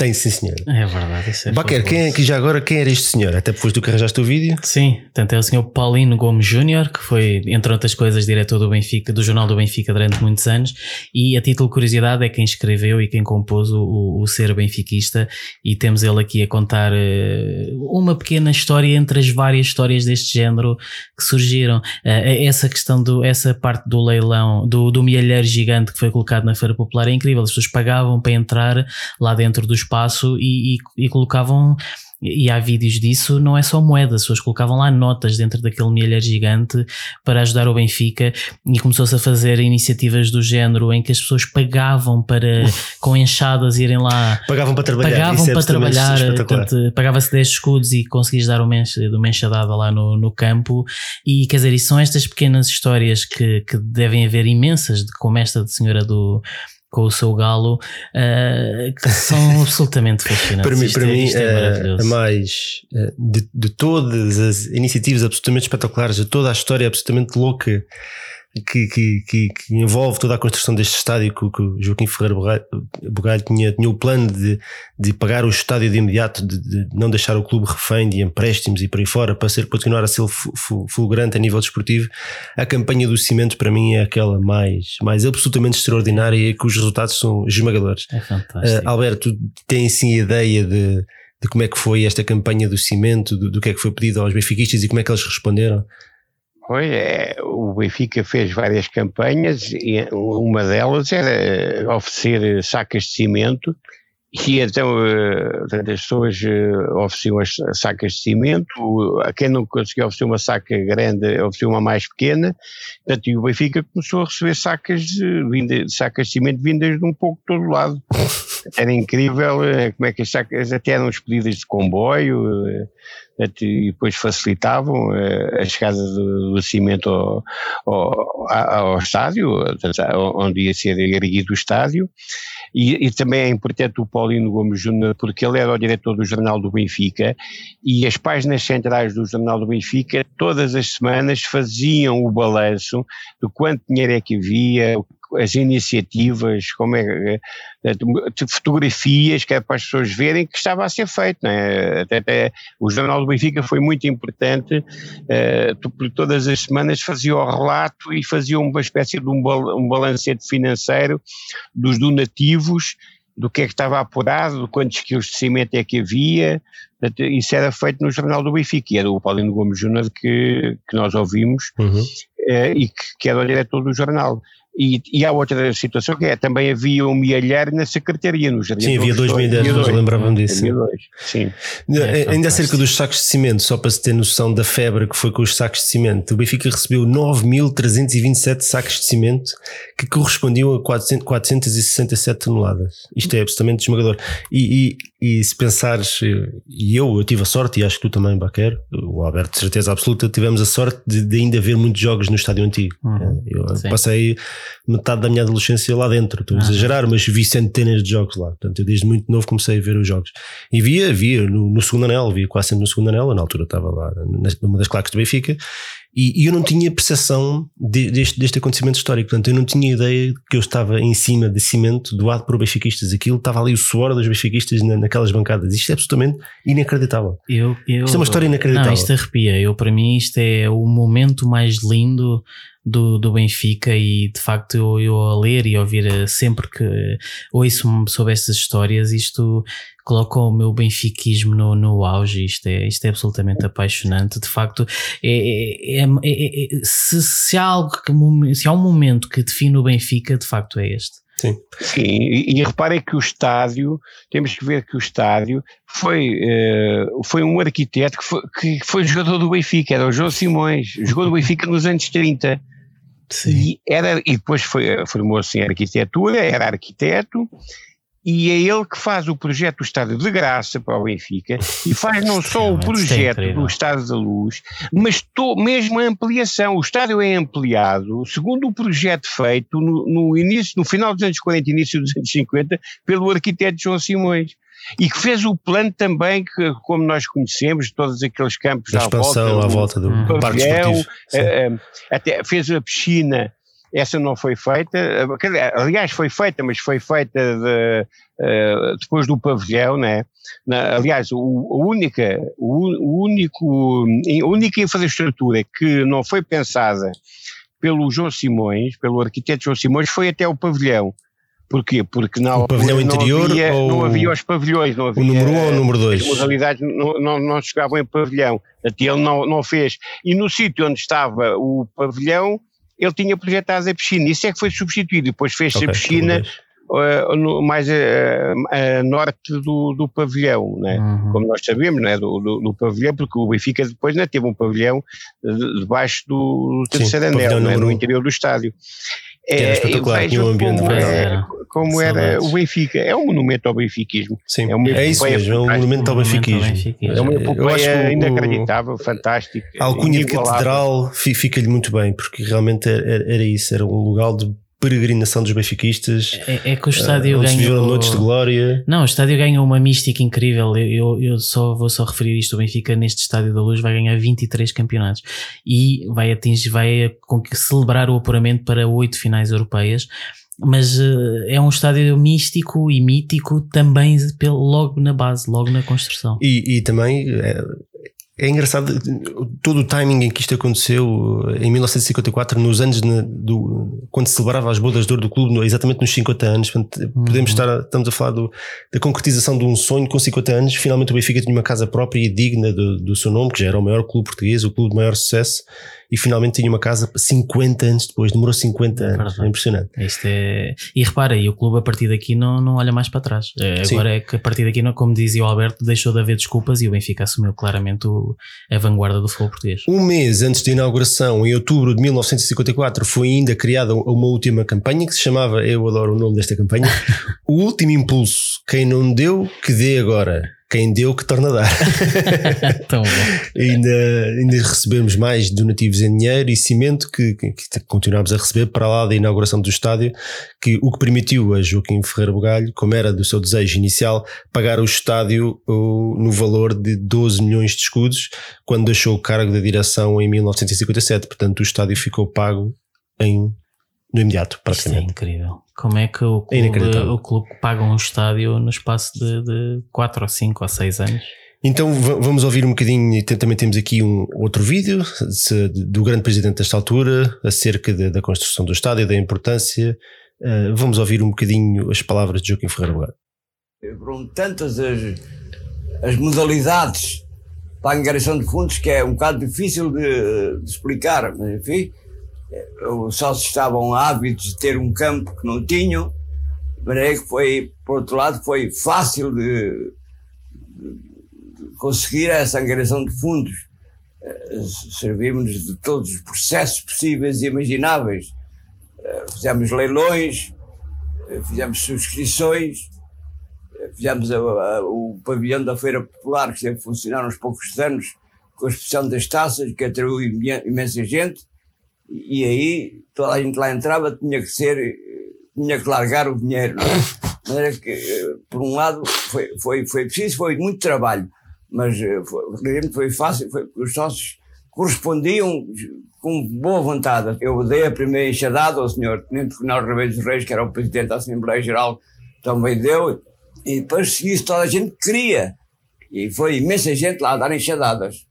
Tem, sim, senhor. É verdade, isso é Baquer, quem é que já agora, quem era este senhor? Até depois do que arranjaste o vídeo? Sim, portanto é o senhor Paulino Gomes Júnior, que foi, entre outras coisas, diretor do Benfica, do Jornal do Benfica durante muitos anos, e a título de curiosidade é quem escreveu e quem compôs o, o, Ser Benfiquista, e temos ele aqui a contar eh, uma pequena história entre as várias histórias deste género que surgiram. Eh, essa questão do, essa parte do leilão, do, do milheiro gigante que foi colocado na Feira Popular é incrível, as pessoas pagavam para entrar lá dentro do espaço e, e, e colocavam e há vídeos disso, não é só moeda, as pessoas colocavam lá notas dentro daquele milheiro gigante para ajudar o Benfica e começou-se a fazer iniciativas do género em que as pessoas pagavam para, com enxadas, irem lá. Pagavam para trabalhar. Pagavam é para trabalhar, pagava-se 10 escudos e conseguias dar uma, enx- uma enxadada lá no, no campo. E quer dizer, isso são estas pequenas histórias que, que devem haver imensas, de, como esta de senhora do. Com o seu galo, eh, que são absolutamente fascinantes. Para mim, Isto para é- mim é eh, a mais eh, de, de todas as iniciativas absolutamente espetaculares, de toda a história absolutamente louca que, que, que, que envolve toda a construção deste estádio, que, o- Joaquim Ferreira Bugalho- tinha, tinha o plano de, de pagar o estádio de imediato, de, de não deixar o clube refém de empréstimos e por aí fora, para ser, continuar a ser fu- fu- fulgurante a nível desportivo. A campanha do cimento, para mim, é aquela mais, mais absolutamente extraordinária e que os resultados são esmagadores. É fantástico. Uh, Alberto, tens sim ideia de, de como é que foi esta campanha do cimento, do, do que é que foi pedido aos benfiquistas e como é que eles responderam? Pois é, o Benfica fez várias campanhas e uma delas era oferecer sacas de cimento e então uh, as pessoas uh, ofereciam as sacas de cimento, a quem não conseguia oferecer uma saca grande, oferecia uma mais pequena, portanto, e o Benfica começou a receber sacas de, vinda, sacas de cimento vindas de um pouco de todo lado. Era incrível uh, como é que as sacas até eram expedidas de comboio, e depois facilitavam a chegada do, do cimento ao, ao, ao estádio, onde ia ser erguido o estádio, e, e, também é importante o Paulino Gomes Júnior, porque ele era o diretor do Jornal do Benfica e as páginas centrais do Jornal do Benfica todas as semanas faziam o balanço de quanto dinheiro é que havia, as iniciativas, como é, eh, fotografias que é para as pessoas verem que estava a ser feito. Né? Até, até, o Jornal do Benfica foi muito importante, uh, todas as semanas fazia o relato e fazia uma espécie de um, bal, um balancete financeiro dos donativos, do que é que estava apurado, quantos quilos de cimento é que havia, isso era feito no Jornal do Benfica, e era o Paulino Gomes Júnior que, que nós ouvimos, uhum. uh, e que, que era o diretor do jornal. E, e há outra situação que é, também havia um milheiro na secretaria, no Jardim Sim, havia dois milheiros, lembrava-me disso. Sim. É, ainda acerca dos sacos de cimento, só para se ter noção da febre que foi com os sacos de cimento, o Benfica recebeu 9.327 sacos de cimento que correspondiam a 400, 467 toneladas. Isto é absolutamente esmagador. E, e, e se pensares, e eu, eu tive a sorte, e acho que tu também, Baquer, o Alberto, de certeza absoluta, tivemos a sorte de, de ainda ver muitos jogos no estádio antigo. Uhum, eu sim. passei metade da minha adolescência lá dentro. Estou a ah. exagerar, mas vi centenas de jogos lá. Portanto, eu desde muito novo comecei a ver os jogos. E via, via no, no segundo anel, via quase sempre no segundo anel. Na altura estava lá numa das claques do Benfica. E, e, eu não tinha percepção de, deste, deste acontecimento histórico. Portanto, eu não tinha ideia que eu estava em cima de cimento doado por benfiquistas. Aquilo estava ali o suor dos benfiquistas na, naquelas bancadas. Isto é absolutamente inacreditável. Eu, eu, isto é uma história inacreditável. Não, isto arrepia. Eu, para mim, isto é o momento mais lindo do, do Benfica e de facto eu, eu a ler e a ouvir eh, sempre que ouço sobre estas histórias, isto coloca o meu benfiquismo no, no auge, isto é, isto é absolutamente apaixonante, de facto é, é, é, é, é se, se, há algo que, se há um momento que define o Benfica, de facto é este. Sim. Sim, e, e reparem que o estádio, temos que ver que o estádio foi, uh, foi um arquiteto que foi, que foi jogador do Benfica, era o João Simões, jogou no Benfica nos anos 30. Sim. E, era, e depois foi, formou-se em arquitetura, era arquiteto, e é ele que faz o projeto do Estado de Graça para o Benfica e faz não só o projeto do Estado da Luz, mas to, mesmo a ampliação. O estádio é ampliado, segundo o projeto feito no, no, início, no final dos anos 40 início dos anos 50, pelo arquiteto João Simões e que fez o plano também que, como nós conhecemos, de todos aqueles campos a expansão à volta do, à volta do pavilhão, eh, eh, até fez a piscina, essa não foi feita, eh, aliás foi feita, mas foi feita de, depois do pavilhão, né? Na, aliás, o, a única, o, o único, a única infraestrutura que não foi pensada pelo João Simões, pelo arquiteto João Simões, foi até o pavilhão. Porquê? Porque na o pavilhão interior não havia, ou não havia os pavilhões, não havia, o número 1 um ou o número 2? As modalidades não, não, não chegavam em pavilhão, até ele não, não fez. E no sítio onde estava o pavilhão, ele tinha projetado a piscina, isso é que foi substituído, depois fez-se okay, a piscina uh, no, mais a, a, a, norte do, do pavilhão, né? Uhum. como nós sabemos, né? Do, do, do, pavilhão, porque o Benfica depois né? teve um pavilhão debaixo do, do terceiro anel, né? no interior do estádio. É, espetacular, tinha um ambiente como, é, como era o Benfica. É um monumento ao benfiquismo. Sim, é, um é isso mesmo, é um monumento ao benfiquismo. É uma epopeia inacreditável, fantástico. A alcunha de catedral fica-lhe muito bem, porque realmente era, era isso, era um lugar de peregrinação dos benfiquistas. É, é que o estádio uh, ganhou. noites de glória. Não, o estádio ganha uma mística incrível. Eu, eu, eu, só vou só referir isto: o Benfica neste estádio da Luz vai ganhar 23 campeonatos e vai atingir, vai celebrar o apuramento para oito finais europeias. Mas uh, é um estádio místico e mítico também pelo, logo na base, logo na construção. E, e também é, é engraçado todo o timing em que isto aconteceu em 1954, nos anos do, quando se celebrava as bodas de ouro do clube, exatamente nos 50 anos. Podemos uhum. estar, estamos a falar do, da concretização de um sonho com 50 anos. Finalmente o Benfica tinha uma casa própria e digna do, do seu nome, que já era o maior clube português, o clube de maior sucesso e finalmente tinha uma casa 50 anos depois, demorou 50 anos. É impressionante. Isto é... E repara, e o clube a partir daqui não, não olha mais para trás. Sim. Agora é que a partir daqui, não, como dizia o Alberto, deixou de haver desculpas e o Benfica assumiu claramente o, a vanguarda do futebol português. Um mês antes da inauguração, em outubro de 1954, foi ainda criada uma última campanha que se chamava, eu adoro o nome desta campanha, O Último Impulso. Quem não deu, que dê agora. Quem deu, que torna a dar. Tão ainda, ainda recebemos mais donativos em dinheiro e cimento que, que, que continuamos a receber para lá da inauguração do estádio, que o que permitiu a Joaquim Ferreira Bugalho, como era do seu desejo inicial, pagar o estádio o, no valor de 12 milhões de escudos, quando deixou o cargo da direção em 1957. Portanto, o estádio ficou pago em, no imediato, Isto é praticamente. incrível. Como é que o É clube, inacreditável. o clube paga um estádio no espaço de 4 ou 5 ou 6 anos? Então va- vamos ouvir um bocadinho, e também temos aqui um outro vídeo se- do grande presidente desta altura, acerca da- da construção do estádio, da importância. Uh, vamos ouvir um bocadinho as palavras de Joaquim Ferreira Bugalho. foram tantas as, as modalidades para a angariação de fundos que é um bocado difícil de, de explicar, mas enfim, sócios estavam ávidos de ter um campo que não tinham, de maneira que foi, por outro lado, foi fácil de, de conseguir essa angariação de fundos. Eh, Servimos de todos os processos possíveis e imagináveis. Eh, Fizemos leilões, eh, fizemos subscrições, fizemos a- a- o pavilhão da Feira Popular, que a funcionar uns poucos anos, com a exposição das taças, que atraiu imen- imensa gente, e aí toda a gente lá entrava, tinha que ser, tinha que largar o dinheiro, não é? Que, eh, por um lado, foi, foi, foi preciso, foi muito trabalho, mas eh, foi, foi fácil, foi, os sócios correspondiam com boa vontade. Eu dei a primeira enxadada ao senhor Tenente Coronel Ribeiro dos Reis, que era o presidente da Assembleia Geral, também deu, e depois isso toda a gente queria. E foi imensa gente lá a dar enxadadas.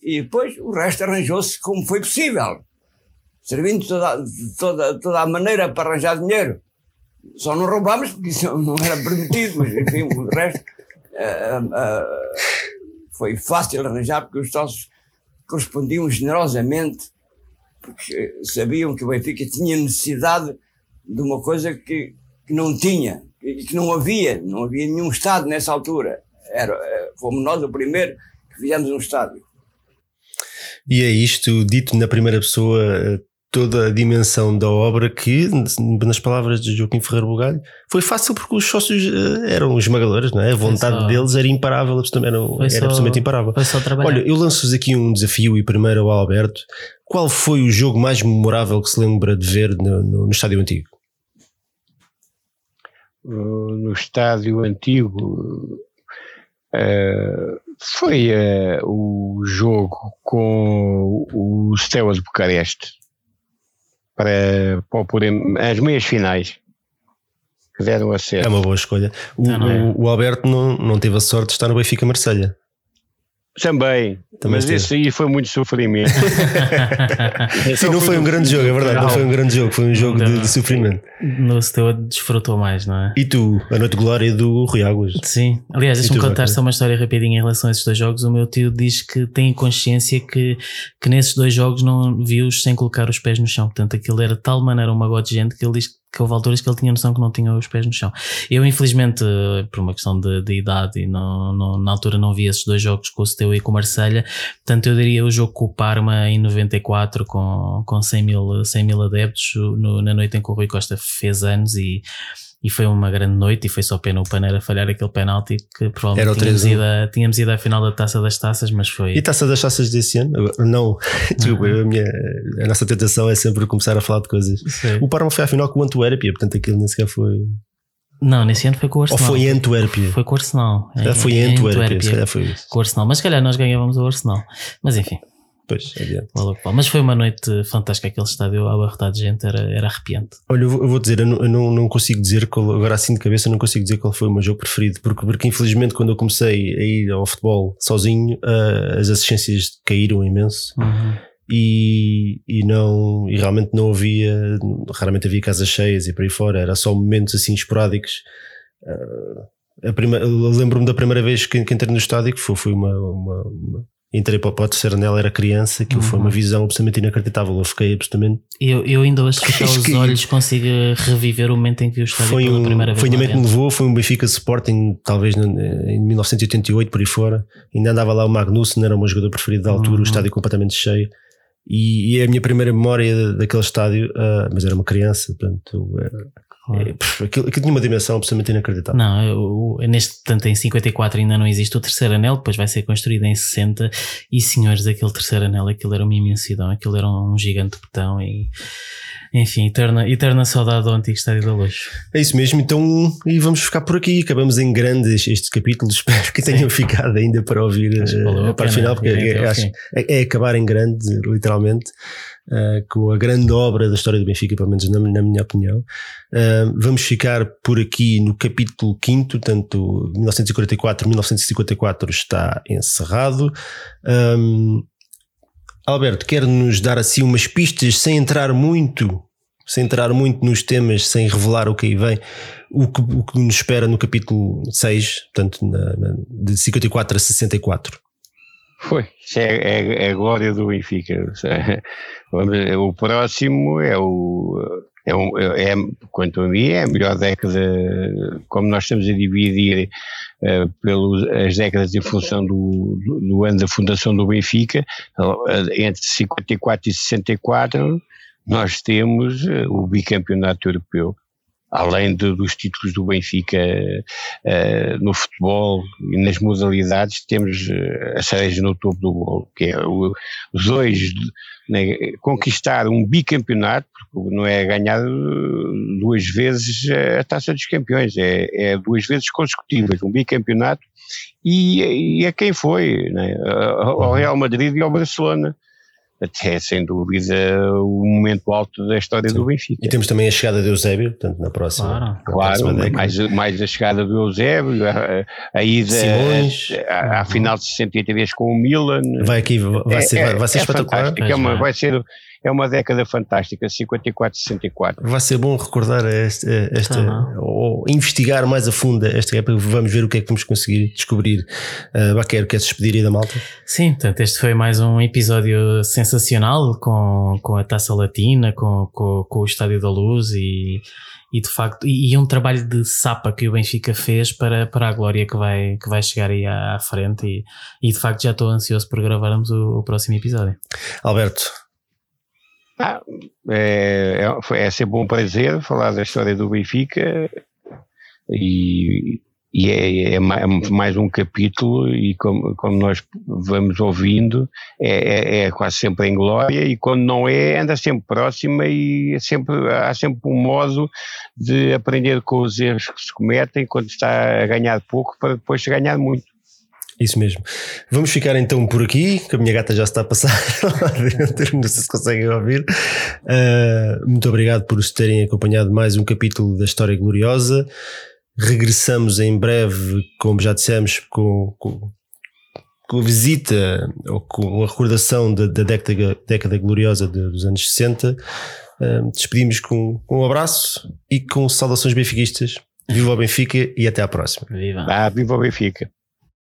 E depois o resto arranjou-se como foi possível, servindo toda, toda, toda a maneira para arranjar dinheiro. Só não roubámos porque isso não era permitido, mas enfim, o resto ah, ah, foi fácil arranjar porque os sócios correspondiam generosamente, porque sabiam que o Benfica tinha necessidade de uma coisa que, que não tinha, e que não havia, não havia nenhum Estado nessa altura. Era, fomos nós o primeiro que fizemos um estádio. E é isto, dito na primeira pessoa, toda a dimensão da obra que, nas palavras de Joaquim Ferreira Bugalho, foi fácil porque os sócios eh, eram esmagadores, não é? A vontade só- deles era imparável, era, era só- absolutamente imparável. Foi só trabalhar. Olha, eu lanço-vos aqui um desafio e primeiro ao Alberto. Qual foi o jogo mais memorável que se lembra de ver no, no- no estádio antigo? Uh, no estádio antigo uh, foi uh, o jogo com o Steaua de Bucareste para, para as meias finais que deram acesso. É uma boa escolha. O, Não, não é. o- o Alberto não, não teve a sorte de estar no Benfica Marselha. Também, Também mas esteve. esse aí foi muito sofrimento. Sim, não foi um grande jogo, é verdade. Não foi um grande jogo, foi um jogo de, de sofrimento. no Steaua desfrutou mais, não é? E tu, a noite glória do Rui Águas. Sim, aliás, deixa-me contar só uma história rapidinha em relação a esses dois jogos. O meu tio diz que tem consciência que, que nesses dois jogos não viu-os sem colocar os pés no chão. Portanto, aquilo era de tal maneira uma gota de gente que ele diz que houve alturas que ele tinha noção que não tinha os pés no chão. Eu, infelizmente, eh, por uma questão de, de idade, não, não- na altura não vi esses dois jogos com o Steaua e com o Marselha. Portanto, eu diria o jogo com o Parma em 94 com, com 100 mil, 100 mil adeptos no- na noite em que o Rui Costa fez anos e e foi uma grande noite e foi só pena o Paneira falhar aquele penalti que provavelmente tínhamos 3-1. ido, a, tínhamos ido à final da Taça das Taças, mas foi... E taça das taças desse ano? Não, desculpa, a, minha, a nossa tentação é sempre começar a falar de coisas. Sei. O Parma foi à final com o Antuérpia, portanto aquilo nem sequer foi. Não, nesse ano foi com o Ou Arsenal. foi em Antuérpia? Foi com o Arsenal. Já foi Antuérpia, se calhar foi isso. Com o Arsenal, mas se calhar nós ganhávamos o Arsenal. Mas enfim, Pois, adiante. Mas foi uma noite fantástica, aquele estádio abarrotado de gente, era, era arrepiante. Olha, eu vou, eu vou dizer, eu não, eu não, não consigo dizer, qual, agora assim de cabeça, não consigo dizer qual foi o meu jogo preferido, porque, porque infelizmente quando eu comecei a ir ao futebol sozinho, ah, as assistências caíram imenso Uhum. e, e não e realmente não havia, raramente havia casas cheias e por aí fora, era só momentos assim esporádicos. A primeira, eu lembro-me da primeira vez que, que entrei no estádio, que foi, foi uma, uma, uma- entrei para, o terceiro anel, era criança, que uhum. foi uma visão absolutamente inacreditável. Eu fiquei absolutamente. Eu, eu ainda hoje, fechar os que... olhos, consigo reviver o momento em que o estádio foi pela um, primeira vez. Foi o que me levou, foi um Benfica Sporting, talvez em 1988, por aí fora. Ainda andava lá o Magnussen, era o meu jogador preferido da altura, uhum. o estádio completamente cheio. E, e, é a minha primeira memória daquele estádio, uh, mas era uma criança, portanto, Claro. É, aquilo, aquilo tinha uma dimensão absolutamente inacreditável. Não, eu, neste tanto em 54 ainda não existe o terceiro anel, depois vai ser construído em 60 e senhores, aquele terceiro anel, aquilo era uma imensidão, aquilo era um gigante botão e enfim, eterna, eterna saudade do antigo Estádio da Luz. É isso mesmo, então e vamos ficar por aqui. Acabamos em grandes estes capítulos. Espero que tenham Sim. ficado ainda para ouvir uh, para o final, porque é, acho, é, é, acabar em grande, literalmente uh, com a grande obra da história do Benfica, pelo menos na, na minha opinião. Uh, vamos ficar por aqui no capítulo 5, tanto 1944-1954 está encerrado. Um, Alberto, quer nos dar assim umas pistas sem entrar muito, sem entrar muito nos temas, sem revelar o que aí vem, o que, o que nos espera no capítulo 6, portanto, na, na, de 54 a 64? Foi, é, é, é, a glória do Benfica. O próximo é o. É, um, é, quanto a mim, é a melhor década, como nós estamos a dividir uh, pelas décadas em função do, do, do, ano da fundação do Benfica, uh, entre 54 e 64, nós temos uh, o bicampeonato europeu além de, dos títulos do Benfica uh, no futebol e nas modalidades, temos uh, a cereja no topo do bolo, que é o, os dois né, conquistar um bicampeonato, porque não é ganhar duas vezes a taça dos campeões, é, é duas vezes consecutivas, um bicampeonato, e, e a quem foi, né, ao Real Madrid e ao Barcelona até sem dúvida o momento alto da história Sim. do Benfica. E temos também a chegada de Eusébio, portanto, na próxima. Claro, na próxima mais, mais a chegada do Eusébio, a, a ida Simões, à, final de 63 com o Milan. Vai aqui, vai ser, é, vai, vai ser é espetacular. É uma, vai ser é uma década fantástica, 54, 64. Vai ser bom recordar esta, esta ah, ou investigar mais a fundo esta época, vamos ver o que é que vamos conseguir descobrir. Uh, Baquero, queres despedir aí da malta? Sim, portanto, este foi mais um episódio sensacional com, com a Taça Latina, com, com, com o Estádio da Luz e, e de facto, e, e, um trabalho de sapa que o Benfica fez para, para a glória que vai, que vai chegar aí à, à frente e, e de facto já estou ansioso por gravarmos o, o próximo episódio. Alberto, ah, é, é, é sempre um prazer falar da história do Benfica e, e é, é, mais um capítulo e como, como nós vamos ouvindo é, é, é, quase sempre em glória e quando não é anda sempre próxima e é sempre, há sempre um modo de aprender com os erros que se cometem quando está a ganhar pouco para depois ganhar muito. Isso mesmo. Vamos ficar então por aqui, que a minha gata já está a passar lá dentro, não sei se conseguem ouvir. Uh, muito obrigado por os terem acompanhado mais um capítulo da História Gloriosa. Regressamos em breve, como já dissemos, com, com, com a visita ou com a recordação da, da década, década gloriosa dos anos 60. Uh, despedimos com, com um abraço e com saudações benfiquistas. Viva o Benfica e até à próxima. Viva! Ah, viva o Benfica!